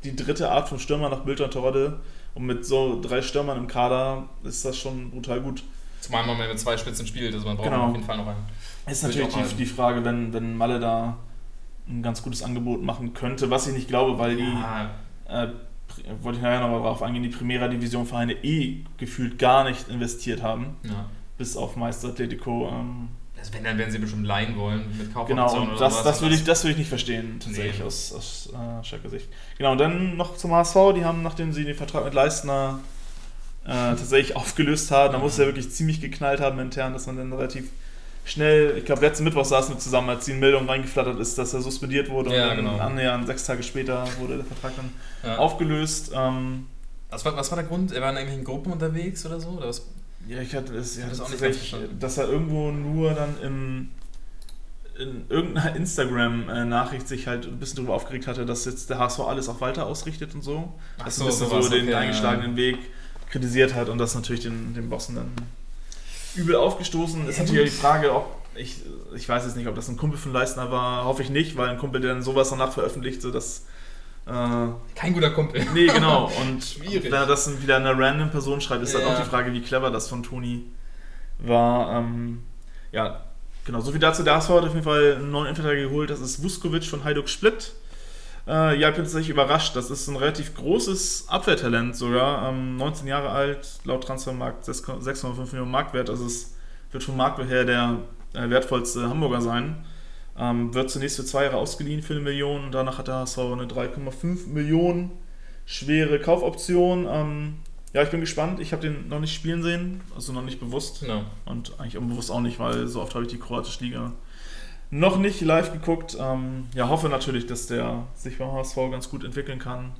die dritte Art von Stürmer nach Bülter und Torode. Und mit so drei Stürmern im Kader ist das schon brutal gut. Zumal man mit zwei Spitzen spielt, also man braucht Genau. auf jeden Fall noch einen. Ist natürlich die, die Frage, wenn, wenn Malle da ein ganz gutes Angebot machen könnte, was ich nicht glaube, weil die, Ja, äh, wollte ich nachher noch mal drauf eingehen, die Primera Division Vereine eh gefühlt gar nicht investiert haben, ja. bis auf Meister Atletico. Ähm, Also wenn, dann werden sie bestimmt leihen wollen mit Kaufoption genau, und oder das, sowas. das, würde ich, das würde ich nicht verstehen, tatsächlich Nee. aus, aus äh, Schalker Sicht. Genau, und dann noch zum HSV, die haben, nachdem sie den Vertrag mit Leistner äh, tatsächlich aufgelöst haben, da muss es ja wirklich ziemlich geknallt haben intern, dass man dann relativ schnell, ich glaube letzten Mittwoch saßen wir zusammen, als die Meldung reingeflattert ist, dass er suspendiert wurde Ja, und dann genau. annähernd sechs Tage später wurde der Vertrag dann ja. aufgelöst. Ähm, was, war, was war der Grund? Er war in irgendwelchen Gruppen unterwegs oder so? Oder was? ja, ich hatte es, ja, das auch nicht verstanden. dass er irgendwo nur dann im in irgendeiner Instagram-Nachricht sich halt ein bisschen darüber aufgeregt hatte, dass jetzt der HSV alles auf Walter ausrichtet und so. Ach dass so, ein bisschen so, sowas, den okay, eingeschlagenen Weg kritisiert hat und das natürlich den, den Bossen dann übel aufgestoßen. Ist natürlich die Frage, ob ich, ich weiß jetzt nicht, ob das ein Kumpel von Leistner war, hoffe ich nicht, weil ein Kumpel, der dann sowas danach veröffentlicht, so dass äh, Kein guter Kumpel. Nee, genau. Und Schwierig. wenn er das dann wieder einer random Person schreibt, ist halt Ja. auch die Frage, wie clever das von Toni war. Ähm, ja, genau. So viel dazu. Der HSV hat auf jeden Fall einen neuen Innenverteidiger geholt. Das ist Vuskovic von Hajduk Split. Äh, ja, ich bin tatsächlich überrascht. Das ist ein relativ großes Abwehrtalent sogar. Ähm, 19 Jahre alt, laut Transfermarkt 6,5 Millionen Marktwert. Also es wird vom Marktwert her der äh, wertvollste Hamburger sein. Ähm, wird zunächst für zwei Jahre ausgeliehen für eine Million und danach hat der HSV eine 3,5 Millionen schwere Kaufoption. Ähm, ja, ich bin gespannt. Ich habe den noch nicht spielen sehen, also noch nicht bewusst. Genau. Und eigentlich unbewusst auch nicht, weil so oft habe ich die kroatische Liga noch nicht live geguckt. Ähm, ja, hoffe natürlich, dass der sich beim HSV ganz gut entwickeln kann.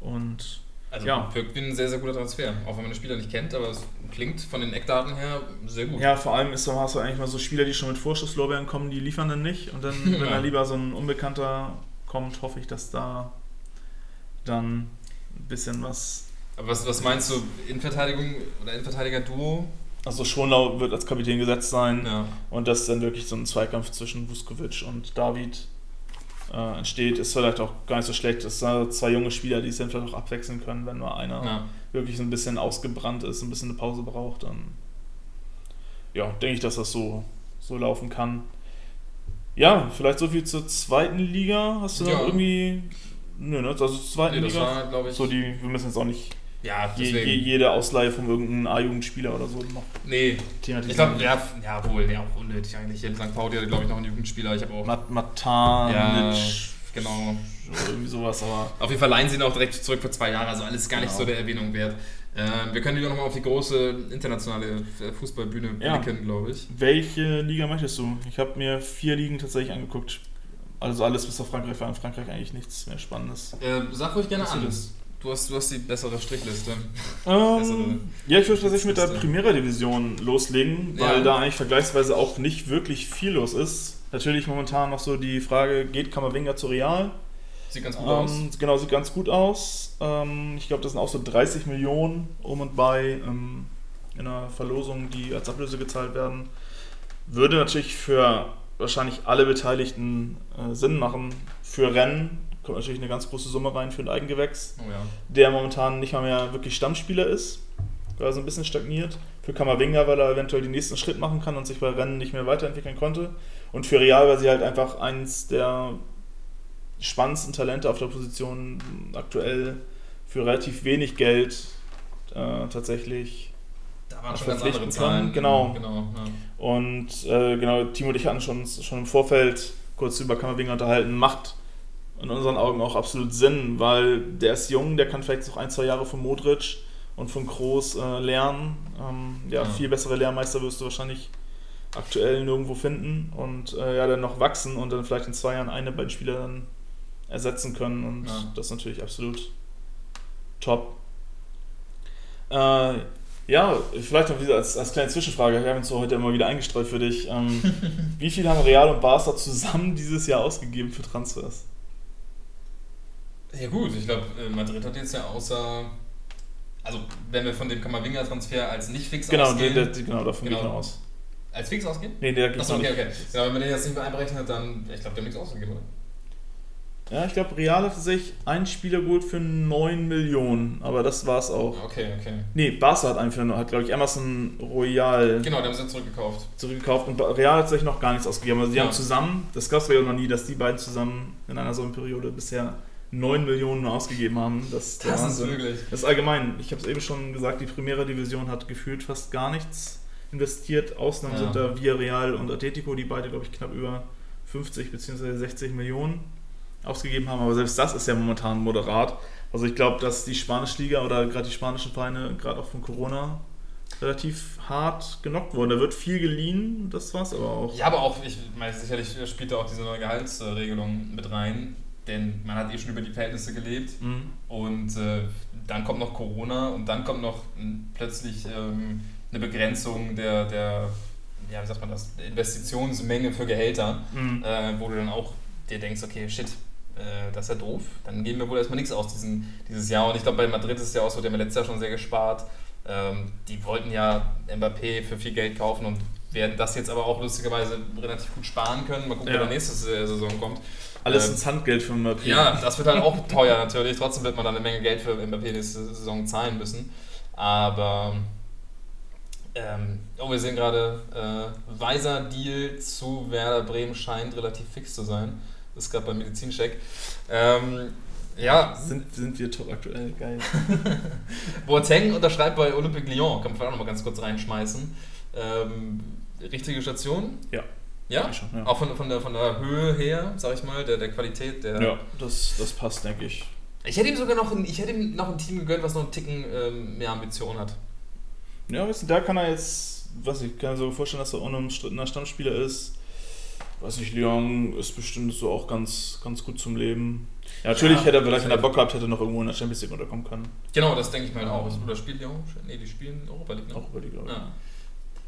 Und Also Ja. wirkt wie ein sehr, sehr guter Transfer. Auch wenn man den Spieler nicht kennt, aber es klingt von den Eckdaten her sehr gut. ja, vor allem ist beim HSV eigentlich mal so Spieler, die schon mit Vorschusslorbeeren kommen, die liefern dann nicht. Und dann, wenn Ja. da lieber so ein Unbekannter kommt, hoffe ich, dass da dann ein bisschen was Aber was, was meinst du, Innenverteidigung oder Innenverteidiger-Duo? Also Schonlau wird als Kapitän gesetzt sein Ja. und dass dann wirklich so ein Zweikampf zwischen Vuskovic und David äh, entsteht, ist vielleicht auch gar nicht so schlecht. Das sind zwei junge Spieler, die es dann vielleicht auch abwechseln können, wenn nur einer ja. wirklich so ein bisschen ausgebrannt ist, ein bisschen eine Pause braucht, dann ja, denke ich, dass das so, so laufen kann. Ja, vielleicht so viel zur zweiten Liga. Hast du Ja. noch irgendwie. Nö, ne? Also zur zweiten Nee, Liga. war, ich. so die, wir müssen jetzt auch nicht ja, je, je, jede Ausleihe von irgendeinem A-Jugendspieler oder so noch nee, ich glaube, ja, ja, wohl, ja, auch unnötig eigentlich. Hier in St. Pauli hatte, glaube ich, noch einen Jugendspieler. Ich habe auch. Mat Matanic, Ja, genau. irgendwie sowas, aber Auf jeden Fall leihen sie ihn auch direkt zurück für zwei Jahre, also alles gar nicht Genau. so der Erwähnung wert. Ähm, wir können wieder nochmal auf die große internationale Fußballbühne Ja. blicken, glaube ich. welche Liga möchtest du? Ich habe mir vier Ligen tatsächlich angeguckt. Also alles bis auf Frankreich war in Frankreich eigentlich nichts mehr Spannendes. Äh, sag ruhig gerne an. das? Du hast, du hast die bessere Strichliste. Ähm, ja, ich würde tatsächlich mit der Liste. Primera Division loslegen, weil Ja. da eigentlich vergleichsweise auch nicht wirklich viel los ist. Natürlich momentan noch so die Frage, geht Kammerwinger zu Real? Sieht ganz gut aus. Ähm, genau, sieht ganz gut aus. Ähm, ich glaube, das sind auch so 30 Millionen um und bei ähm, in einer Verlosung, die als Ablöse gezahlt werden. Würde natürlich für wahrscheinlich alle Beteiligten äh, Sinn machen. Für Rennen kommt natürlich eine ganz große Summe rein für ein Eigengewächs, Oh ja. der momentan nicht mal mehr wirklich Stammspieler ist, weil er so ein bisschen stagniert. Für Kammerwinger, weil er eventuell den nächsten Schritt machen kann und sich bei Rennen nicht mehr weiterentwickeln konnte. Und für Real, weil sie halt einfach eins der spannendsten Talente auf der Position aktuell für relativ wenig Geld äh, tatsächlich. Da waren schon ganz andere Zahlen. genau. genau ja. Und äh, genau, Timo und ich hatten schon, schon im Vorfeld kurz über Kammerwinger unterhalten, macht in unseren Augen auch absolut Sinn, weil der ist jung, der kann vielleicht noch ein, zwei Jahre von Modric und von Kroos äh, lernen. Ähm, ja, Ja. viel bessere Lehrmeister wirst du wahrscheinlich aktuell nirgendwo finden und äh, ja, dann noch wachsen und dann vielleicht in zwei Jahren eine beiden Spieler dann ersetzen können und Ja. das ist natürlich absolut top. Äh, ja, vielleicht noch wieder als, als kleine Zwischenfrage, wir haben uns heute immer wieder eingestreut für dich. Ähm, wie viel haben Real und Barca zusammen dieses Jahr ausgegeben für Transfers? Ja gut, ich glaube, Madrid hat jetzt ja außer, also wenn wir von dem Kammerwinger-Transfer als nicht fix Genau, ausgehen, der, der, genau davon Genau. noch aus. als fix ausgehen? Nee, der geht Achso, okay, okay. Genau, wenn man den jetzt nicht mehr einberechnet, dann, ich glaube, der hat nichts ausgegeben, oder? Ja, ich glaube, Real hat sich einen Spieler geholt für 9 Millionen, aber das war's auch. Okay, okay. Nee, Barca hat einen für, hat glaube ich Emerson Royal Genau, die haben sie zurückgekauft. zurückgekauft und Real hat sich noch gar nichts ausgegeben. Also die Ja. haben zusammen, das gab es ja noch nie, dass die beiden zusammen in einer Sommerperiode bisher 9 Millionen ausgegeben haben. Das, Das ist Wahnsinn. wirklich. Das ist allgemein, ich habe es eben schon gesagt, die Primera Division hat gefühlt fast gar nichts investiert. Ausnahmen Ja. sind da Villarreal und Atletico, die beide, glaube ich, knapp über 50 bzw. 60 Millionen ausgegeben haben. Aber selbst das ist ja momentan moderat. Also ich glaube, dass die spanische Liga oder gerade die spanischen Vereine, gerade auch von Corona, relativ hart genockt wurden. Da wird viel geliehen, das war's aber auch. Ja, aber auch, ich meine, sicherlich spielt da auch diese neue Gehaltsregelung mit rein, denn man hat eh schon über die Verhältnisse gelebt Mhm. und äh, dann kommt noch Corona und dann kommt noch plötzlich ähm, eine Begrenzung der, der ja, wie sagt man das, Investitionsmenge für Gehälter, mhm. äh, wo du dann auch dir denkst, okay, shit, äh, das ist ja doof, dann geben wir wohl erstmal nichts aus diesen, dieses Jahr. Und ich glaube, bei Madrid ist es ja auch so, die haben letztes Jahr schon sehr gespart. Ähm, die wollten ja Mbappé für viel Geld kaufen und werden das jetzt aber auch lustigerweise relativ gut sparen können. Mal gucken, ja. wer nächste Saison kommt. Alles ähm, ins Handgeld für Mbappé. Ja, das wird dann auch teuer natürlich. Trotzdem wird man dann eine Menge Geld für Mbappé nächste Saison zahlen müssen. Aber ähm, oh, wir sehen gerade, äh, weiser Deal zu Werder Bremen scheint relativ fix zu sein. Das ist gerade beim Medizincheck. Ähm, ja. Sind, sind wir top aktuell, geil. Boateng unterschreibt bei Olympique Lyon, kann man vielleicht auch nochmal ganz kurz reinschmeißen. Ähm, richtige Station? Ja. Ja? Schon, ja. Auch von, von, der, von der Höhe her, sag ich mal, der, der Qualität. Der ja, das, das passt, denke ich. Ich hätte ihm sogar noch ein, ich hätte ihm noch ein Team gegönnt, was noch einen Ticken ähm, mehr Ambition hat. Ja, weißt du, da kann er jetzt, was ich kann mir so vorstellen, dass er unumstrittener Stammspieler ist. Weiß nicht, Lyon ist bestimmt so auch ganz, ganz gut zum Leben. Ja, natürlich ja, hätte er vielleicht, wenn er Bock gehabt hätte, noch irgendwo in der Champions League unterkommen können. Genau, das denke ich mal auch. Oder spielt Lyon? Ne, die spielen Europa League. Ne? Europa League, glaube ich. Ja.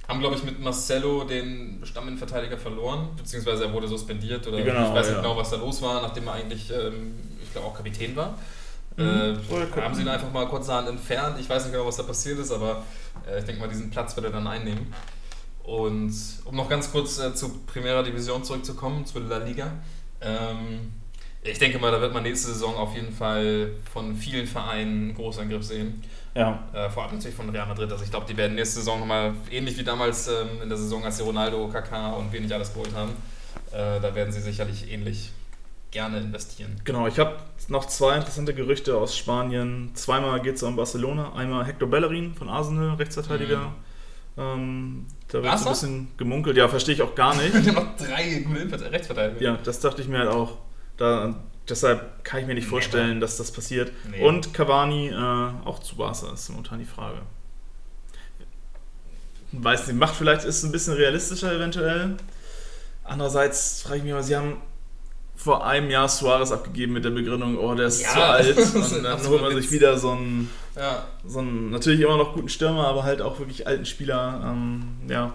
Haben, glaube ich, mit Marcelo den Stamminverteidiger verloren, beziehungsweise er wurde suspendiert oder genau, ich weiß nicht ja. genau, was da los war, nachdem er eigentlich, ähm, ich glaube, auch Kapitän war. Mhm. Äh, haben sie ihn einfach mal kurzerhand entfernt. Ich weiß nicht genau, was da passiert ist, aber äh, ich denke mal, diesen Platz wird er dann einnehmen. Und um noch ganz kurz äh, zu Primera Division zurückzukommen, zu La Liga. Ähm, ich denke mal, da wird man nächste Saison auf jeden Fall von vielen Vereinen einen Großangriff sehen. Ja. Äh, vor allem natürlich von Real Madrid. Also ich glaube, die werden nächste Saison nochmal, ähnlich wie damals ähm, in der Saison, als sie Ronaldo, Kaká und wen nicht alles geholt haben, äh, da werden sie sicherlich ähnlich gerne investieren. Genau, ich habe noch zwei interessante Gerüchte aus Spanien. Zweimal geht es um Barcelona. Einmal Hector Bellerin von Arsenal, Rechtsverteidiger. Mhm. Ähm, da wird so ein bisschen gemunkelt. Ja, verstehe ich auch gar nicht. Haben noch drei gute Rechtsverteidiger. Ja, das dachte ich mir halt auch. Da, deshalb kann ich mir nicht vorstellen, nee, dass das passiert. Nee. Und Cavani äh, auch zu Barca ist momentan die Frage. Weiß nicht, macht vielleicht ist es ein bisschen realistischer eventuell. Andererseits frage ich mich mal, sie haben vor einem Jahr Suarez abgegeben mit der Begründung, oh, der ist ja, zu alt. Und dann holt man sich wieder so einen, ja. so einen, natürlich immer noch guten Stürmer, aber halt auch wirklich alten Spieler. Ähm, ja.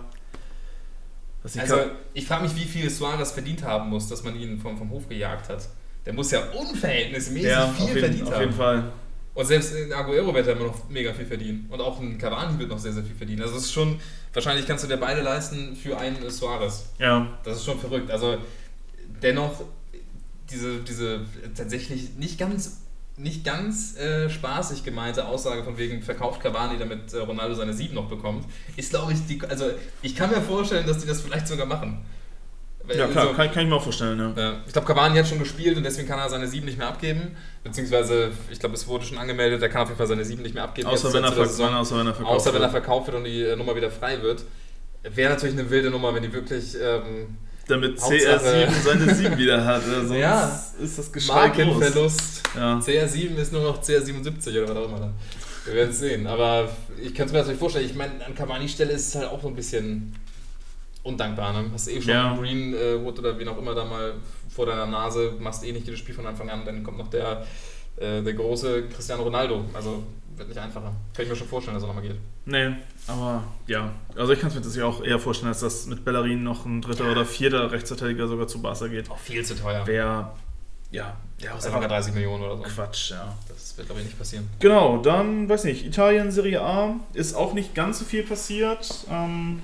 Ich also, ich frage mich, wie viel Suarez verdient haben muss, dass man ihn vom, vom Hof gejagt hat. Der muss ja unverhältnismäßig ja, viel verdient haben. Auf jeden Fall. Und selbst in Aguero wird er immer noch mega viel verdienen. Und auch ein Cavani wird noch sehr, sehr viel verdienen. Also, es ist schon, wahrscheinlich kannst du dir beide leisten für einen Suarez. Ja. Das ist schon verrückt. Also, dennoch diese, diese tatsächlich nicht ganz, nicht ganz äh, spaßig gemeinte Aussage von wegen verkauft Cavani, damit äh, Ronaldo seine 7 noch bekommt, ist glaube ich, die, also ich kann mir vorstellen, dass die das vielleicht sogar machen. Ja, klar, also, kann, kann, ich mir auch vorstellen, ja. ja. Ich glaube, Cavani hat schon gespielt und deswegen kann er seine 7 nicht mehr abgeben. Beziehungsweise, ich glaube, es wurde schon angemeldet, er kann auf jeden Fall seine 7 nicht mehr abgeben. Außer, wenn er, Saison, außer wenn er verkauft außer wenn er verkauft wird und die äh, Nummer wieder frei wird. Wäre natürlich eine wilde Nummer, wenn die wirklich ähm, damit CR7 seine 7 wieder hat. Sonst ja, ist das Geschrei Markenverlust. Ja. CR7 ist nur noch CR77 oder was auch immer dann. Wir werden es sehen. Aber ich kann es mir natürlich vorstellen. Ich meine, an Cavani's Stelle ist es halt auch so ein bisschen undankbar. Ne? Hast eh schon ja. Greenwood oder wen auch immer da mal vor deiner Nase, machst eh nicht jedes Spiel von Anfang an. Dann kommt noch der, äh, der große Cristiano Ronaldo. Also wird nicht einfacher. Kann ich mir schon vorstellen, dass er nochmal geht. Nee, aber ja. Also ich kann es mir das ja auch eher vorstellen, als dass mit Bellerin noch ein dritter ja. oder vierter Rechtsverteidiger sogar zu Barca geht. Auch viel zu teuer. Wer, ja. Ja, aus einfach 30 Millionen oder so. Quatsch, ja. Das wird, glaube ich, nicht passieren. Genau, dann, weiß nicht, Italien Serie A ist auch nicht ganz so viel passiert. Ähm,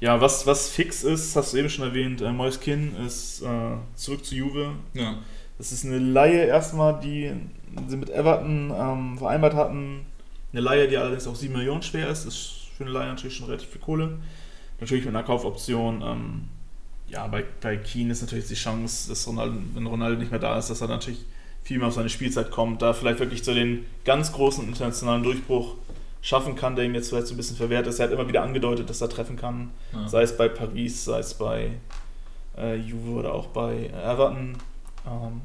ja, was, was fix ist, hast du eben schon erwähnt, äh, Moiskin ist äh, zurück zu Juve. Ja. Das ist eine Laie erstmal, die sie mit Everton ähm, vereinbart hatten. Eine Laie, die allerdings auch 7 Millionen schwer ist. Ist für eine Laie natürlich schon relativ viel Kohle. Natürlich mit einer Kaufoption. Ähm, ja, bei, bei Keen ist natürlich die Chance, dass Ronaldo, wenn Ronaldo nicht mehr da ist, dass er natürlich viel mehr auf seine Spielzeit kommt, da vielleicht wirklich so den ganz großen internationalen Durchbruch schaffen kann, der ihm jetzt vielleicht so ein bisschen verwehrt ist. Er hat immer wieder angedeutet, dass er treffen kann, ja. sei es bei Paris, sei es bei äh, Juve oder auch bei Everton. Ähm,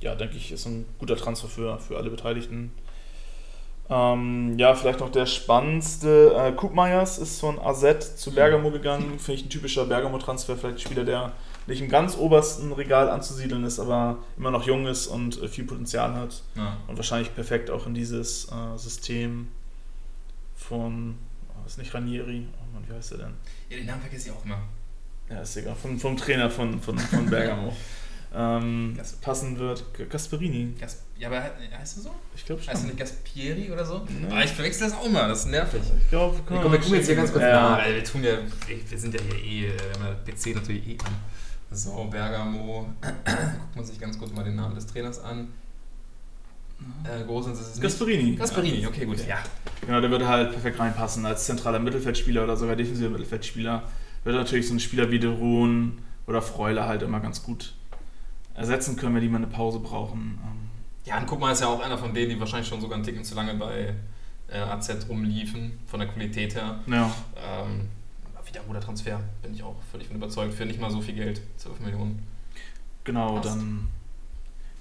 ja, denke ich, ist ein guter Transfer für, für alle Beteiligten. Ähm, ja, vielleicht noch der spannendste. Äh, Kupmeyers ist von AZ zu Bergamo gegangen. Finde ich ein typischer Bergamo-Transfer. Vielleicht ein Spieler, der nicht im ganz obersten Regal anzusiedeln ist, aber immer noch jung ist und äh, viel Potenzial hat. Ja. Und wahrscheinlich perfekt auch in dieses äh, System von, Oh, ist nicht Ranieri. Oh Mann, wie heißt der denn? Ja, den Namen vergesse ich auch immer. Ja, ist egal. Vom, vom Trainer von, von, von Bergamo. ähm, passen wird Gasperini. Gas ja, aber heißt er so? Ich glaube Heißt er schon. nicht Gaspieri oder so? Nee. Aber ich verwechsel das auch immer, das ist nervig. Ich glaube, Ja, komm, wir gucken jetzt hier ganz kurz ja. nach, weil wir tun ja, wir sind ja hier eh, äh, wir haben ja PC natürlich eh an. So, Bergamo, guckt man sich ganz kurz mal den Namen des Trainers an. Äh, Gosens ist es nicht. Gasperini. Gasparini, okay, gut, ja. Genau, der würde halt perfekt reinpassen als zentraler Mittelfeldspieler oder sogar defensiver Mittelfeldspieler. Würde natürlich so ein Spieler wie De Roon oder Freuler halt immer ganz gut ersetzen können, wenn die mal eine Pause brauchen. Ähm, Ja, und guck mal, ist ja auch einer von denen, die wahrscheinlich schon sogar einen Ticken zu lange bei äh, AZ rumliefen, von der Qualität her. ja, Ähm, wieder ein guter Transfer, bin ich auch völlig von überzeugt, für nicht mal so viel Geld, 12 Millionen. genau, Passt. dann.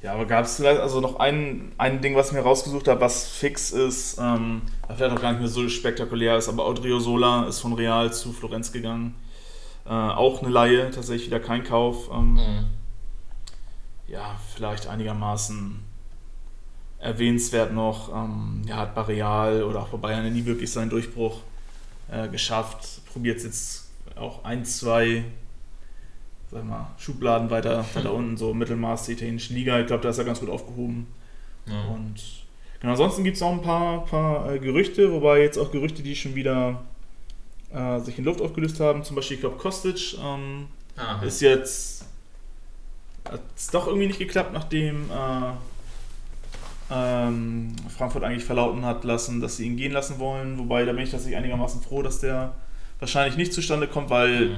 Ja, aber gab es vielleicht also noch ein, ein Ding, was ich mir rausgesucht habe, was fix ist, ähm, vielleicht auch gar nicht mehr so spektakulär ist, aber Audrio Sola ist von Real zu Florenz gegangen. Äh, auch eine Laie, tatsächlich wieder kein Kauf. Ähm, Mhm. ja, vielleicht einigermaßen erwähnenswert noch. Ähm, ja, hat bei Real oder auch bei Bayern nie wirklich seinen Durchbruch äh, geschafft. Probiert es jetzt auch ein, zwei sag mal, Schubladen weiter, weiter unten, so Mittelmaß der italienischen Liga. Ich glaube, da ist er ganz gut aufgehoben. Ja. Und genau, ansonsten gibt es noch ein paar, paar äh, Gerüchte, wobei jetzt auch Gerüchte, die schon wieder äh, sich in Luft aufgelöst haben. Zum Beispiel, ich glaube, Kostic ähm, Ah, ist jetzt hat es doch irgendwie nicht geklappt, nachdem äh, ähm, Frankfurt eigentlich verlauten hat lassen, dass sie ihn gehen lassen wollen. Wobei da bin ich tatsächlich einigermaßen froh, dass der wahrscheinlich nicht zustande kommt, weil Mhm.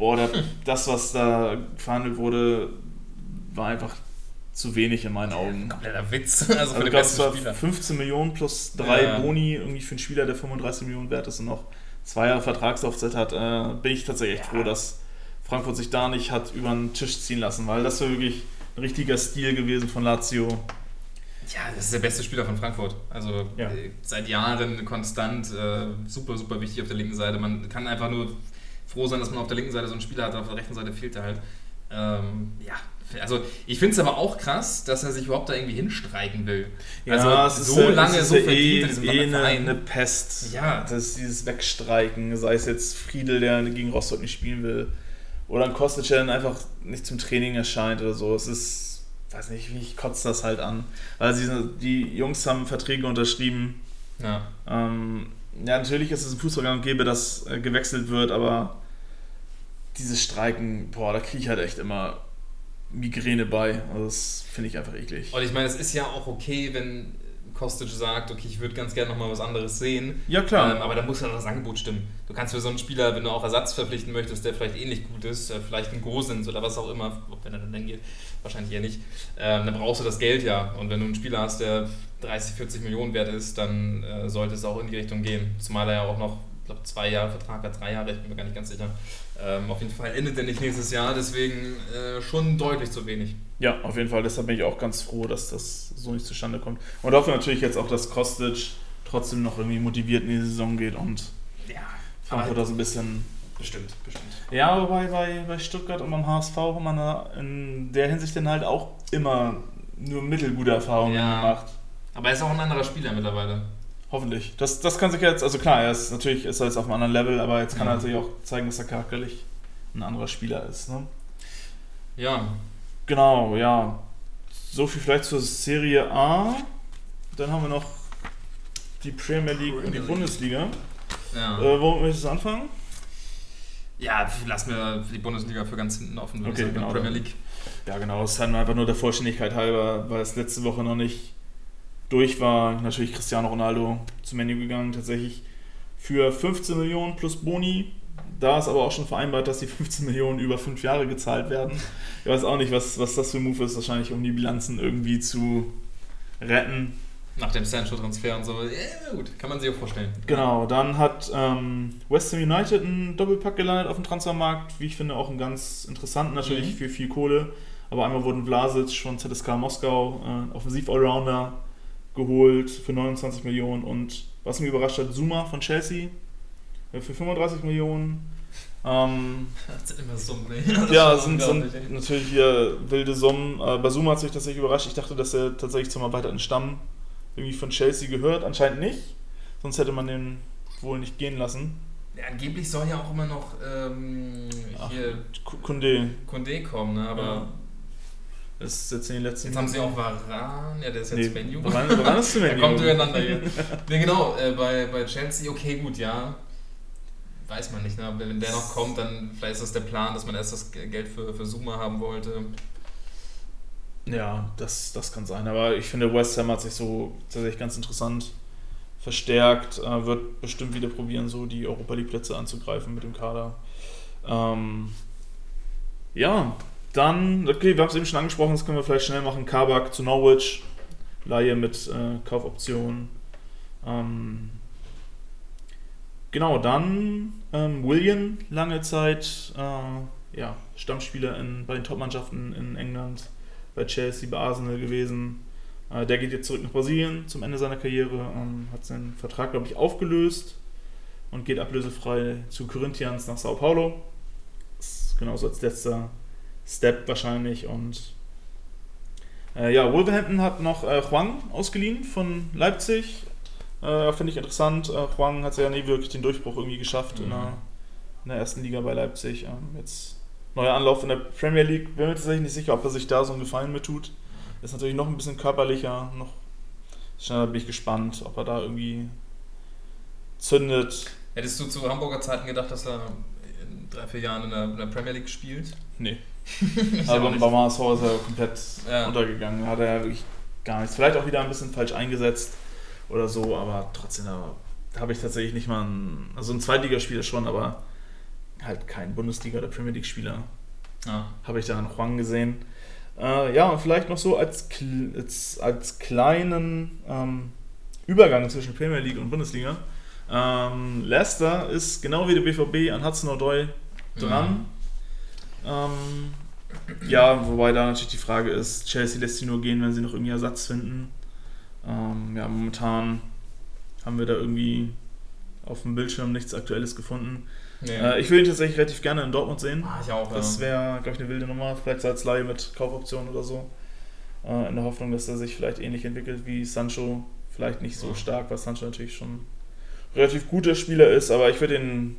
Boah, der, das, was da verhandelt wurde, war einfach zu wenig in meinen Augen. Kompletter Witz, also Also gab es zwar Spieler. 15 Millionen plus drei Ja. Boni irgendwie für einen Spieler, der 35 Millionen wert ist und noch zwei Jahre Vertragslaufzeit hat, äh, bin ich tatsächlich echt Ja. froh, dass Frankfurt sich da nicht hat über den Tisch ziehen lassen, weil das wäre wirklich ein richtiger Stil gewesen von Lazio. Ja, das ist der beste Spieler von Frankfurt. Also Ja. äh, seit Jahren konstant, äh, super, super wichtig auf der linken Seite. Man kann einfach nur froh sein, dass man auf der linken Seite so einen Spieler hat, auf der rechten Seite fehlt er halt. Ähm, ja, also ich finde es aber auch krass, dass er sich überhaupt da irgendwie hinstreiken will. also so ja- lange es ist so ja verdient eh, in diesem eh eine, eine Pest. Ja. Das ist dieses Wegstreiken, sei es jetzt Friedel, der gegen Rostock nicht spielen will, oder ein Kostic, der dann einfach nicht zum Training erscheint oder so. Es ist, weiß nicht, mich kotzt das halt an. Weil sie, die Jungs haben Verträge unterschrieben. Ja. Ähm, ja, natürlich ist es im Fußball gang und gäbe, dass äh, gewechselt wird, aber dieses Streiken, boah, da kriege ich halt echt immer Migräne bei. Also das finde ich einfach eklig. Und ich meine, es ist ja auch okay, wenn Kostic sagt, okay, ich würde ganz gerne nochmal was anderes sehen. Ja, klar. Ähm, aber da muss ja noch das Angebot stimmen. Du kannst für so einen Spieler, wenn du auch Ersatz verpflichten möchtest, der vielleicht ähnlich gut ist, äh, vielleicht ein Gosens oder was auch immer, wenn er dann geht, wahrscheinlich eher nicht, ähm, dann brauchst du das Geld ja. Und wenn du einen Spieler hast, der 30, 40 Millionen wert ist, dann äh, sollte es auch in die Richtung gehen. Zumal er ja auch noch, ich glaube, zwei Jahre Vertrag hat, drei Jahre, ich bin mir gar nicht ganz sicher. Ähm, auf jeden Fall endet er nicht nächstes Jahr, deswegen äh, schon deutlich zu wenig. Ja, auf jeden Fall. Deshalb bin ich auch ganz froh, dass das so nicht zustande kommt. Und hoffe natürlich jetzt auch, dass Kostic trotzdem noch irgendwie motiviert in die Saison geht und Ja, Frankfurt da so ein bisschen. bestimmt, bestimmt. Ja, aber bei, bei, bei Stuttgart und beim HSV man da in der Hinsicht dann halt auch immer nur mittelgute Erfahrungen Ja. gemacht. Aber er ist auch ein anderer Spieler mittlerweile. Hoffentlich. Das, das kann sich jetzt, also klar, er ist natürlich ist er jetzt auf einem anderen Level, aber jetzt kann Ja. er natürlich auch zeigen, dass er charakterlich ein anderer Spieler ist. Ne? Ja, Genau, ja. So viel vielleicht zur Serie A. Dann haben wir noch die Premier League und die Premier League. Bundesliga. ja. Äh, wo möchtest du anfangen? Ja, lass mir die Bundesliga für ganz hinten offen, würde Okay, ich sagen. genau. Premier League. Ja, genau. Es ist halt einfach nur der Vollständigkeit halber, weil es letzte Woche noch nicht durch war. Natürlich Cristiano Ronaldo zum Menü gegangen, tatsächlich für 15 Millionen plus Boni. Da ist aber auch schon vereinbart, dass die 15 Millionen über fünf Jahre gezahlt werden. Ich weiß auch nicht, was, was das für ein Move ist, wahrscheinlich um die Bilanzen irgendwie zu retten. Nach dem Sancho-Transfer und so. Ja, gut, kann man sich auch vorstellen. Genau, dann hat ähm, West Ham United einen Doppelpack gelandet auf dem Transfermarkt. Wie ich finde, auch einen ganz interessanten, natürlich Mhm. für viel Kohle. Aber einmal wurden Vlasic von ZSK Moskau, äh, Offensiv-Allrounder, geholt für 29 Millionen. Und was mich überrascht hat, Zuma von Chelsea äh, für 35 Millionen. Ähm, Das sind immer so ne? ja, sind, sind natürlich hier wilde Summen. Äh, bei Zuma hat sich tatsächlich überrascht. Ich dachte, dass er tatsächlich zum erweiterten Stamm irgendwie von Chelsea gehört. Anscheinend nicht. Sonst hätte man den wohl nicht gehen lassen. Ja, angeblich soll ja auch immer noch ähm, Ach, hier Kunde. Kunde kommen, ne? aber Ja. Das ist jetzt in den letzten. jetzt haben sie auch Varan, ja, der ist Nee, jetzt Menu. Varan- Varan ist zu Menu. kommt durcheinander hier. ne, genau, äh, bei, bei Chelsea, okay, gut, ja. Weiß man nicht, ne? Wenn wenn der noch kommt, dann vielleicht ist das der Plan, dass man erst das Geld für, für Zuma haben wollte. Ja, das, das kann sein. Aber ich finde, West Ham hat sich so tatsächlich ganz interessant verstärkt. Äh, wird bestimmt wieder probieren, so die Europa League-Plätze anzugreifen mit dem Kader. Ähm, ja, dann, okay, wir haben es eben schon angesprochen, das können wir vielleicht schnell machen. Kabak zu Norwich. Laie mit äh, Kaufoption. Ähm, genau, dann ähm, William, lange Zeit äh, ja, Stammspieler in, bei den Topmannschaften in England bei Chelsea, bei Arsenal gewesen. Äh, der geht jetzt zurück nach Brasilien zum Ende seiner Karriere, ähm, hat seinen Vertrag, glaube ich, aufgelöst und geht ablösefrei zu Corinthians nach Sao Paulo. Das ist genauso als letzter Step wahrscheinlich. Und äh, ja, Wolverhampton hat noch äh, Huang ausgeliehen von Leipzig. Äh, Finde ich interessant. Äh, Huang hat ja nie wirklich den Durchbruch irgendwie geschafft in, Mhm. der, in der ersten Liga bei Leipzig. Ähm, jetzt neuer Anlauf in der Premier League. Bin mir tatsächlich nicht sicher, ob er sich da so einen Gefallen mit tut. Ist natürlich noch ein bisschen körperlicher, noch schneller bin ich gespannt, ob er da irgendwie zündet. Hättest du zu Hamburger Zeiten gedacht, dass er in drei, vier Jahren in der, in der Premier League spielt? Nee. Aber beim HSV ist er komplett Ja. untergegangen. Hat er ja wirklich gar nichts. Vielleicht auch wieder ein bisschen falsch eingesetzt oder so, aber trotzdem da habe ich tatsächlich nicht mal einen, also ein Zweitligaspieler schon, aber halt kein Bundesliga- oder Premier League-Spieler Ja. habe ich da noch Huang gesehen. Äh, ja, und vielleicht noch so als, als, als kleinen ähm, Übergang zwischen Premier League und Bundesliga. Ähm, Leicester ist genau wie der BVB an Hudson Odoi dran. Ähm, ja, wobei da natürlich die Frage ist, Chelsea lässt sie nur gehen, wenn sie noch irgendwie Ersatz finden. Ähm, ja, momentan haben wir da irgendwie auf dem Bildschirm nichts Aktuelles gefunden. Nee. Äh, ich will ihn tatsächlich relativ gerne in Dortmund sehen. ah, ich auch. Das ja. wäre, glaube ich, eine wilde Nummer. Vielleicht als Laie mit Kaufoption oder so. Äh, in der Hoffnung, dass er sich vielleicht ähnlich entwickelt wie Sancho. Vielleicht nicht so Ja. stark, weil Sancho natürlich schon relativ guter Spieler ist. Aber ich würde ihn,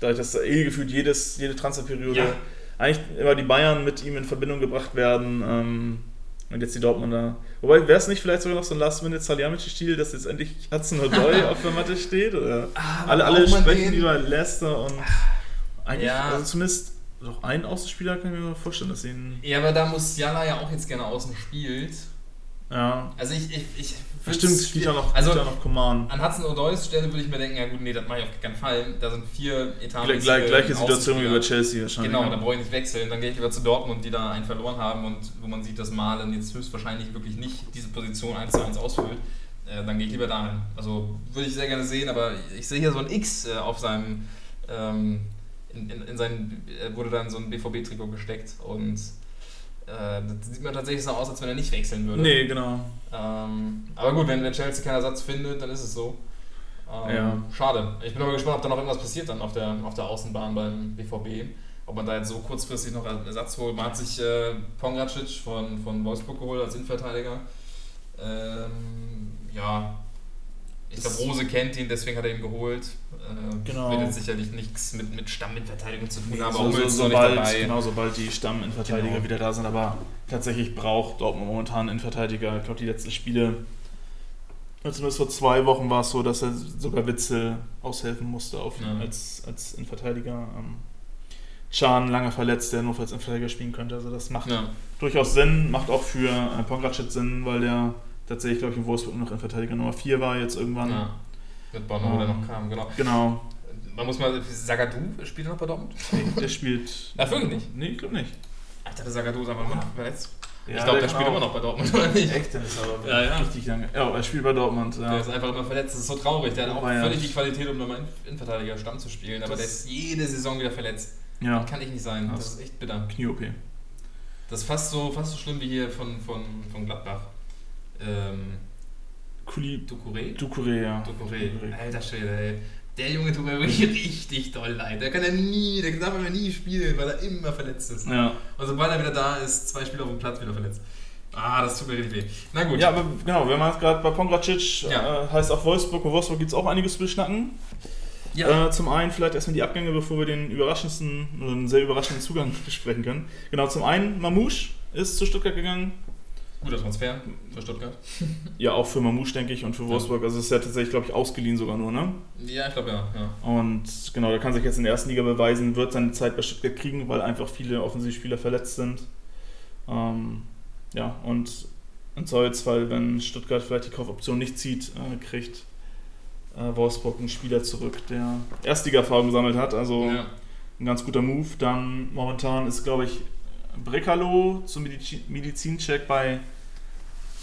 dadurch, dass eh gefühlt jedes, jede Transferperiode Ja. eigentlich immer die Bayern mit ihm in Verbindung gebracht werden. Ähm, und jetzt die Dortmunder. Wobei, wäre es nicht vielleicht sogar noch so ein Last-Minute-Salihamidzic-Stil, dass jetzt endlich Hudson Odoi auf der Matte steht? Oder? Ah, Alle, braucht alle man sprechen den? über Leicester und eigentlich, Ja. also zumindest doch einen Außenspieler kann ich mir vorstellen, dass ihn. Ja, aber da muss Jala ja auch jetzt gerne außen spielt. Ja. Also ich, ich, ich Stimmt, spielt ja noch, Also spielt ja noch Coman. an Hudson Odois Stelle würde ich mir denken, ja gut, nee, das mache ich auf keinen Fall. Da sind vier Etagen. Gle gleich, gleiche Situation wie bei Chelsea wahrscheinlich. Genau, ja. da brauche ich nicht wechseln. Dann gehe ich lieber zu Dortmund, die da einen verloren haben und wo man sieht, dass Malen jetzt höchstwahrscheinlich wirklich nicht diese Position 1 zu 1 ausfüllt. Äh, dann gehe ich lieber dahin. Also würde ich sehr gerne sehen, aber ich sehe hier so ein X äh, auf seinem. Ähm, in, in, in sein, äh, wurde dann so ein BVB-Trikot gesteckt und äh, das sieht man tatsächlich so aus, als wenn er nicht wechseln würde. Nee, genau. Ähm, aber gut, wenn, wenn Chelsea keinen Ersatz findet, dann ist es so. Ähm, Ja. Schade. Ich bin aber gespannt, ob da noch irgendwas passiert dann auf der, auf der Außenbahn beim BVB. Ob man da jetzt so kurzfristig noch einen Ersatz holt. Man hat sich äh, Pongracic von, von Wolfsburg geholt als Innenverteidiger. Ähm, ja, ich glaube, Rose kennt ihn, deswegen hat er ihn geholt. Äh, Genau. Wird jetzt sicherlich nichts mit, mit Stamminverteidigung zu tun Nee, haben, so, aber so, sobald, dabei. genau, sobald die Stamminverteidiger Genau. wieder da sind, aber tatsächlich braucht Dortmund momentan einen Innenverteidiger. Ich glaube, die letzten Spiele, zumindest vor zwei Wochen war es so, dass er sogar Witzel aushelfen musste auf, Ja. als, als Innenverteidiger. Ähm, Can, lange verletzt, der nur als Innenverteidiger spielen könnte. Also das macht Ja. durchaus Sinn, macht auch für äh, Pongracic Sinn, weil der tatsächlich, glaube ich, in Wolfsburg noch Innenverteidiger Nummer 4 war jetzt irgendwann. Ja. Mit Bono, der Ähm, noch kam, genau. Genau. Man muss mal, Zagadou spielt er noch bei Dortmund? Nee, der spielt. Ach, wirklich nicht? Nee, ich glaube nicht. Alter, der Zagadou ist einfach immer noch verletzt. Ja, ich glaube, der kann spielt auch- immer noch bei Dortmund, oder nicht? Echt, dann ist er aber Ja, ja. richtig lange. Ja, er spielt bei Dortmund. Der Ja. ist einfach immer verletzt. Das ist so traurig. Der hat auch Wobei, ja. völlig die Qualität, um nochmal Innenverteidiger Stamm zu spielen. Aber Das- der ist jede Saison wieder verletzt. ja. Kann ich nicht sein. Das Das- ist echt bitter. Knie-OP. Das ist fast so, fast so schlimm wie hier von, von, von Gladbach. Ähm, Kuli Ducouré? Ducouré, ja. Ducouré. Alter Schwede, ey. Der Junge tut mir wirklich richtig doll leid. Der kann ja nie, der darf ja nie spielen, weil er immer verletzt ist. Ja. Und sobald er wieder da ist, zwei Spieler auf dem Platz wieder verletzt. Ah, das tut mir richtig weh. Na gut. Ja, aber genau, wenn man gerade bei Pongracic Ja. äh, heißt auch Wolfsburg. Bei Wolfsburg gibt es auch einiges zu beschnacken. Ja. Äh, zum einen vielleicht erstmal die Abgänge, bevor wir den überraschendsten, oder einen sehr überraschenden Zugang besprechen können. Genau, zum einen Mamouche ist zu Stuttgart gegangen. Guter Transfer für Stuttgart. Ja, auch für Mamouche, denke ich, und für Wolfsburg. Also ist ja tatsächlich, glaube ich, ausgeliehen sogar nur, ne? Ja, ich glaube ja. ja. Und genau, der kann sich jetzt in der ersten Liga beweisen, wird seine Zeit bei Stuttgart kriegen, weil einfach viele Offensivspieler verletzt sind. Ähm, ja, und im Zweifelsfall, wenn Stuttgart vielleicht die Kaufoption nicht zieht, äh, kriegt äh, Wolfsburg einen Spieler zurück, der Erstliga-Erfahrung gesammelt hat. Also ja. ein ganz guter Move. Dann momentan ist, glaube ich, Brekalo zum Medizi- Medizincheck bei,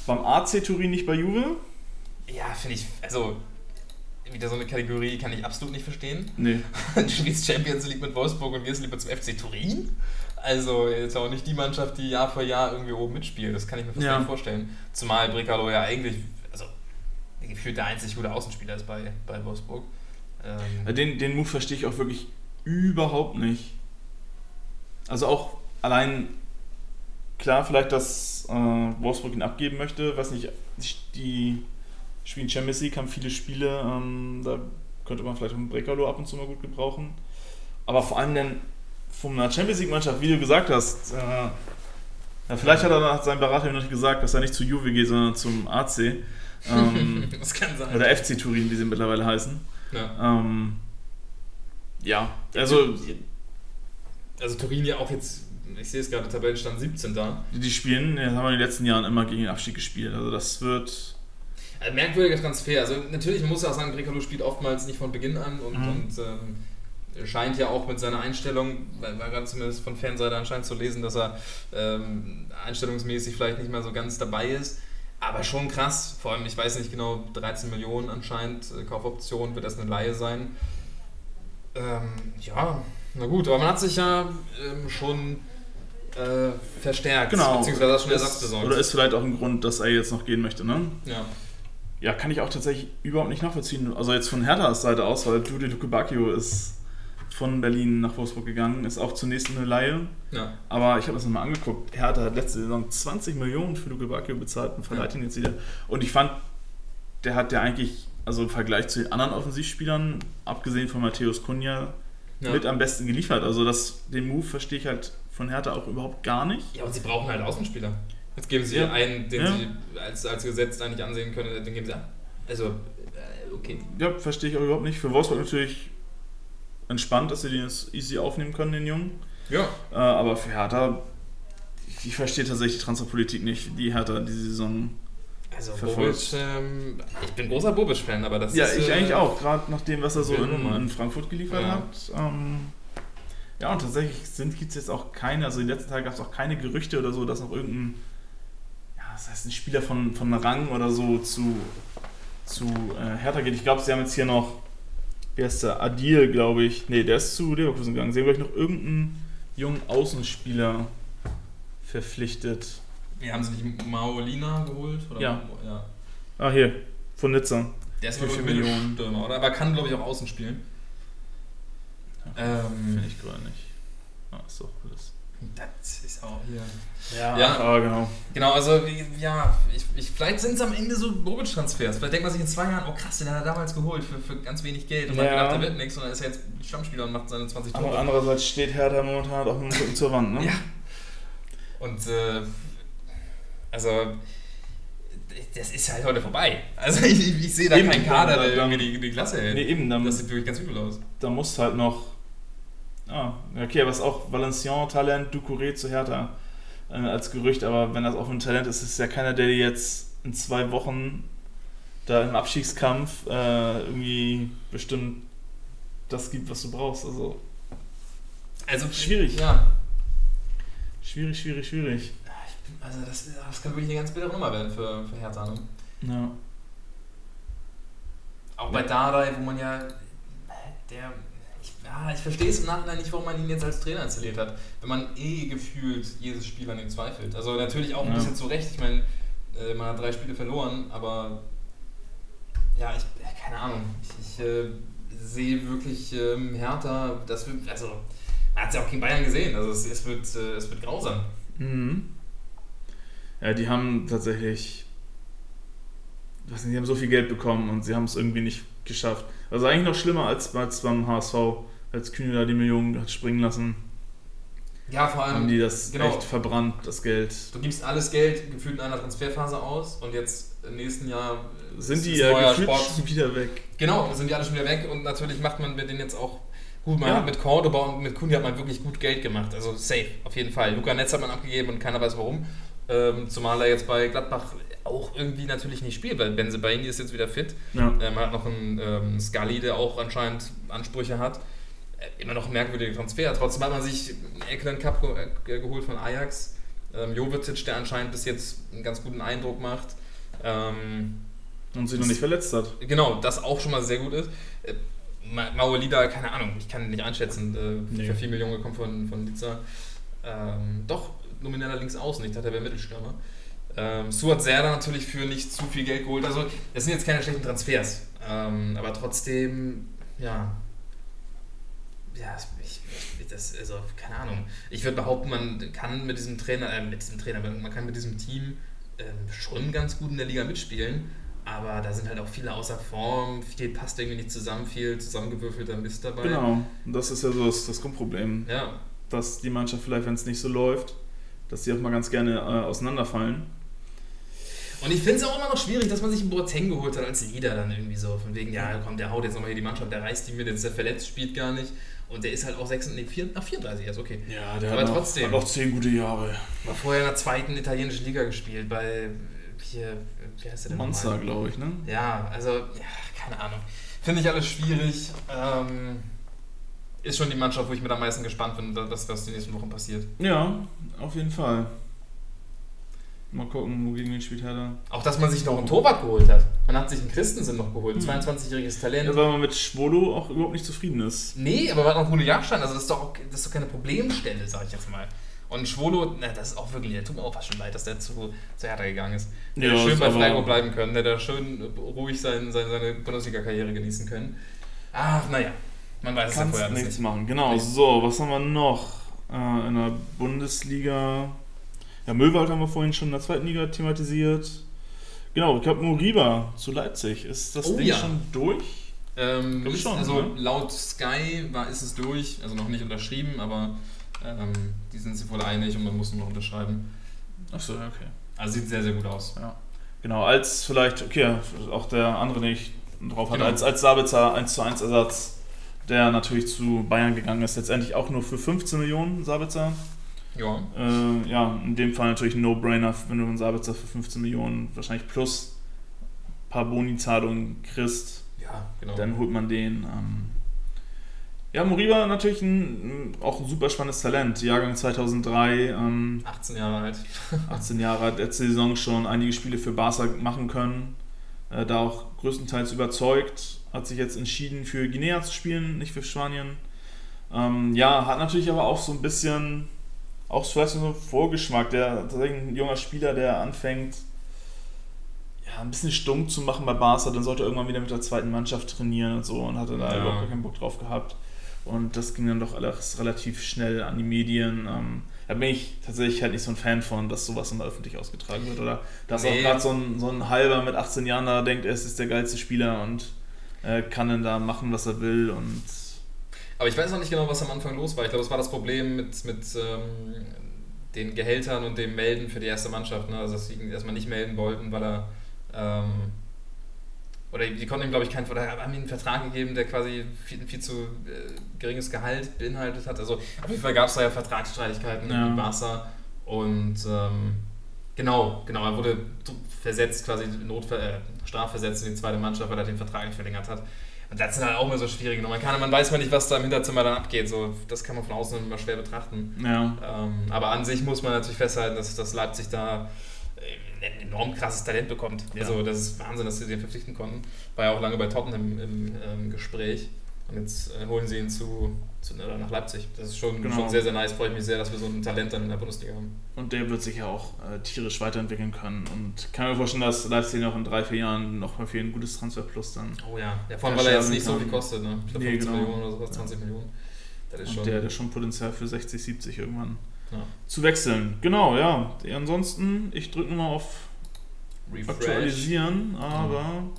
beim AC Turin, nicht bei Juve. Ja, finde ich, also wieder so eine Kategorie kann ich absolut nicht verstehen. Nee. Du spielst Champions League mit Wolfsburg und gehst lieber zum FC Turin? Also jetzt auch nicht die Mannschaft, die Jahr für Jahr irgendwie oben mitspielt. Das kann ich mir fast Ja. nicht vorstellen. Zumal Brekalo ja eigentlich, also gefühlt der einzig gute Außenspieler ist bei, bei Wolfsburg. Ähm, Den, den Move verstehe ich auch wirklich überhaupt nicht. Also auch allein, klar, vielleicht, äh, Wolfsburg ihn abgeben möchte, weiß nicht, die, spielen Champions League, haben viele Spiele, ähm, da könnte man vielleicht auch einen Brekalo ab und zu mal gut gebrauchen. Aber vor allem dann von einer Champions League-Mannschaft, wie du gesagt hast, äh, ja, vielleicht hat er hat sein Berater noch nicht gesagt, dass er nicht zu Juve geht, sondern zum AC. Ähm, das kann sein. oder FC Turin, wie sie mittlerweile heißen. Ja. Ähm, ja, also Also Turin ja auch jetzt, ich sehe es gerade, Tabellenstand 17 da. die spielen, ja, haben wir in den letzten Jahren immer gegen den Abstieg gespielt. Also das wird. Ein merkwürdiger Transfer. Also natürlich, man muss auch sagen, Brekalo spielt oftmals nicht von Beginn an und, Mhm. und ähm, scheint ja auch mit seiner Einstellung, weil war gerade zumindest von Fanseite anscheinend zu lesen, dass er ähm, einstellungsmäßig vielleicht nicht mehr so ganz dabei ist. Aber schon krass, vor allem, ich weiß nicht genau, 13 Millionen anscheinend äh, Kaufoption, wird das eine Laie sein. Ähm, ja, na gut, aber man hat sich ja ähm, schon äh, verstärkt, beziehungsweise hat schon Ersatz besorgt. Oder ist vielleicht auch ein Grund, dass er jetzt noch gehen möchte, ne? ja. Ja, kann ich auch tatsächlich überhaupt nicht nachvollziehen. Also jetzt von Herthas Seite aus, weil Jude Lukebakio ist von Berlin nach Wolfsburg gegangen, ist auch zunächst eine Laie. ja. Aber ich habe das nochmal angeguckt. Hertha hat letzte Saison 20 Millionen für Luke Bacchio bezahlt und verleiht Ja. ihn jetzt wieder. Und ich fand, der hat ja eigentlich, also im Vergleich zu den anderen Offensivspielern, abgesehen von Matthäus Kunja, Ja. mit am besten geliefert. Also das, den Move verstehe ich halt von Hertha auch überhaupt gar nicht. Ja, und sie brauchen halt Außenspieler. Jetzt geben sie Ja. einen, den Ja. sie als, als Gesetz da nicht ansehen können, den geben sie ab. Also, äh, okay. Ja, verstehe ich auch überhaupt nicht. Für Wolfsburg natürlich entspannt, dass sie den jetzt easy aufnehmen können, den Jungen. Ja. Äh, aber für Hertha, ich, verstehe tatsächlich die Transferpolitik nicht, die Hertha diese Saison Also, Verfolgt. Bobic, ähm, ich bin großer Bobic-Fan, aber das Ja, ist. ich äh, eigentlich auch, gerade nach dem, was er so in, in Frankfurt geliefert Ja. hat. Ähm, ja, und tatsächlich gibt es jetzt auch keine, also in den letzten Tagen gab es auch keine Gerüchte oder so, dass noch irgendein, ja, das heißt ein Spieler von, von Rang oder so zu, zu äh, Hertha geht. Ich glaube, sie haben jetzt hier noch, wie heißt der, Adil, glaube ich. Nee, der ist zu Leverkusen gegangen. Sie haben, glaube ich, noch irgendeinen jungen Außenspieler verpflichtet. Wir haben sie nicht Maolina geholt? Oder? Ja. ja. Ah, hier, von Nizza. Der ist Für wohl vier Millionen. Millionen. oder? Aber kann, glaube ich, auch außen spielen. Ähm, Finde ich gerade nicht. Ah, ist doch alles. das ist auch hier. Ja, Ja. ah, genau. Genau, also wie- ja, ich, ich, vielleicht sind es am Ende so Bobic-Transfers. Vielleicht denkt man sich in zwei Jahren, oh krass, den hat er damals geholt für, für ganz wenig Geld und man Ja. hat gedacht, der wird nichts und dann ist er jetzt Stammspieler und macht seine 20 Aber Tore. andererseits steht Hertha momentan auch mit dem Rücken zur Wand, ne? Ja. Und äh, also das ist halt heute vorbei. Also ich, ich, ich sehe da Eben, keinen Kader, der dann- irgendwie die, die Klasse hält. Nee, eben, dann, Das sieht wirklich ganz übel aus. da muss halt noch. Ah, okay, aber es ist auch Valenciennes-Talent, Ducouré zu Hertha äh, als Gerücht, aber wenn das auch ein Talent ist, ist es ja keiner, der dir jetzt in zwei Wochen da im Abstiegskampf äh, irgendwie bestimmt das gibt, was du brauchst. Also Also Schwierig. Ja. schwierig, schwierig, schwierig. Also das, das kann wirklich eine ganz bittere Nummer werden für, für Hertha. Ne? Ja. Auch bei Dardai, wo man ja der ja, ich verstehe es im Nachhinein nicht, warum man ihn jetzt als Trainer installiert hat, wenn man eh gefühlt jedes Spiel an ihm zweifelt. Also natürlich auch ein Ja. bisschen zu Recht. Ich meine, äh, man hat drei Spiele verloren, aber ja, ich keine Ahnung. Ich, ich äh, sehe wirklich ähm, Hertha, das wird, also man hat es ja auch gegen Bayern gesehen, also es, es, wird, äh, es wird grausam. Mhm. Ja, die haben tatsächlich. Was die haben so viel Geld bekommen und sie haben es irgendwie nicht geschafft. Also eigentlich noch schlimmer als, als beim HSV, als Kühne da die Millionen hat springen lassen. Ja, vor allem. Haben die das genau, echt verbrannt, das Geld. Du gibst alles Geld gefühlt in einer Transferphase aus und jetzt im nächsten Jahr sind die ja gefühlt schon wieder weg. Genau, sind die alle schon wieder weg und natürlich macht man mit denen jetzt auch Gut, man ja. hat mit Cordoba und mit Kundi hat man wirklich gut Geld gemacht. Also safe, auf jeden Fall. Luca Netz hat man abgegeben und keiner weiß warum. Ähm, zumal er jetzt bei Gladbach auch irgendwie natürlich nicht spielt, weil Benzebaini ist jetzt wieder fit. Ja. Ähm, man hat noch einen ähm, Scully, der auch anscheinend Ansprüche hat. Immer noch ein merkwürdiger Transfer. Trotzdem hat man sich einen Eckland Cup äh, geholt von Ajax. Ähm, Jovetic, der anscheinend bis jetzt einen ganz guten Eindruck macht. Ähm, und sich noch nicht verletzt hat. Genau, das auch schon mal sehr gut ist. Äh, Maolida, keine Ahnung, ich kann ihn nicht einschätzen. Äh, nee. Für 4 Millionen gekommen von, von Liza. Ähm, doch, nomineller Linksaußen, ich dachte, er wäre Mittelstürmer. Ähm, Suat Serda natürlich für nicht zu viel Geld geholt. Also, das sind jetzt keine schlechten Transfers. Ähm, aber trotzdem, ja. Ja, ich, ich, das, also, keine Ahnung. Ich würde behaupten, man kann mit diesem Trainer, äh, mit diesem Trainer, man kann mit diesem Team äh, schon ganz gut in der Liga mitspielen. Aber da sind halt auch viele außer Form, viel passt irgendwie nicht zusammen, viel zusammengewürfelter Mist dabei. Genau, das ist ja so das, das Grundproblem. Ja. Dass die Mannschaft vielleicht, wenn es nicht so läuft, dass die auch mal ganz gerne äh, auseinanderfallen. Und ich finde es auch immer noch schwierig, dass man sich einen Boateng geholt hat als Leader dann irgendwie so. Von wegen, ja komm, der haut jetzt nochmal hier die Mannschaft, der reißt die mit, jetzt ist er verletzt, spielt gar nicht. Und der ist halt auch 36, nee, 4, 34 jetzt, okay. Ja, der Aber hat, trotzdem, noch, hat noch 10 gute Jahre. War vorher in der zweiten italienischen Liga gespielt, bei hier, wie heißt der denn Monster, glaube ich, ne? Ja, also, ja, keine Ahnung. Finde ich alles schwierig. Ähm, ist schon die Mannschaft, wo ich mit am meisten gespannt bin, was, was die nächsten Wochen passiert. Ja, auf jeden Fall. Mal gucken, wogegen den spielt Hertha. Auch, dass man sich noch einen Torwart geholt hat. Man hat sich einen Christensen noch geholt, ein 22-jähriges Talent. Ja, weil man mit Schwolo auch überhaupt nicht zufrieden ist. Nee, aber man hat noch Rune Jagdstein, also das ist, doch, das ist doch keine Problemstelle, sag ich jetzt mal. Und Schwolo, na, das ist auch wirklich, der tut mir auch fast schon leid, dass der zu, zu Hertha gegangen ist. Der ja, schön bei Freiburg bleiben können, der da schön ruhig sein, seine, seine Bundesliga-Karriere genießen können. Ach, naja, man weiß es ja vorher nichts nicht. machen. Genau, so, was haben wir noch äh, in der Bundesliga? Ja, Müllwald haben wir vorhin schon in der zweiten Liga thematisiert. Genau, ich glaube, Moriba zu Leipzig. Ist das oh, Ding ja. schon durch? Ähm, schon, also ne? laut Sky war, ist es durch, also noch nicht unterschrieben, aber ähm, die sind sich wohl einig und man muss nur noch unterschreiben. Achso, okay. Also sieht sehr, sehr gut aus. Ja. Genau, als vielleicht, okay, auch der andere nicht drauf hat, genau. als, als Sabitzer 1 zu 1 Ersatz, der natürlich zu Bayern gegangen ist, letztendlich auch nur für 15 Millionen Sabitzer. Ja. Äh, ja, in dem Fall natürlich ein No-Brainer, wenn du einen Sabitzer für 15 Millionen wahrscheinlich plus ein paar Boni-Zahlungen kriegst. Ja, genau. Dann holt man den. Ähm, ja, Moriba natürlich ein, auch ein super spannendes Talent. Jahrgang 2003. Ähm, 18 Jahre alt. 18 Jahre hat letzte Saison schon einige Spiele für Barca machen können. Äh, da auch größtenteils überzeugt. Hat sich jetzt entschieden für Guinea zu spielen, nicht für Spanien. Ähm, ja, hat natürlich aber auch so ein bisschen, auch vielleicht so einen Vorgeschmack. Der tatsächlich ein junger Spieler, der anfängt, ja, ein bisschen stumm zu machen bei Barca, dann sollte er irgendwann wieder mit der zweiten Mannschaft trainieren und so und hatte da ja. überhaupt keinen Bock drauf gehabt. Und das ging dann doch alles relativ schnell an die Medien. Ähm, da bin ich tatsächlich halt nicht so ein Fan von, dass sowas immer öffentlich ausgetragen wird. Oder dass nee. auch gerade so ein, so ein halber mit 18 Jahren da denkt, er ist der geilste Spieler und äh, kann dann da machen, was er will. Und Aber ich weiß noch nicht genau, was am Anfang los war. Ich glaube, es war das Problem mit, mit ähm, den Gehältern und dem Melden für die erste Mannschaft. Ne? Also, dass sie erstmal nicht melden wollten, weil er. Ähm, oder die konnten ihm, glaube ich, keinen, oder haben ihm einen Vertrag gegeben, der quasi viel, viel zu äh, geringes Gehalt beinhaltet hat. Also auf jeden Fall gab es da ja Vertragsstreitigkeiten ja. in Barca und ähm, genau, genau, er wurde versetzt, quasi Notver äh, strafversetzt in die zweite Mannschaft, weil er den Vertrag nicht verlängert hat. Und das sind halt auch immer so schwierige Nummern. Man, man weiß mal nicht, was da im Hinterzimmer dann abgeht. So, das kann man von außen immer schwer betrachten. Ja. Ähm, aber an sich muss man natürlich festhalten, dass, dass Leipzig da ein enorm krasses Talent bekommt. Ja. Also das ist Wahnsinn, dass sie den verpflichten konnten. War ja auch lange bei Tottenham im, im ähm, Gespräch. Und jetzt äh, holen sie ihn zu, zu äh, nach Leipzig. Das ist schon, genau. schon sehr, sehr nice. Freue ich mich sehr, dass wir so ein Talent dann in der Bundesliga haben. Und der wird sich ja auch äh, tierisch weiterentwickeln können. Und kann mir vorstellen, dass Leipzig noch in drei, vier Jahren noch mal für ein gutes Transferplus dann. Oh ja, ja vor allem, weil er jetzt nicht so viel kostet. Ne? Ich glaube, nee, 15 genau. Millionen oder sowas, 20 ja. Millionen. Das ist schon der hat schon Potenzial für 60, 70 irgendwann. Ja. zu wechseln. Genau, ja. Ansonsten, ich drücke mal auf aktualisieren, aber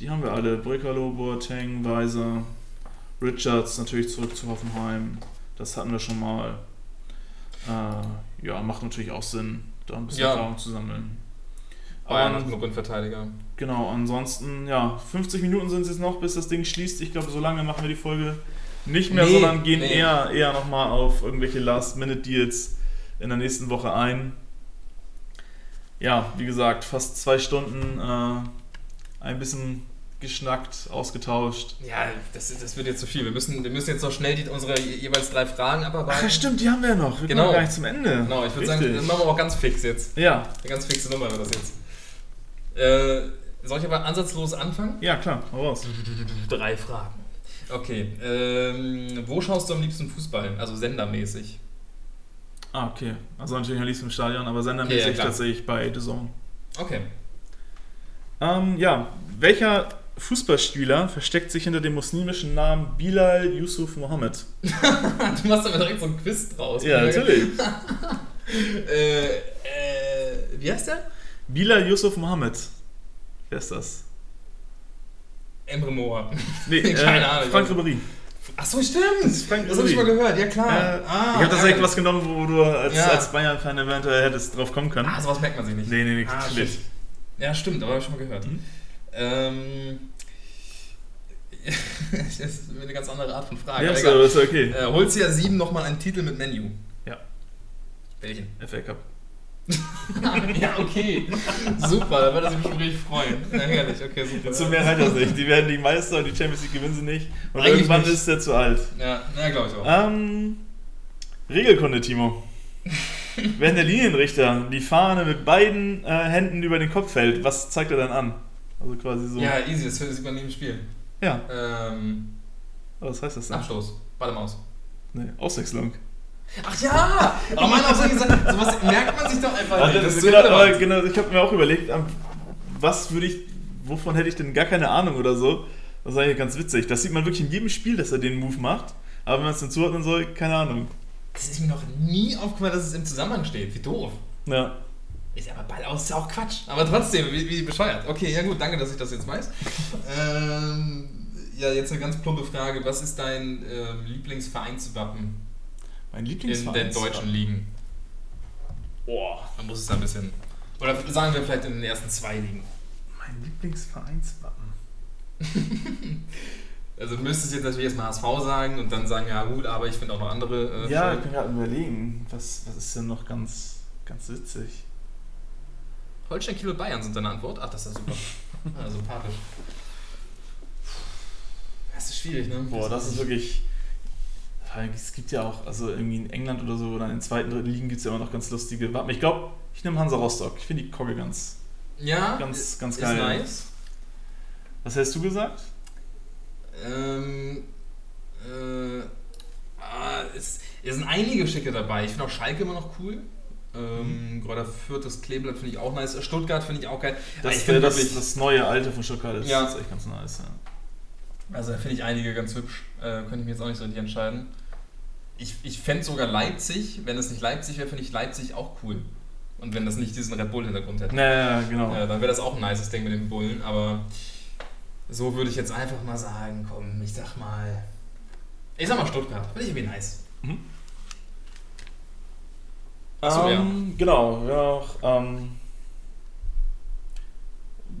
die haben wir alle. Brekalo, Boateng, Weiser, Richards natürlich zurück zu Hoffenheim. Das hatten wir schon mal. Äh, ja, macht natürlich auch Sinn, da ein bisschen Ja. Erfahrung zu sammeln. Bayern genug Innenverteidiger. genau, ansonsten, ja, 50 Minuten sind es jetzt noch, bis das Ding schließt. Ich glaube, so lange machen wir die Folge nicht mehr, Nee, sondern gehen nee. eher, eher nochmal auf irgendwelche Last-Minute-Deals in der nächsten Woche ein. Ja, wie gesagt, fast zwei Stunden äh, ein bisschen geschnackt, ausgetauscht. Ja, das, das wird jetzt zu viel. Wir müssen, wir müssen jetzt noch schnell die, unsere je- jeweils drei Fragen Ach abarbeiten. ja, stimmt, die haben wir ja noch. Wir Genau. kommen gar nicht zum Ende. Genau, ich würde sagen, das machen wir auch ganz fix jetzt. Ja, Eine ganz fixe Nummer wird das jetzt. Äh, soll ich aber ansatzlos anfangen? ja, klar, hau raus. Drei Fragen. Okay, ähm, wo schaust du am liebsten Fußball? Also sendermäßig. Ah, okay. Also natürlich am liebsten im Stadion, aber sendermäßig Okay, ja, tatsächlich bei The Zone. Okay. Ähm, ja, welcher Fußballspieler versteckt sich hinter dem muslimischen Namen Bilal Yusuf Mohammed? du machst aber direkt so ein Quiz draus. Ja, natürlich. Äh, äh, wie heißt der? Bilal Yusuf Mohammed. Wer ist das? Emre Moore. Nee, Keine Ahnung. Frank Ribéry. Achso, stimmt. Das Das habe ich mal gehört, ja klar. Äh, ah, ich habe tatsächlich ja. was genommen, wo du als, Ja. als Bayern-Fan eventuell hättest drauf kommen können. Ah, sowas merkt man sich nicht. nee, nee, nee, Ah, natürlich. Ja, stimmt, aber habe ich schon mal gehört. Mhm. Ähm, das ist eine ganz andere Art von Frage. Ja, aber ist, aber ist okay. Äh, Holzjahr 7 nochmal einen Titel mit Menu. Ja. Welchen? FA Cup. ja, okay. Super, da würde ich mich richtig freuen. Ja, herrlich, okay, super. Zu mehr reicht das nicht. Die werden die Meister und die Champions League gewinnen sie nicht. Und Eigentlich irgendwann nicht. ist er zu alt. Ja, ja glaube ich auch. Ähm, Regelkunde, Timo. Wenn der Linienrichter die Fahne mit beiden äh, Händen über den Kopf hält, was zeigt er dann an? Also quasi so. Ja, easy, das sieht man nie im Spiel. Ja. Ähm, Was heißt das denn? Abstoß, Ball im Aus. Nee, Auswechslung. Ach ja! Oh Mann, auf solche Sachen, sowas merkt man sich doch einfach Also, nicht. das ist genau, aber genau, ich habe mir auch überlegt, ähm, was würde ich, wovon hätte ich denn gar keine Ahnung oder so. Das ist eigentlich ganz witzig. Das sieht man wirklich in jedem Spiel, dass er den Move macht. Aber wenn man es dann zuordnen soll, keine Ahnung. Das ist mir noch nie aufgefallen, dass es im Zusammenhang steht. Wie doof. Ja. Ist aber Ball aus ist ja auch Quatsch. Aber trotzdem, wie, wie bescheuert. Okay, ja gut, danke, dass ich das jetzt weiß. ähm, ja, jetzt eine ganz plumpe Frage. Was ist dein ähm, Lieblingsvereinswappen Mein in Lieblingsverein. den deutschen Ligen? Boah. Man muss es da ein bisschen. Oder sagen wir vielleicht in den ersten zwei Ligen. Mein Lieblingsvereinswappen. Also du müsstest jetzt natürlich erstmal HSV sagen und dann sagen, ja gut, aber ich finde auch noch andere. Äh, Ja, ich schön. bin gerade überlegen, was, was ist denn noch ganz, ganz witzig? Holstein, Kiel und Bayern sind deine Antwort. Ach, das ist ja super. ja, sympathisch. Das ist schwierig, ne? Boah, das ist wirklich. Es gibt ja auch, also irgendwie in England oder so, oder in den zweiten, dritten Ligen gibt es ja immer noch ganz lustige Wappen. Ich glaube, ich nehme Hansa Rostock. Ich finde die Kogge ganz. Ja, Ganz- ganz ist geil. nice. Was hast du gesagt? Ähm, äh, ah, es, es sind einige schicke dabei. Ich finde auch Schalke immer noch cool. Ähm, Gerade Fürth, das Kleeblatt finde ich auch nice. Stuttgart finde ich auch geil. Das, ich äh, finde das, wirklich, das neue Alte von Stuttgart ist, Ja. ist echt ganz nice. Ja. also da finde ich einige ganz hübsch. Äh, könnte ich mir jetzt auch nicht so richtig entscheiden. Ich, ich fände sogar Leipzig, wenn es nicht Leipzig wäre, finde ich Leipzig auch cool. Und wenn das nicht diesen Red Bull-Hintergrund hätte. Naja, genau. Ja, dann wäre das auch ein nices Ding mit den Bullen, aber so würde ich jetzt einfach mal sagen, komm, ich sag mal. Ich sag mal Stuttgart, finde ich irgendwie nice. Achso, ähm, Genau, ja, auch, ähm,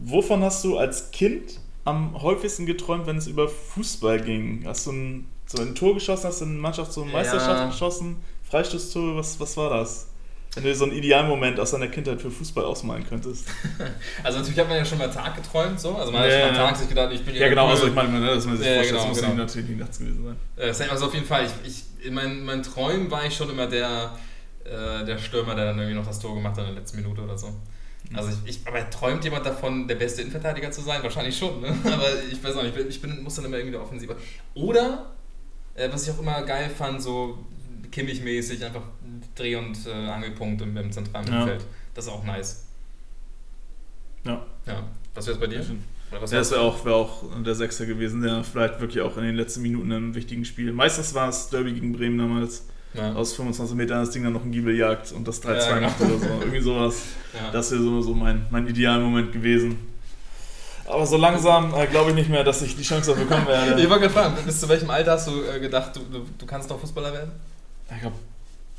wovon hast du als Kind am häufigsten geträumt, wenn es über Fußball ging? Hast du ein, so ein Tor geschossen, hast du eine Mannschaft zur Meisterschaft Ja. geschossen? Freistoßtore, was, was war das? Wenn du so einen Idealmoment aus deiner Kindheit für Fußball ausmalen könntest. Also natürlich hat man ja schon mal Tag geträumt, so. Also man hat Ja, schon am ja. Tag sich gedacht, ich bin Ja, genau, cool. also ich meine, ne, dass man sich Ja, vorstellt, genau, das muss genau. natürlich nicht nachts gewesen sein. Äh, das heißt also auf jeden Fall, ich, ich, in meinen, meinen Träumen war ich schon immer der, äh, der Stürmer, der dann irgendwie noch das Tor gemacht hat in der letzten Minute oder so. Also ich, ich, aber träumt jemand davon, der beste Innenverteidiger zu sein? Wahrscheinlich schon, ne? Aber ich weiß auch nicht, ich bin, ich bin, muss dann immer irgendwie der Offensive. Oder, äh, was ich auch immer geil fand, so Kimmich-mäßig, einfach Dreh- und äh, Angelpunkt im, im zentralen Ja. Mittelfeld. Das ist auch nice. Ja. Ja. Was wäre es bei dir? Ja, das wäre auch, wär auch der Sechser gewesen, der vielleicht wirklich auch in den letzten Minuten in einem wichtigen Spiel. Meistens war es Derby gegen Bremen damals. ja. aus 25 Metern das Ding dann noch ein Giebel jagt und das 3-2 Ja, genau. macht oder so. Irgendwie sowas. Ja. Das wäre so, so mein, mein Idealmoment gewesen. Aber so langsam äh, glaube ich nicht mehr, dass ich die Chance dafür bekommen werde. Ich wollte gerade fragen, bis zu welchem Alter hast du äh, gedacht, du, du, du kannst doch Fußballer werden? Ich glaube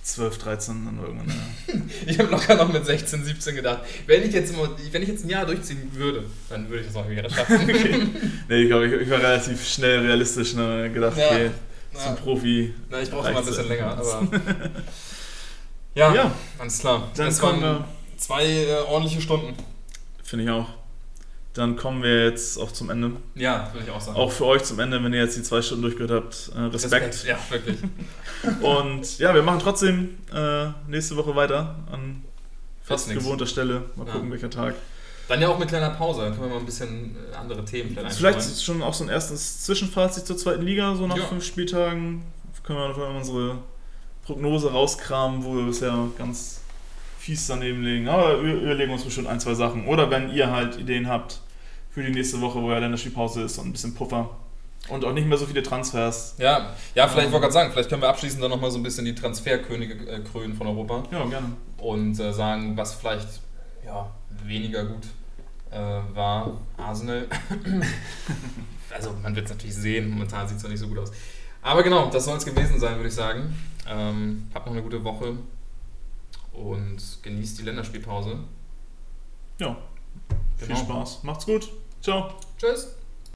12, 13 dann irgendwann. Ja. Ich habe locker noch mit 16, 17 gedacht, wenn ich jetzt, immer, wenn ich jetzt ein Jahr durchziehen würde, dann würde ich das auch wieder schaffen. Okay. Nee, ich glaube, ich, ich war relativ schnell realistisch. Ne? Gedacht, Ja. okay, Ja. zum Profi. Na, ich brauche mal ein bisschen länger, aber. Ja, Ja, ganz klar. dann das waren zwei äh, ordentliche Stunden. Finde ich auch. Dann kommen wir jetzt auch zum Ende. Ja, würde ich auch sagen. Auch für euch zum Ende, wenn ihr jetzt die zwei Stunden durchgehört habt. Äh, Respekt. Ja, wirklich. Und ja, wir machen trotzdem äh, nächste Woche weiter an fast gewohnter Stelle. Mal Ja. gucken, welcher Tag. Dann ja auch mit kleiner Pause, dann können wir mal ein bisschen äh, andere Themen vielleicht Vielleicht ist schon auch so ein erstes Zwischenfazit zur zweiten Liga, so nach Ja. fünf Spieltagen. Können wir einfach unsere Prognose rauskramen, wo wir bisher ganz fies daneben liegen. Aber wir überlegen uns bestimmt ein, zwei Sachen. Oder wenn ihr halt Ideen habt für die nächste Woche, wo ja Länderspielpause ist und ein bisschen Puffer. Und auch nicht mehr so viele Transfers. Ja, ja, vielleicht wollte ich gerade sagen, vielleicht können wir abschließend dann nochmal so ein bisschen die Transferkönige äh, krönen von Europa Ja, gerne. und äh, sagen, was vielleicht ja, weniger gut äh, war. Arsenal. also man wird es natürlich sehen, momentan sieht es noch nicht so gut aus. Aber genau, das soll es gewesen sein, würde ich sagen. Ähm, habt noch eine gute Woche und genießt die Länderspielpause. Ja, Genau. viel Spaß. Macht's gut. Ciao. Tschüss.